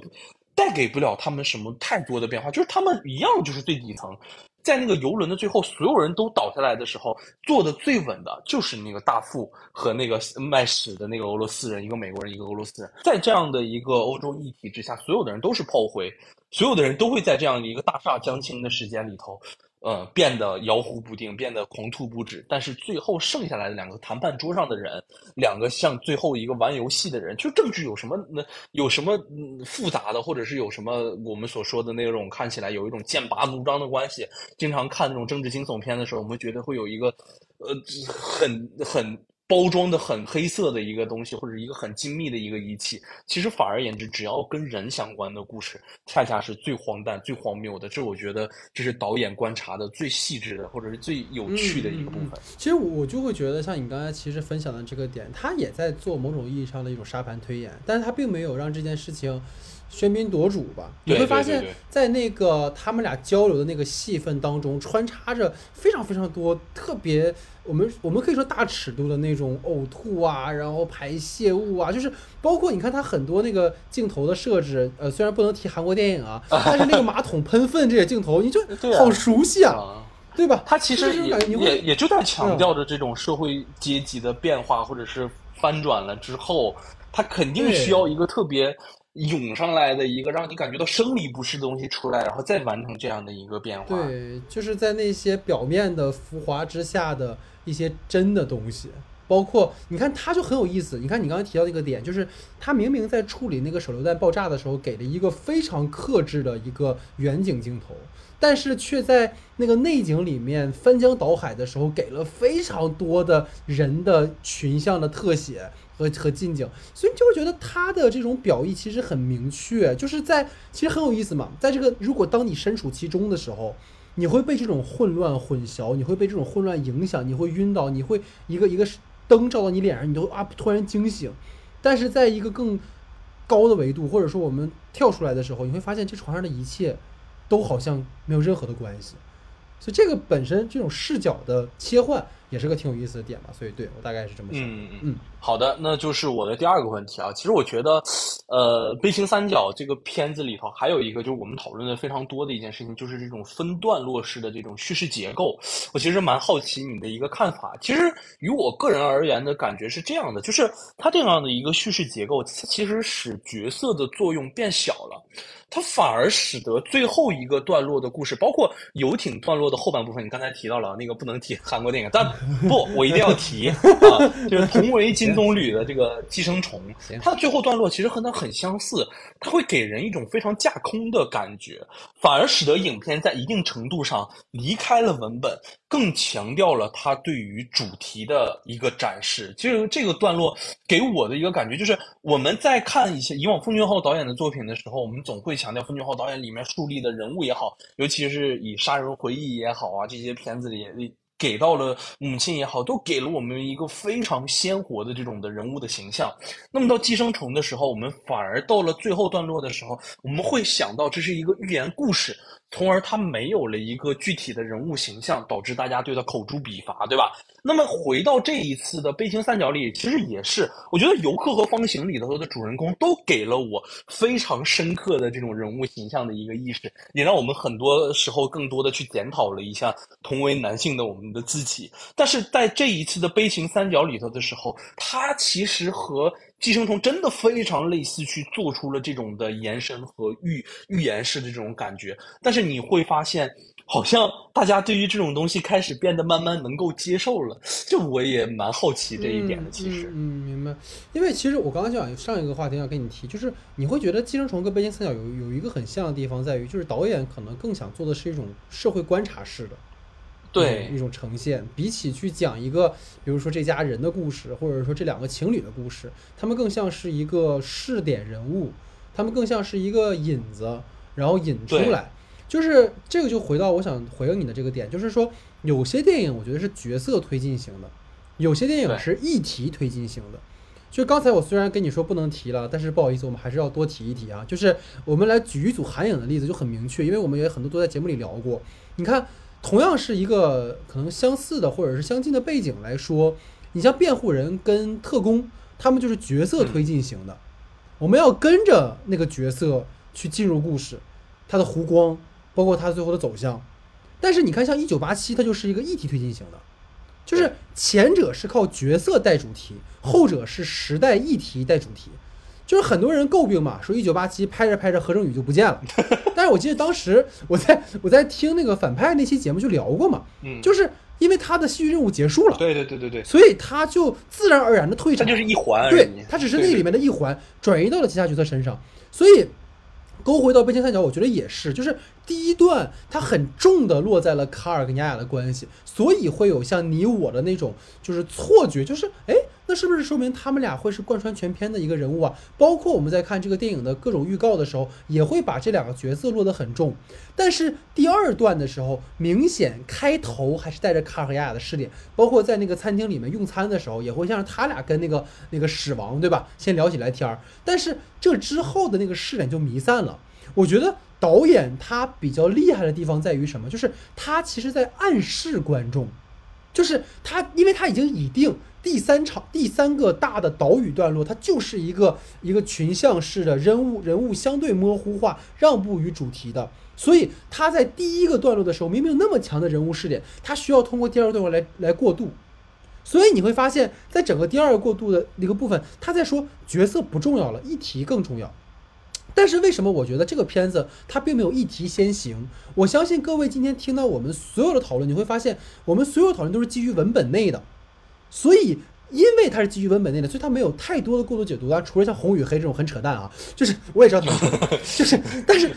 S3: 带给不了他们什么太多的变化，就是他们一样就是最底层。在那个游轮的最后，所有人都倒下来的时候，坐的最稳的就是那个大副和那个卖屎的那个俄罗斯人，一个美国人，一个俄罗斯人。在这样的一个欧洲议题之下，所有的人都是炮灰，所有的人都会在这样的一个大厦将倾的时间里头。呃，变得摇忽不定，变得狂吐不止。但是最后剩下来的两个谈判桌上的人，两个像最后一个玩游戏的人，就政治有什么那？有什么复杂的，或者是有什么我们所说的那种看起来有一种剑拔弩张的关系？经常看那种政治惊悚片的时候，我们觉得会有一个呃很很。包装的很黑色的一个东西，或者一个很精密的一个仪器，其实反而言之，只要跟人相关的故事，恰恰是最荒诞、最荒谬的。这我觉得这是导演观察的最细致的，或者是最有趣的一个部分。
S2: 其实我就会觉得，像你刚才其实分享的这个点，他也在做某种意义上的一种沙盘推演，但是他并没有让这件事情。喧宾夺主吧，你会发现在那个他们俩交流的那个戏份当中，穿插着非常非常多特别，我们我们可以说大尺度的那种呕吐啊，然后排泄物啊，就是包括你看他很多那个镜头的设置，呃，虽然不能提韩国电影啊，[LAUGHS] 但是那个马桶喷粪这些镜头，你就 [LAUGHS] 好熟悉啊，对吧？
S3: 他其实也也也就在强调着这种社会阶级的变化，或者是翻转了之后，他肯定需要一个特别。涌上来的一个让你感觉到生理不适的东西出来，然后再完成这样的一个变化。
S2: 对，就是在那些表面的浮华之下的一些真的东西，包括你看他就很有意思。你看你刚才提到那个点，就是他明明在处理那个手榴弹爆炸的时候，给了一个非常克制的一个远景镜头，但是却在那个内景里面翻江倒海的时候，给了非常多的人的群像的特写。和和近景，所以你就会觉得他的这种表意其实很明确，就是在其实很有意思嘛。在这个如果当你身处其中的时候，你会被这种混乱混淆，你会被这种混乱影响，你会晕倒，你会一个一个灯照到你脸上，你都啊突然惊醒。但是在一个更高的维度，或者说我们跳出来的时候，你会发现这床上的一切都好像没有任何的关系。所以这个本身这种视角的切换。也是个挺有意思的点吧，所以对我大概是这么想。
S3: 嗯嗯嗯，好的，那就是我的第二个问题啊。其实我觉得，呃，《悲情三角》这个片子里头还有一个就是我们讨论的非常多的一件事情，就是这种分段落式的这种叙事结构。我其实蛮好奇你的一个看法。其实于我个人而言的感觉是这样的，就是它这样的一个叙事结构，它其实使角色的作用变小了。它反而使得最后一个段落的故事，包括游艇段落的后半部分，你刚才提到了那个不能提韩国电影，但不，我一定要提 [LAUGHS] 啊，就是同为金棕榈的这个寄生虫，[LAUGHS] 它的最后段落其实和它很相似，它会给人一种非常架空的感觉，反而使得影片在一定程度上离开了文本。更强调了它对于主题的一个展示。其实这个段落给我的一个感觉就是，我们在看一些以往奉俊昊导演的作品的时候，我们总会强调奉俊昊导演里面树立的人物也好，尤其是以《杀人回忆》也好啊，这些片子里给到了母亲也好，都给了我们一个非常鲜活的这种的人物的形象。那么到《寄生虫》的时候，我们反而到了最后段落的时候，我们会想到这是一个寓言故事。从而他没有了一个具体的人物形象，导致大家对他口诛笔伐，对吧？那么回到这一次的悲情三角里，其实也是，我觉得游客和方形里头的主人公都给了我非常深刻的这种人物形象的一个意识，也让我们很多时候更多的去检讨了一下同为男性的我们的自己。但是在这一次的悲情三角里头的时候，他其实和。寄生虫真的非常类似，去做出了这种的延伸和预预言式的这种感觉。但是你会发现，好像大家对于这种东西开始变得慢慢能够接受了。这我也蛮好奇这一点的，其实。
S2: 嗯，明白。因为其实我刚刚想上一个话题要跟你提，就是你会觉得寄生虫跟北京三角有有一个很像的地方，在于就是导演可能更想做的是一种社会观察式的。
S3: 对
S2: 一种呈现，比起去讲一个，比如说这家人的故事，或者说这两个情侣的故事，他们更像是一个试点人物，他们更像是一个引子，然后引出来。就是这个就回到我想回应你的这个点，就是说有些电影我觉得是角色推进型的，有些电影是议题推进型的。就刚才我虽然跟你说不能提了，但是不好意思，我们还是要多提一提啊。就是我们来举一组韩影的例子就很明确，因为我们也很多都在节目里聊过。你看。同样是一个可能相似的或者是相近的背景来说，你像辩护人跟特工，他们就是角色推进型的，我们要跟着那个角色去进入故事，他的弧光，包括他最后的走向。但是你看，像一九八七，它就是一个议题推进型的，就是前者是靠角色带主题，后者是时代议题带主题。就是很多人诟病嘛，说一九八七拍着拍着何正宇就不见了。[LAUGHS] 但是我记得当时我在我在听那个反派那期节目就聊过嘛，嗯，就是因为他的戏剧任务结束了，
S3: 对对对对对，
S2: 所以他就自然而然的退场，
S3: 他就是一环，
S2: 对他只是那里面的一环，转移到了其他角色身上，所以。勾回到悲情三角，我觉得也是，就是第一段它很重的落在了卡尔跟雅雅的关系，所以会有像你我的那种就是错觉，就是哎，那是不是说明他们俩会是贯穿全片的一个人物啊？包括我们在看这个电影的各种预告的时候，也会把这两个角色落得很重。但是第二段的时候，明显开头还是带着卡尔和雅雅的视点，包括在那个餐厅里面用餐的时候，也会像他俩跟那个那个史王对吧，先聊起来天儿。但是这之后的那个视点就弥散了。我觉得导演他比较厉害的地方在于什么？就是他其实在暗示观众，就是他，因为他已经已定第三场第三个大的岛屿段落，它就是一个一个群像式的人物人物相对模糊化，让步于主题的。所以他在第一个段落的时候，明明有那么强的人物试点，他需要通过第二个段落来来过渡。所以你会发现在整个第二个过渡的那个部分，他在说角色不重要了，议题更重要。但是为什么我觉得这个片子它并没有一提先行？我相信各位今天听到我们所有的讨论，你会发现我们所有讨论都是基于文本内的，所以因为它是基于文本内的，所以它没有太多的过度解读啊。除了像红与黑这种很扯淡啊，就是我也知道怎么说，就是但是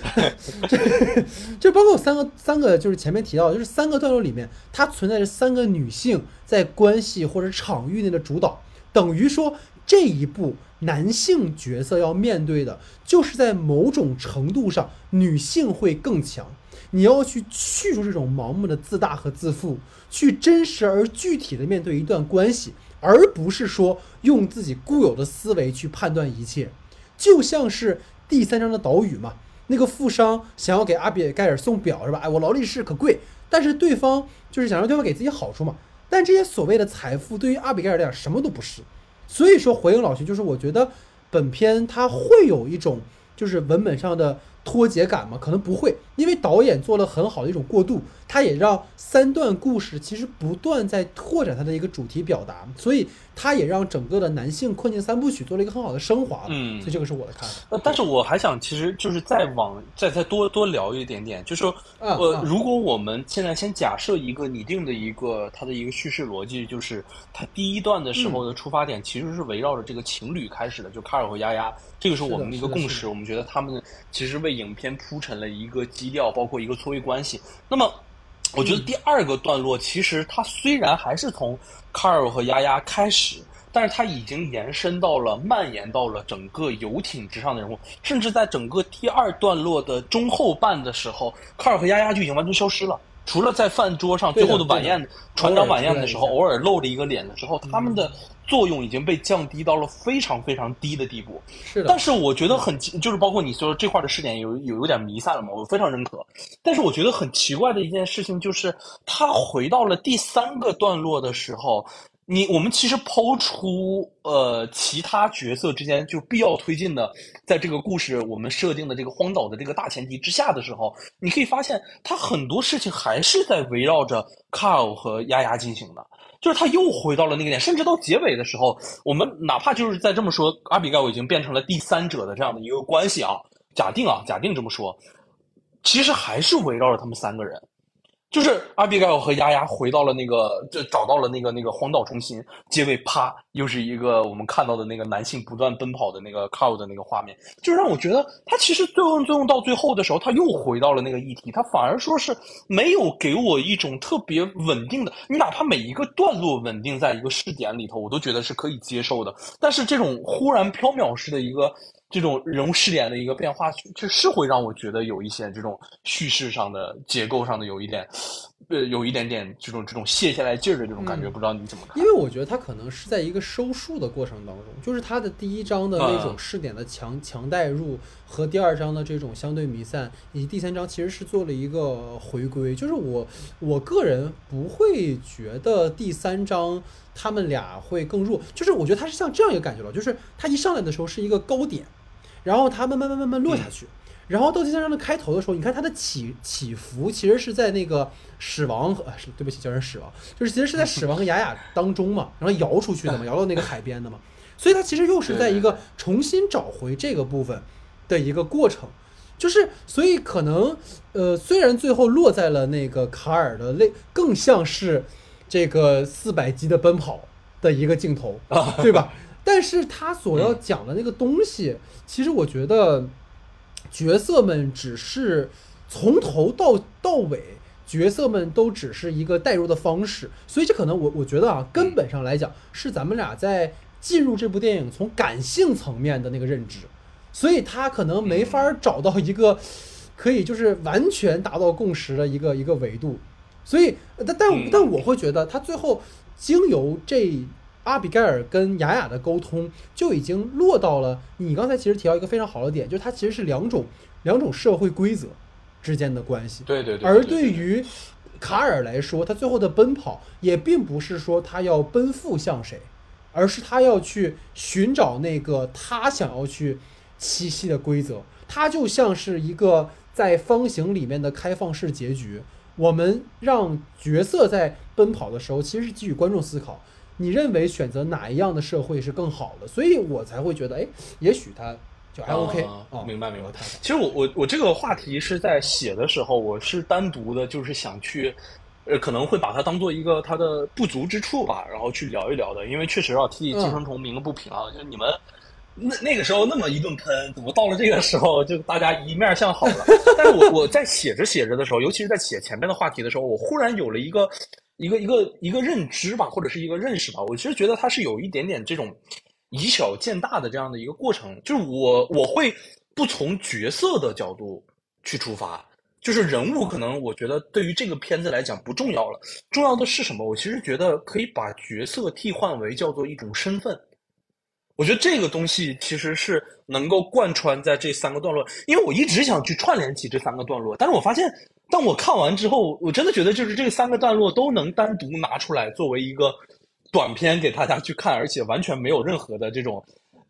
S2: [LAUGHS] 就包括三个三个就是前面提到的，就是三个段落里面它存在着三个女性在关系或者场域内的主导，等于说这一步男性角色要面对的，就是在某种程度上女性会更强。你要去去除这种盲目的自大和自负，去真实而具体的面对一段关系，而不是说用自己固有的思维去判断一切。就像是第三章的岛屿嘛，那个富商想要给阿比盖尔送表是吧？哎，我劳力士可贵，但是对方就是想让对方给自己好处嘛。但这些所谓的财富对于阿比盖尔来讲什么都不是。所以说回应老徐，就是我觉得本片它会有一种就是文本上的脱节感吗？可能不会，因为导演做了很好的一种过渡，他也让三段故事其实不断在拓展它的一个主题表达，所以它也让整个的男性困境三部曲做了一个很好的升华。
S3: 嗯
S2: 所以这个是我的看法。
S3: 呃，但是我还想，其实就是再往再再多多聊一点点，就是说，
S2: 啊
S3: 呃
S2: 啊，
S3: 如果我们现在先假设一个拟定的一个它的一个叙事逻辑，就是它第一段的时候的出发点其实是围绕着这个情侣开始的，就卡尔和丫丫，这个是我们的一个共识，我们觉得他们其实为影片铺陈了一个基调，包括一个错位关系。那么，我觉得第二个段落其实它虽然还是从卡尔和丫丫开始。但是它已经延伸到了、蔓延到了整个游艇之上的人物，甚至在整个第二段落的中后半的时候，卡尔和丫丫就已经完全消失了。除了在饭桌上最后的晚宴、船长晚宴的时候，
S2: 偶
S3: 偶尔露着一个脸的时候，他们的作用已经被降低到了非常非常低的地步。
S2: 是的，
S3: 但是我觉得很奇，就是包括你说这块的试点有有有点弥散了嘛，我非常认可。但是我觉得很奇怪的一件事情就是，他回到了第三个段落的时候，你我们其实抛出呃其他角色之间就必要推进的，在这个故事我们设定的这个荒岛的这个大前提之下的时候，你可以发现他很多事情还是在围绕着卡尔和丫丫进行的。就是他又回到了那个点，甚至到结尾的时候，我们哪怕就是在这么说，阿比盖尔已经变成了第三者的这样的一个关系啊，假定啊，假定这么说，其实还是围绕着他们三个人，就是阿比盖尔和丫丫回到了那个，就找到了那个那个荒岛中心，结尾啪又是一个我们看到的那个男性不断奔跑的那个 c o 的那个画面，就让我觉得他其实最后最后到最后的时候，他又回到了那个议题，他反而说是没有给我一种特别稳定的，你哪怕每一个段落稳定在一个视点里头，我都觉得是可以接受的，但是这种忽然缥缈式的一个。这种人物视点的一个变化，就是会让我觉得有一些这种叙事上的结构上的有一点，呃，有一点点这种这种卸下来劲儿的这种感觉，
S2: 嗯
S3: 不知道你怎么看
S2: 因？为我觉得他可能是在一个收束的过程当中，就是他的第一章的那种
S3: 嗯
S2: 试点的强强带入和第二章的这种相对弥散，以及第三章其实是做了一个回归。就是我我个人不会觉得第三章他们俩会更弱，就是我觉得他是像这样一个感觉了，就是他一上来的时候是一个高点，然后它慢慢慢慢慢落下去。然后到第三章的开头的时候，你看它的起起伏，其实是在那个死亡和，呃是对不起，叫人死亡，就是其实是在死亡和雅雅当中嘛，然后摇出去的嘛，摇到那个海边的嘛，所以它其实又是在一个重新找回这个部分的一个过程，就是所以可能呃，虽然最后落在了那个卡尔的类，更像是这个四百级的奔跑的一个镜头，[LAUGHS] 对吧？但是他所要讲的那个东西，其实我觉得角色们只是从头到到尾，角色们都只是一个代入的方式，所以这可能我我觉得啊，根本上来讲是咱们俩在进入这部电影从感性层面的那个认知，所以他可能没法找到一个可以就是完全达到共识的一个一个维度，所以但但但我会觉得他最后经由这。阿比盖尔跟雅雅的沟通就已经落到了你刚才其实提到一个非常好的点，就是它其实是两种两种社会规则之间的关系。
S3: 对对对。
S2: 而
S3: 对
S2: 对于卡尔来说，他最后的奔跑也并不是说他要奔赴向谁，而是他要去寻找那个他想要去栖息的规则。它就像是一个在方形里面的开放式结局。我们让角色在奔跑的时候，其实是给予观众思考。你认为选择哪一样的社会是更好的？所以我才会觉得，哎，也许他就还 OK
S3: 啊
S2: 哦
S3: 明白明白其实我我我这个话题是在写的时候，我是单独的，就是想去，呃，可能会把它当做一个它的不足之处吧，然后去聊一聊的。因为确实要替
S2: 嗯
S3: 寄生虫鸣个不平啊，就你们那那个时候那么一顿喷，怎么到了这个时候就大家一面向好了？但是我我在写着写着的时候，尤其是在写前面的话题的时候，我忽然有了一个一个一个一个认知吧，或者是一个认识吧，我其实觉得它是有一点点这种以小见大的这样的一个过程，就是我我会不从角色的角度去出发，就是人物可能我觉得对于这个片子来讲不重要了，重要的是什么？我其实觉得可以把角色替换为叫做一种身份。我觉得这个东西其实是能够贯穿在这三个段落，因为我一直想去串联起这三个段落，但是我发现，但我看完之后，我真的觉得就是这三个段落都能单独拿出来作为一个短片给大家去看，而且完全没有任何的这种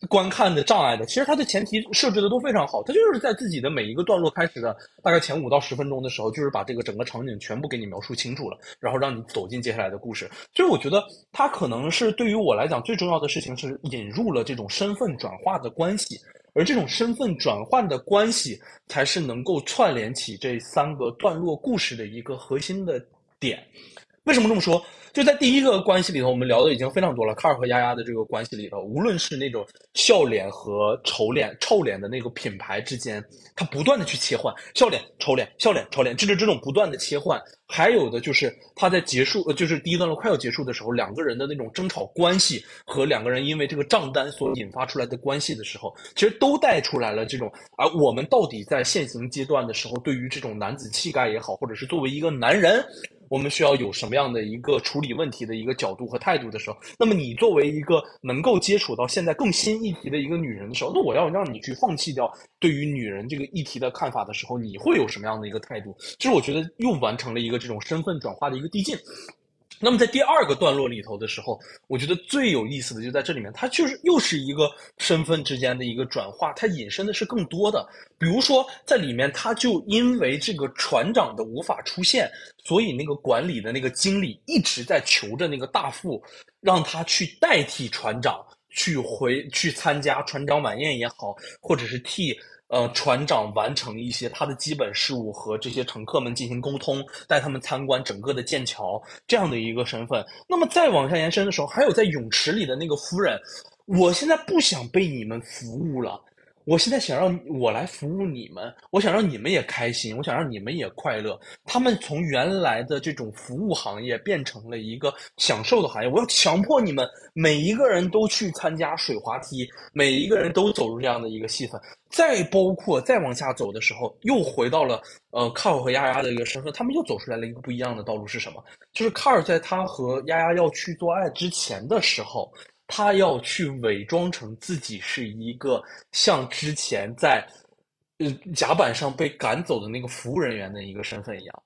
S3: 观看的障碍的。其实它的前提设置的都非常好，它就是在自己的每一个段落开始的大概前五到十分钟的时候，就是把这个整个场景全部给你描述清楚了，然后让你走进接下来的故事。就是我觉得它可能是对于我来讲最重要的事情是引入了这种身份转化的关系，而这种身份转换的关系才是能够串联起这三个段落故事的一个核心的点。为什么这么说？就在第一个关系里头，我们聊的已经非常多了。卡尔和丫丫的这个关系里头，无论是那种笑脸和丑脸、臭脸的那个品牌之间，它不断的去切换，笑脸、丑脸、笑脸、丑脸，就是这种不断的切换。还有的就是他在结束，呃，就是第一段落快要结束的时候，两个人的那种争吵关系和两个人因为这个账单所引发出来的关系的时候，其实都带出来了这种，而我们到底在现行阶段的时候，对于这种男子气概也好，或者是作为一个男人。我们需要有什么样的一个处理问题的一个角度和态度的时候，那么你作为一个能够接触到现在更新议题的一个女人的时候，那我要让你去放弃掉对于女人这个议题的看法的时候，你会有什么样的一个态度？就是我觉得又完成了一个这种身份转化的一个递进。那么在第二个段落里头的时候，我觉得最有意思的就在这里面，它就是又是一个身份之间的一个转化，它引申的是更多的。比如说在里面，他就因为这个船长的无法出现，所以那个管理的那个经理一直在求着那个大副，让他去代替船长去回去参加船长晚宴也好，或者是替。呃，船长完成一些他的基本事务和这些乘客们进行沟通，带他们参观整个的剑桥这样的一个身份。那么再往下延伸的时候，还有在泳池里的那个夫人，我现在不想被你们服务了。我现在想让我来服务你们，我想让你们也开心，我想让你们也快乐。他们从原来的这种服务行业变成了一个享受的行业，我要强迫你们每一个人都去参加水滑梯，每一个人都走入这样的一个戏份。再包括再往下走的时候，又回到了呃卡尔和丫丫的一个身份，他们又走出来了一个不一样的道路是什么？就是卡尔在他和丫丫要去做爱之前的时候。他要去伪装成自己是一个像之前在呃甲板上被赶走的那个服务人员的一个身份一样。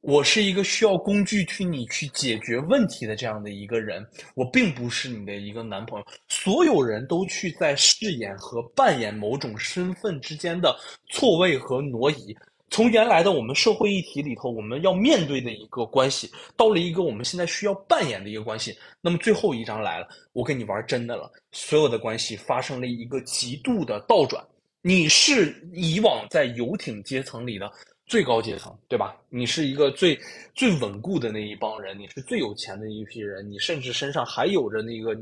S3: 我是一个需要工具替你去解决问题的这样的一个人，我并不是你的一个男朋友。所有人都去在饰演和扮演某种身份之间的错位和挪移。从原来的我们社会议题里头，我们要面对的一个关系，到了一个我们现在需要扮演的一个关系。那么最后一章来了，我跟你玩真的了，所有的关系发生了一个极度的倒转。你是以往在游艇阶层里的最高阶层，对吧？你是一个最最稳固的那一帮人，你是最有钱的一批人，你甚至身上还有着那个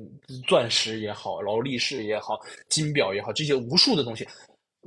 S3: 钻石也好、劳力士也好、金表也好，这些无数的东西。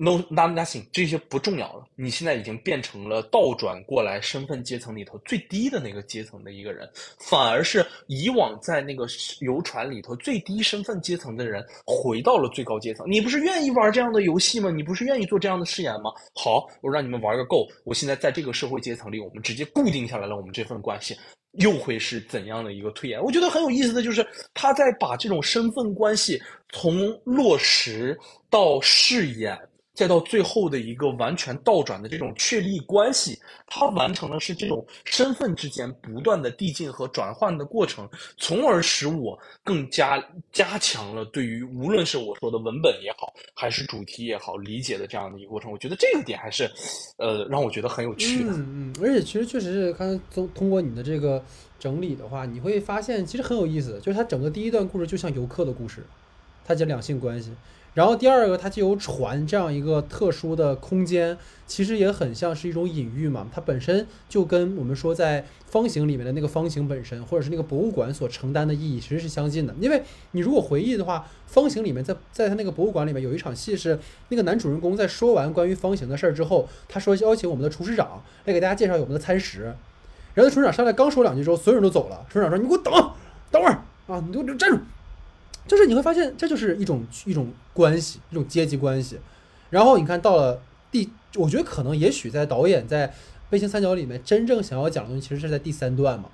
S3: No, not nothing，这些不重要了。你现在已经变成了倒转过来身份阶层里头最低的那个阶层的一个人，反而是以往在那个游船里头最低身份阶层的人回到了最高阶层。你不是愿意玩这样的游戏吗？你不是愿意做这样的誓言吗？好，我让你们玩个够。我现在在这个社会阶层里，我们直接固定下来了我们这份关系。又会是怎样的一个推演？我觉得很有意思的就是，他在把这种身份关系从落实到饰演。再到最后的一个完全倒转的这种确立关系，它完成的是这种身份之间不断的递进和转换的过程，从而使我更加加强了对于无论是我说的文本也好，还是主题也好理解的这样的一个过程。我觉得这个点还是，呃，让我觉得很有趣的。
S2: 嗯嗯，而且其实确实是刚才通通过你的这个整理的话，你会发现其实很有意思，就是它整个第一段故事就像游客的故事，它讲两性关系。然后第二个，它就有船这样一个特殊的空间，其实也很像是一种隐喻嘛。它本身就跟我们说在方形里面的那个方形本身，或者是那个博物馆所承担的意义，其实是相近的。因为你如果回忆的话，方形里面在在他那个博物馆里面有一场戏是那个男主人公在说完关于方形的事儿之后，他说邀请我们的厨师长来给大家介绍我们的餐食。然后厨师长上来刚说两句之后，所有人都走了。厨师长说：“你给我等，等会儿啊，你给我站住。”就是你会发现，这就是一种一种关系，一种阶级关系。然后你看到了第，我觉得可能也许在导演在《背心三角》里面真正想要讲的东西，其实是在第三段嘛。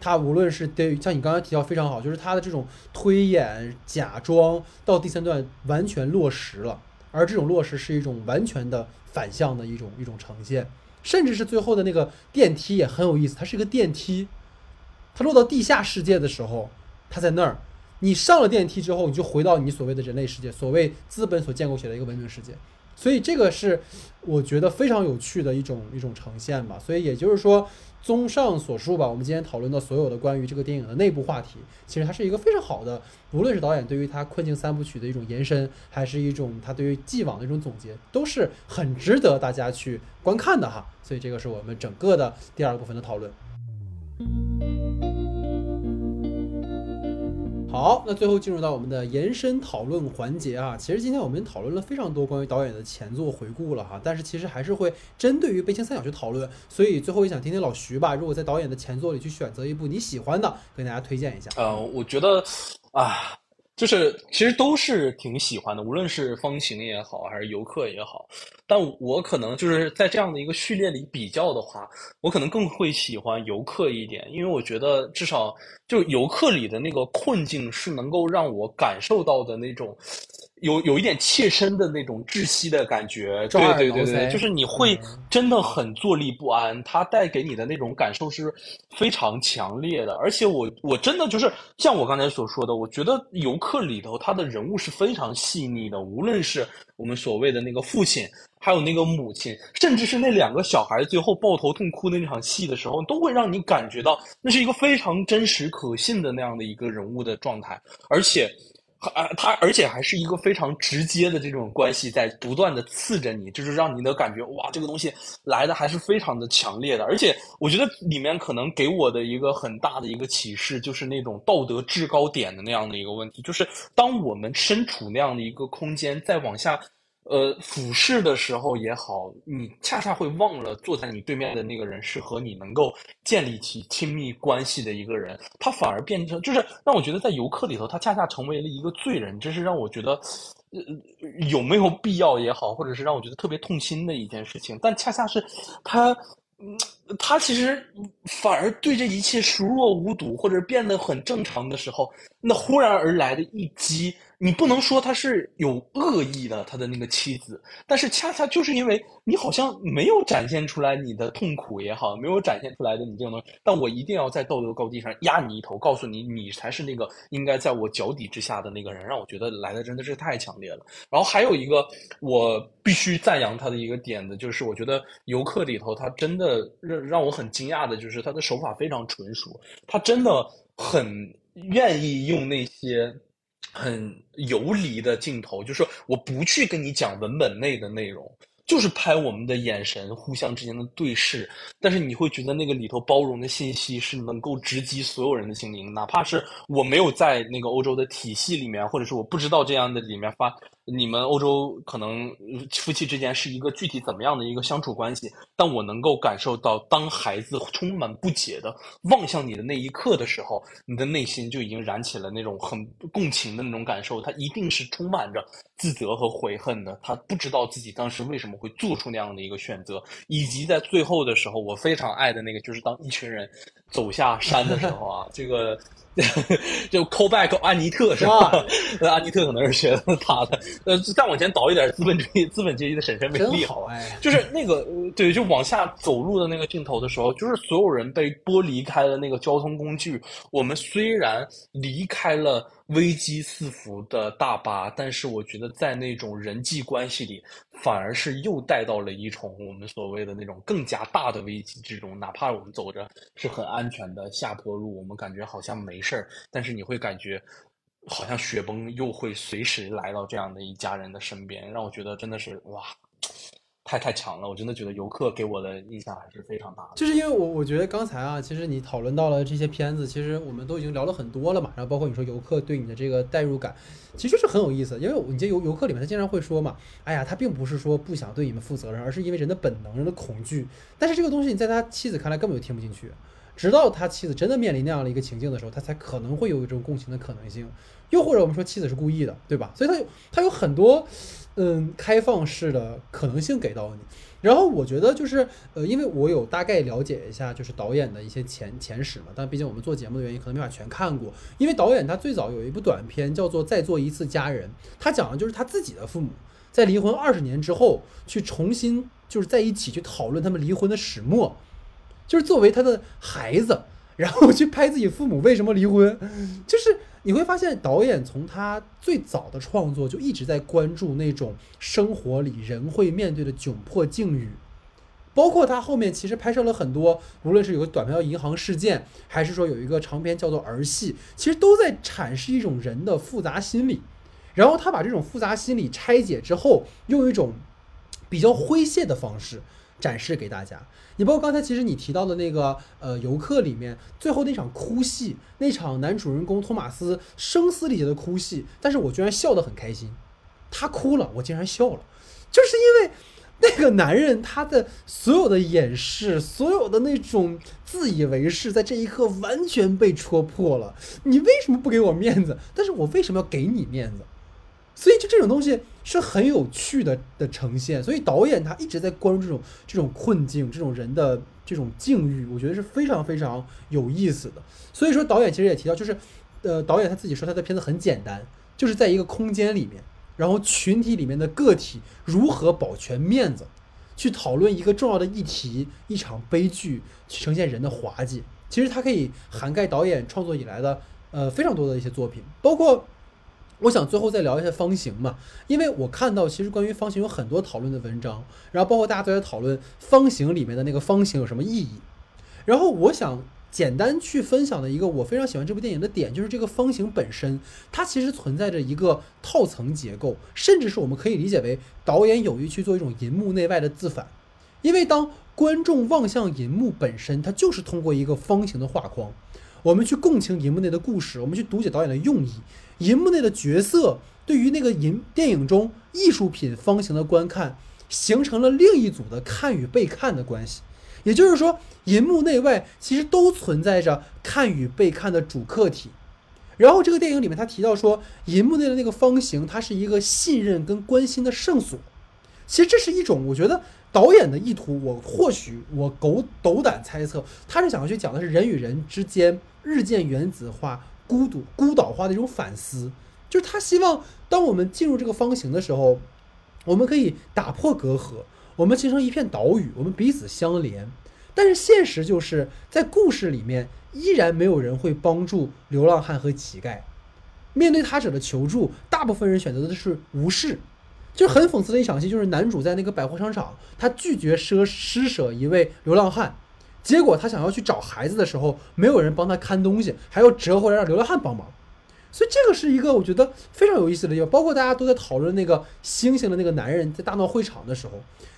S2: 他无论是对像你刚刚提到非常好，就是他的这种推演、假装，到第三段完全落实了。而这种落实是一种完全的反向的一种一种呈现，甚至是最后的那个电梯也很有意思，它是一个电梯，它落到地下世界的时候，它在那儿。你上了电梯之后，你就回到你所谓的人类世界，所谓资本所建构起来的一个文明世界。所以这个是我觉得非常有趣的一种一种呈现吧。所以也就是说，综上所述吧，我们今天讨论的所有的关于这个电影的内部话题，其实它是一个非常好的，无论是导演对于他困境三部曲的一种延伸，还是一种他对于既往的一种总结，都是很值得大家去观看的哈。所以这个是我们整个的第二部分的讨论。好，那最后进入到我们的延伸讨论环节啊。其实今天我们讨论了非常多关于导演的前作回顾了哈，但是其实还是会针对于《悲情三角》去讨论。所以最后也想听听老徐吧，如果在导演的前作里去选择一部你喜欢的，跟大家推荐一下。
S3: 呃，我觉得啊。就是其实都是挺喜欢的，无论是方形也好，还是游客也好。但我可能就是在这样的一个序列里比较的话，我可能更会喜欢游客一点，因为我觉得至少就游客里的那个困境是能够让我感受到的那种。有有一点切身的那种窒息的感觉，对对对对，就是你会真的很坐立不安，它带给你的那种感受是非常强烈的。而且我我真的就是像我刚才所说的，我觉得游客里头他的人物是非常细腻的，无论是我们所谓的那个父亲，还有那个母亲，甚至是那两个小孩最后抱头痛哭的那场戏的时候，都会让你感觉到那是一个非常真实可信的那样的一个人物的状态，而且。啊，他而且还是一个非常直接的这种关系，在不断的刺着你，就是让你的感觉哇，这个东西来的还是非常的强烈的。而且我觉得里面可能给我的一个很大的一个启示，就是那种道德制高点的那样的一个问题，就是当我们身处那样的一个空间，再往下。呃，俯视的时候也好，你恰恰会忘了坐在你对面的那个人是和你能够建立起亲密关系的一个人，他反而变成就是让我觉得在游客里头，他恰恰成为了一个罪人，这是让我觉得呃有没有必要也好，或者是让我觉得特别痛心的一件事情。但恰恰是他，嗯，他其实反而对这一切熟若无睹，或者变得很正常的时候，那忽然而来的一击。你不能说他是有恶意的，他的那个妻子，但是恰恰就是因为你好像没有展现出来你的痛苦也好，没有展现出来的你这种东西，但我一定要在道德高地上压你一头，告诉你你才是那个应该在我脚底之下的那个人，让我觉得来的真的是太强烈了。然后还有一个我必须赞扬他的一个点子，就是我觉得游客里头他真的让让我很惊讶的就是他的手法非常纯熟，他真的很愿意用那些。很游离的镜头，就是我不去跟你讲文本内的内容，就是拍我们的眼神互相之间的对视，但是你会觉得那个里头包容的信息是能够直击所有人的心灵，哪怕是我没有在那个欧洲的体系里面，或者是我不知道这样的里面发。你们欧洲可能夫妻之间是一个具体怎么样的一个相处关系？但我能够感受到，当孩子充满不解的望向你的那一刻的时候，你的内心就已经燃起了那种很共情的那种感受。他一定是充满着自责和悔恨的，他不知道自己当时为什么会做出那样的一个选择，以及在最后的时候，我非常爱的那个，就是当一群人走下山的时候啊，这个。[LAUGHS] 就 call back 安妮特是吧？[LAUGHS] 安妮特可能是学的他的。呃，再往前倒一点，资本主义、资本阶级的审慎美丽，
S2: 好
S3: 哎，就是那个对，就往下走路的那个镜头的时候，就是所有人被剥离开了那个交通工具。我们虽然离开了。危机四伏的大巴，但是我觉得在那种人际关系里，反而是又带到了一重我们所谓的那种更加大的危机之中。哪怕我们走着是很安全的下坡路，我们感觉好像没事儿，但是你会感觉好像雪崩又会随时来到这样的一家人的身边，让我觉得真的是哇，太太强了！我真的觉得游客给我的印象还是非常大的。
S2: 就是因为我我觉得刚才啊，其实你讨论到了这些片子，其实我们都已经聊了很多了嘛。然后包括你说游客对你的这个代入感，其实是很有意思。因为你这游游客里面他经常会说嘛，哎呀，他并不是说不想对你们负责任，而是因为人的本能、人的恐惧。但是这个东西你在他妻子看来根本就听不进去，直到他妻子真的面临那样的一个情境的时候，他才可能会有一种共情的可能性。又或者我们说妻子是故意的，对吧？所以他有他有很多嗯开放式的可能性给到你。然后我觉得就是呃，因为我有大概了解一下，就是导演的一些前前史嘛，但毕竟我们做节目的原因，可能没法全看过。因为导演他最早有一部短片叫做《再做一次家人》，他讲的就是他自己的父母在离婚二十年之后，去重新就是在一起去讨论他们离婚的始末，就是作为他的孩子，然后去拍自己父母为什么离婚，就是。你会发现，导演从他最早的创作就一直在关注那种生活里人会面对的窘迫境遇，包括他后面其实拍摄了很多，无论是有个短片叫《银行事件》，还是说有一个长片叫做《儿戏》，其实都在阐释一种人的复杂心理。然后他把这种复杂心理拆解之后，用一种比较诙谐的方式展示给大家。你包括刚才其实你提到的那个呃游客里面最后那场哭戏，那场男主人公托马斯声嘶力竭的哭戏，但是我居然笑得很开心，他哭了，我竟然笑了，就是因为那个男人他的所有的掩饰，所有的那种自以为是，在这一刻完全被戳破了。你为什么不给我面子？但是我为什么要给你面子？所以就这种东西是很有趣的的呈现，所以导演他一直在关注这种这种困境，这种人的这种境遇，我觉得是非常非常有意思的。所以说导演其实也提到，就是呃导演他自己说他的片子很简单，就是在一个空间里面，然后群体里面的个体如何保全面子，去讨论一个重要的议题，一场悲剧，去呈现人的滑稽。其实它可以涵盖导演创作以来的呃非常多的一些作品，包括。我想最后再聊一下方形嘛，因为我看到其实关于方形有很多讨论的文章，然后包括大家都在讨论方形里面的那个方形有什么意义。然后我想简单去分享的一个我非常喜欢这部电影的点，就是这个方形本身，它其实存在着一个套层结构，甚至是我们可以理解为导演有意去做一种银幕内外的自反。因为当观众望向银幕本身，它就是通过一个方形的画框，我们去共情银幕内的故事，我们去读解导演的用意。银幕内的角色对于那个银电影中艺术品方形的观看，形成了另一组的看与被看的关系。也就是说，银幕内外其实都存在着看与被看的主客体。然后这个电影里面他提到说，银幕内的那个方形，它是一个信任跟关心的圣所。其实这是一种，我觉得导演的意图，我或许我斗斗胆猜测，他是想要去讲的是人与人之间日渐原子化。孤独、孤岛化的一种反思，就是他希望，当我们进入这个方形的时候，我们可以打破隔阂，我们形成一片岛屿，我们彼此相连。但是现实就是在故事里面，依然没有人会帮助流浪汉和乞丐。面对他者的求助，大部分人选择的是无视。就很讽刺的一场戏，就是男主在那个百货商场，他拒绝施施舍一位流浪汉。结果他想要去找孩子的时候，没有人帮他看东西，还要折回来让流浪汉帮忙，所以这个是一个我觉得非常有意思的地方。包括大家都在讨论那个星星的那个男人在大闹会场的时候，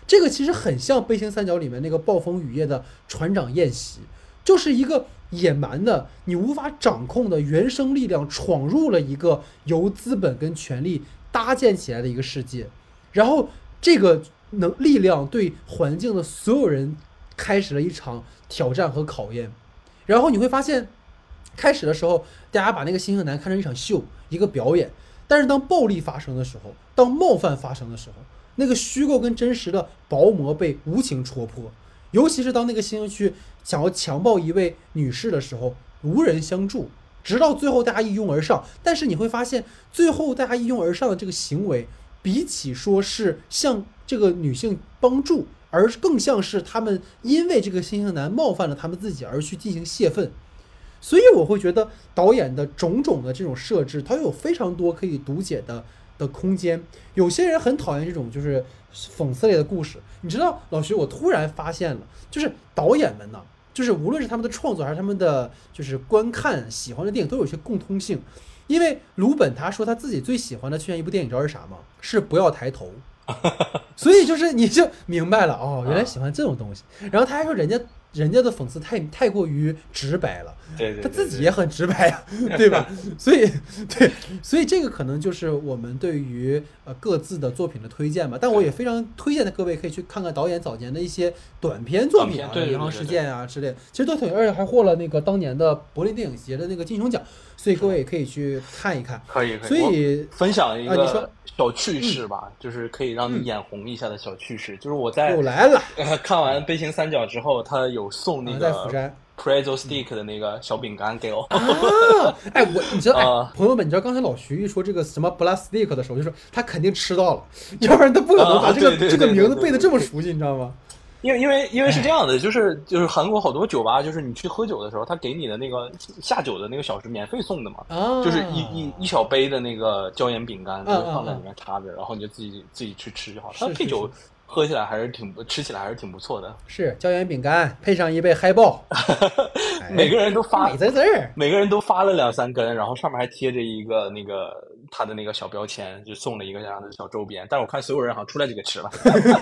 S2: 这个其实很像《悲情三角》里面那个暴风雨夜的船长宴席，就是一个野蛮的、你无法掌控的原生力量闯入了一个由资本跟权力搭建起来的一个世界，然后这个能力量对环境的所有人开始了一场。挑战和考验，然后你会发现，开始的时候大家把那个星星男看成一场秀，一个表演。但是当暴力发生的时候，当冒犯发生的时候，那个虚构跟真实的薄膜被无情戳破。尤其是当那个星星去想要强暴一位女士的时候，无人相助，直到最后大家一拥而上。但是你会发现，最后大家一拥而上的这个行为，比起说是向这个女性帮助。而更像是他们因为这个星星男冒犯了他们自己而去进行泄愤，所以我会觉得导演的种种的这种设置，它有非常多可以读解的的空间。有些人很讨厌这种就是讽刺类的故事，你知道，老徐，我突然发现了，就是导演们呢，就是无论是他们的创作还是他们的就是观看喜欢的电影，都有一些共通性。因为鲁本他说他自己最喜欢的去年一部电影，你知道是啥吗？是不要抬头。[LAUGHS] 所以就是你就明白了哦，原来喜欢这种东西。然后他还说人家人家的讽刺太太过于直白了，
S3: 对对，
S2: 他自己也很直白呀，对吧？所以对，所以这个可能就是我们对于呃各自的作品的推荐吧。但我也非常推荐的各位可以去看看导演早年的一些短片作品啊，《银行事件》啊之类，其实都挺，而且还获了那个当年的柏林电影节的那个金熊奖，所以各位也可以去看一看。
S3: 可以，可
S2: 以。所以
S3: 分享一
S2: 个。
S3: 小趣事吧，就是可以让你眼红一下的小趣事。就是我在
S2: 又来了，[LAUGHS]
S3: 看完《悲情三角》之后，他有送那个 pretzel stick 的那个小饼干给我。
S2: 啊，[LAUGHS] 哎，我你知道，哎，朋友们，你知道刚才老徐一说这个什么 blood stick 的时候，就是他肯定吃到了，[LAUGHS] 要不然他不可能把这个这个名字背的这么熟悉，你知道吗？
S3: 因为因为因为是这样的，就是就是韩国好多酒吧，就是你去喝酒的时候，他给你的那个下酒的那个小时免费送的嘛，就是一一一小杯的那个椒盐饼干，就放在里面插着，然后你就自己自己去吃就好了。它配酒喝起来还是挺吃起来还是挺不错的。
S2: 是椒盐饼干配上一杯嗨爆，[LAUGHS]
S3: 每个人都发
S2: 在这儿，
S3: 每个人都发了两三根，然后上面还贴着一个那个。他的那个小标签就送了一个这样的小周边，但是我看所有人好像出来就给吃了，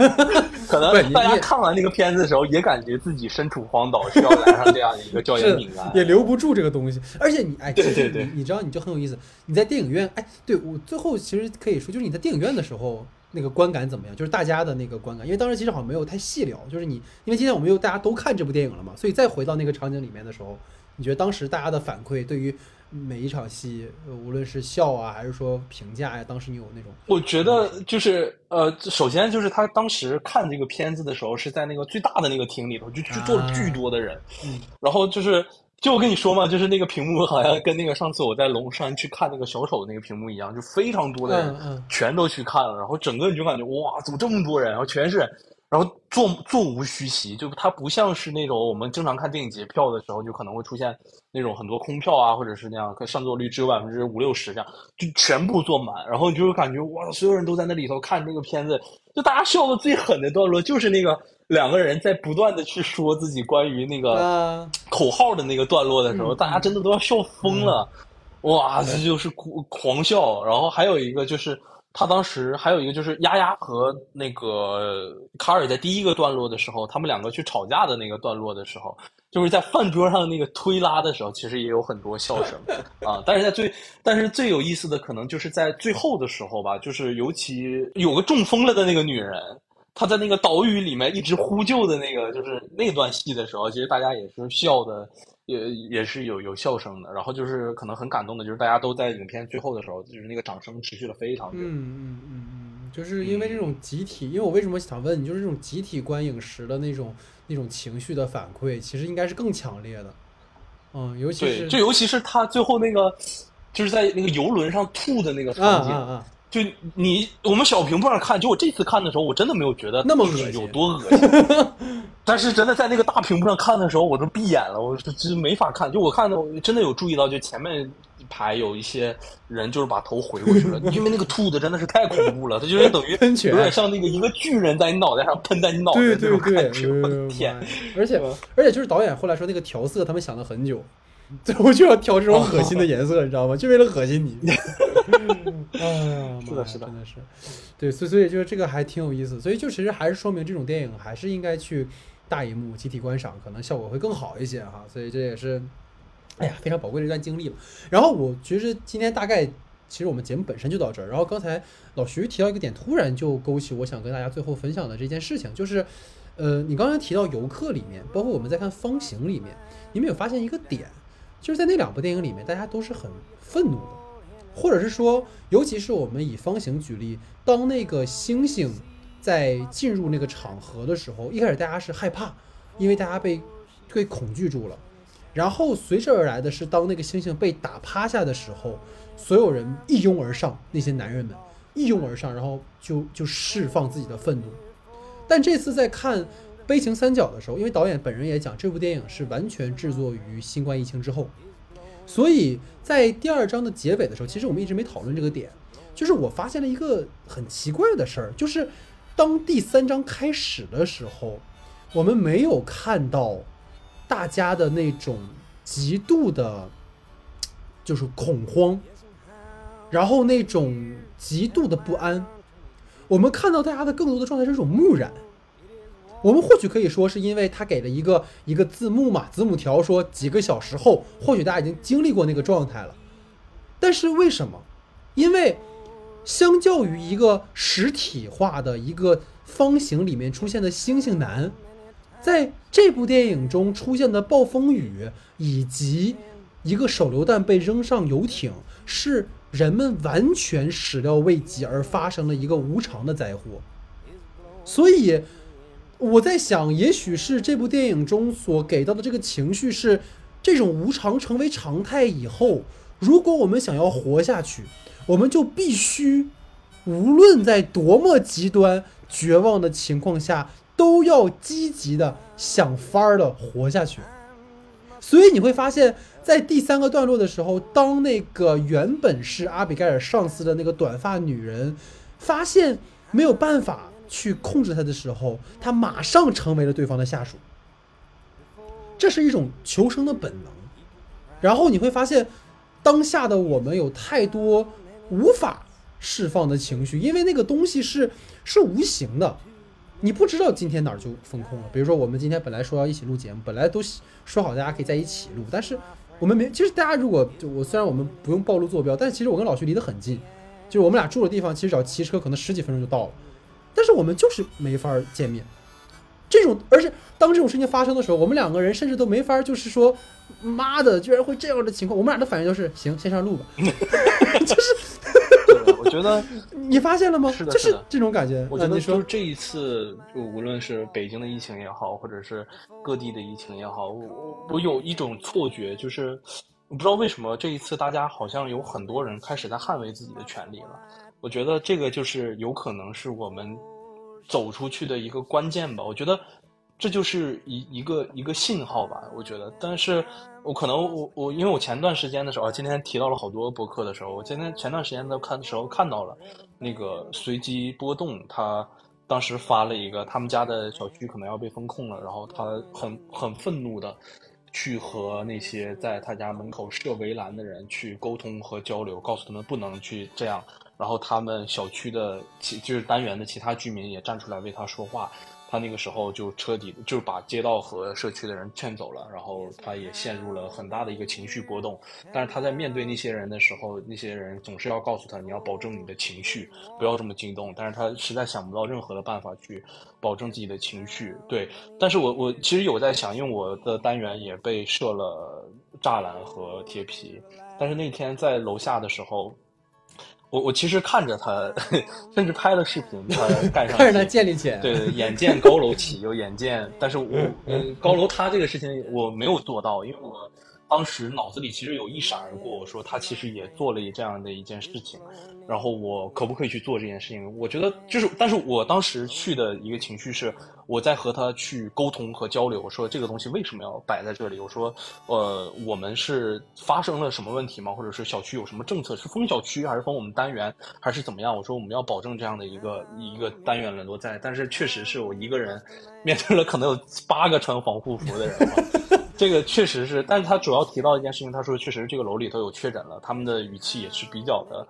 S3: [LAUGHS] 可能大家看完那个片子的时候也感觉自己身处荒岛，需要来上这样的一个椒盐饼干，
S2: 也留不住这个东西。而且你哎，
S3: 对对对，
S2: 你知道你就很有意思，你在电影院哎，对我最后其实可以说，就是你在电影院的时候那个观感怎么样？就是大家的那个观感，因为当时其实好像没有太细聊，就是你因为今天我们又大家都看这部电影了嘛，所以再回到那个场景里面的时候，你觉得当时大家的反馈对于？每一场戏，无论是笑啊，还是说评价呀，当时你有那种？
S3: 我觉得就是呃，首先就是他当时看这个片子的时候，是在那个最大的那个厅里头，就就坐了巨多的人。
S2: 嗯。
S3: 然后就是，就我跟你说嘛，就是那个屏幕好像跟那个上次我在龙山去看那个小丑那个屏幕一样，就非常多的人全都去看了，然后整个你就感觉哇，怎么这么多人？然后全是人。然后座座无虚席，就它不像是那种我们经常看电影节票的时候，就可能会出现那种很多空票啊，或者是那样，上座率只有百分之五六十这样，就全部坐满。然后你就会感觉哇，所有人都在那里头看这个片子，就大家笑的最狠的段落就是那个两个人在不断的去说自己关于那个口号的那个段落的时候，大家真的都要笑疯了，哇，这就是狂笑。然后还有一个就是。他当时还有一个就是丫丫和那个卡尔在第一个段落的时候，他们两个去吵架的那个段落的时候，就是在饭桌上那个推拉的时候，其实也有很多笑声 [LAUGHS] 啊。但是在最但是最有意思的可能就是在最后的时候吧，就是尤其有个中风了的那个女人，她在那个岛屿里面一直呼救的那个就是那段戏的时候，其实大家也是笑的。也也是有有笑声的，然后就是可能很感动的，就是大家都在影片最后的时候，就是那个掌声持续了非常久。
S2: 嗯嗯嗯嗯，就是因为这种集体，因为我为什么想问你，就是这种集体观影时的那种那种情绪的反馈，其实应该是更强烈的。嗯，尤其是
S3: 就尤其是他最后那个就是在那个游轮上吐的那个场景。就你我们小屏幕上看，就我这次看的时候，我真的没有觉得
S2: 那么恶心，
S3: 有多恶心。[LAUGHS] 但是真的在那个大屏幕上看的时候，我都闭眼了，我真没法看。就我看的，真的有注意到，就前面一排有一些人就是把头回过去了，因为那个吐的真的是太恐怖了，它就是等于有点像那个一个巨人在你脑袋上喷在你脑袋那种感觉。我的天！
S2: 而且而且就是导演后来说那个调色，他们想了很久。[LAUGHS] 最后就要调这种恶心的颜色，你知道吗？就为了恶心你。[LAUGHS] 哎呀，
S3: 是的，是的，
S2: 真的是。对，所以所以就是这个还挺有意思。所以就其实还是说明这种电影还是应该去大荧幕集体观赏，可能效果会更好一些哈。所以这也是，哎呀，非常宝贵的一段经历吧。然后我其实今天大概其实我们节目本身就到这儿。然后刚才老徐提到一个点，突然就勾起我想跟大家最后分享的这件事情，就是呃，你刚才提到游客里面，包括我们在看方形里面，你们有发现一个点？就是在那两部电影里面，大家都是很愤怒的，或者是说，尤其是我们以方形举例，当那个猩猩在进入那个场合的时候，一开始大家是害怕，因为大家被被恐惧住了，然后随之而来的是，当那个猩猩被打趴下的时候，所有人一拥而上，那些男人们一拥而上，然后就就释放自己的愤怒，但这次在看。悲情三角的时候，因为导演本人也讲，这部电影是完全制作于新冠疫情之后，所以在第二章的结尾的时候，其实我们一直没讨论这个点，就是我发现了一个很奇怪的事儿，就是当第三章开始的时候，我们没有看到大家的那种极度的，就是恐慌，然后那种极度的不安。我们看到大家的更多的状态是一种木然。我们或许可以说是因为他给了一个一个字幕嘛，字幕条说几个小时后，或许大家已经经历过那个状态了。但是为什么？因为相较于一个实体化的一个方形里面出现的星星男，在这部电影中出现的暴风雨以及一个手榴弹被扔上游艇，是人们完全始料未及而发生了一个无常的灾祸。所以。我在想，也许是这部电影中所给到的这个情绪是，这种无常成为常态以后，如果我们想要活下去，我们就必须，无论在多么极端绝望的情况下，都要积极的想法儿的活下去。所以你会发现在第三个段落的时候，当那个原本是阿比盖尔上司的那个短发女人，发现没有办法。去控制他的时候，他马上成为了对方的下属。这是一种求生的本能。然后你会发现，当下的我们有太多无法释放的情绪，因为那个东西是是无形的，你不知道今天哪儿就封控了。比如说，我们今天本来说要一起录节目，本来都说好大家可以在一起录，但是我们没。其实大家如果就我虽然我们不用暴露坐标，但其实我跟老徐离得很近，就是我们俩住的地方，其实只要骑车可能十几分钟就到了。但是我们就是没法见面，这种，而且当这种事情发生的时候，我们两个人甚至都没法，就是说，妈的，居然会这样的情况，我们俩的反应就是，行，先上路吧，[LAUGHS] 就是，
S3: 我觉得 [LAUGHS]
S2: 你发现了吗？
S3: 是的，
S2: 就是这种感觉。
S3: 我觉得
S2: 就
S3: 是这一次，就无论是北京的疫情也好，或者是各地的疫情也好，我我有一种错觉，就是我不知道为什么这一次大家好像有很多人开始在捍卫自己的权利了。我觉得这个就是有可能是我们走出去的一个关键吧。我觉得这就是一一个一个信号吧。我觉得，但是我可能我我因为我前段时间的时候，今天提到了好多博客的时候，我今天前段时间的看的时候看到了那个随机波动，他当时发了一个他们家的小区可能要被封控了，然后他很很愤怒的去和那些在他家门口设围栏的人去沟通和交流，告诉他们不能去这样。然后他们小区的其就是单元的其他居民也站出来为他说话，他那个时候就彻底就是把街道和社区的人劝走了，然后他也陷入了很大的一个情绪波动。但是他在面对那些人的时候，那些人总是要告诉他你要保证你的情绪，不要这么激动。但是他实在想不到任何的办法去保证自己的情绪。对，但是我我其实有在想，因为我的单元也被设了栅栏和铁皮，但是那天在楼下的时候。我我其实看着他，[LAUGHS] 甚至拍了视频，他盖上 [LAUGHS]
S2: 看着他建立起来，[LAUGHS]
S3: 对，眼见高楼起，又眼见，但是我嗯，高楼塌这个事情我没有做到，因为我。当时脑子里其实有一闪而过，我说他其实也做了这样的一件事情，然后我可不可以去做这件事情？我觉得就是，但是我当时去的一个情绪是，我在和他去沟通和交流。我说这个东西为什么要摆在这里？我说，呃，我们是发生了什么问题吗？或者是小区有什么政策？是封小区还是封我们单元还是怎么样？我说我们要保证这样的一个一个单元轮落在，但是确实是我一个人面对了可能有八个穿防护服的人。这个确实是，但是他主要提到一件事情，他说确实这个楼里头有确诊了，他们的语气也是比较的，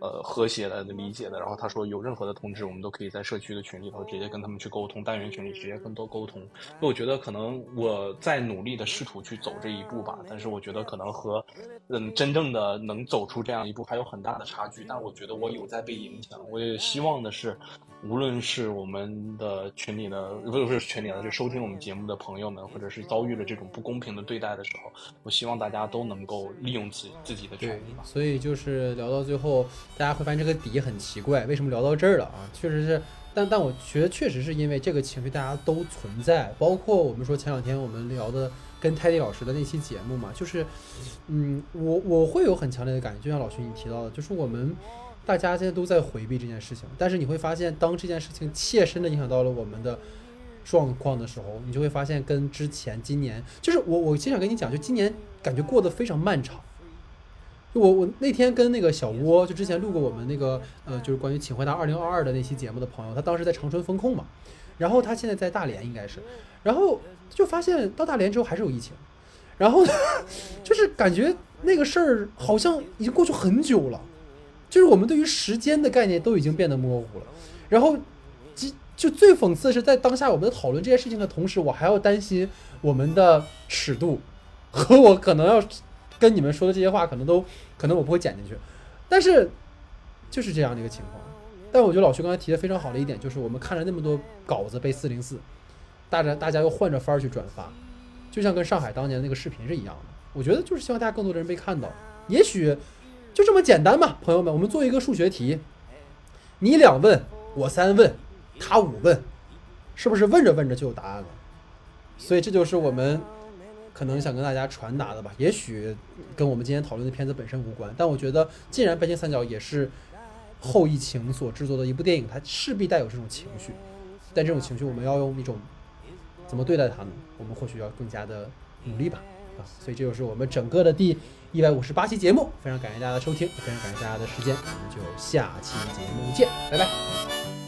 S3: 呃，和谐的、理解的。然后他说有任何的通知，我们都可以在社区的群里头直接跟他们去沟通，单元群里直接跟都沟通。那我觉得可能我在努力的试图去走这一步吧，但是我觉得可能和嗯真正的能走出这样一步还有很大的差距。但我觉得我有在被影响，我也希望的是。无论是我们的群里的，不是不是群里的，就收听我们节目的朋友们，或者是遭遇了这种不公平的对待的时候，我希望大家都能够利用自自己的权利。
S2: 所以就是聊到最后，大家会发现这个底很奇怪，为什么聊到这儿了啊？确实是，但但我觉得确实是因为这个情绪大家都存在，包括我们说前两天我们聊的跟泰迪老师的那期节目嘛，就是，嗯，我我会有很强烈的感觉，就像老徐你提到的，就是我们。大家现在都在回避这件事情，但是你会发现，当这件事情切身的影响到了我们的状况的时候，你就会发现跟之前今年，就是我我经常跟你讲，就今年感觉过得非常漫长。我我那天跟那个小窝，就之前录过我们那个呃，就是关于请回答二零二二的那期节目的朋友，他当时在长春风控嘛，然后他现在在大连应该是，然后就发现到大连之后还是有疫情，然后 [LAUGHS] 就是感觉那个事儿好像已经过去很久了。就是我们对于时间的概念都已经变得模糊了。然后，就就最讽刺的是，在当下我们讨论这件事情的同时，我还要担心我们的尺度和我可能要跟你们说的这些话，可能都可能我不会剪进去。但是就是这样的一个情况。但我觉得老徐刚才提的非常好的一点，就是我们看了那么多稿子被四零四，大家大家又换着法儿去转发，就像跟上海当年那个视频是一样的。我觉得就是希望大家更多的人被看到。也许就这么简单嘛，朋友们，我们做一个数学题，你两问，我三问，他五问，是不是问着问着就有答案了？所以这就是我们可能想跟大家传达的吧。也许跟我们今天讨论的片子本身无关，但我觉得既然《白金三角》也是后疫情所制作的一部电影，它势必带有这种情绪。但这种情绪，我们要用一种怎么对待它呢？我们或许要更加的努力吧。啊，所以这就是我们整个的第一百五十八期节目。非常感谢大家的收听，非常感谢大家的时间，我们就下期节目见，拜拜。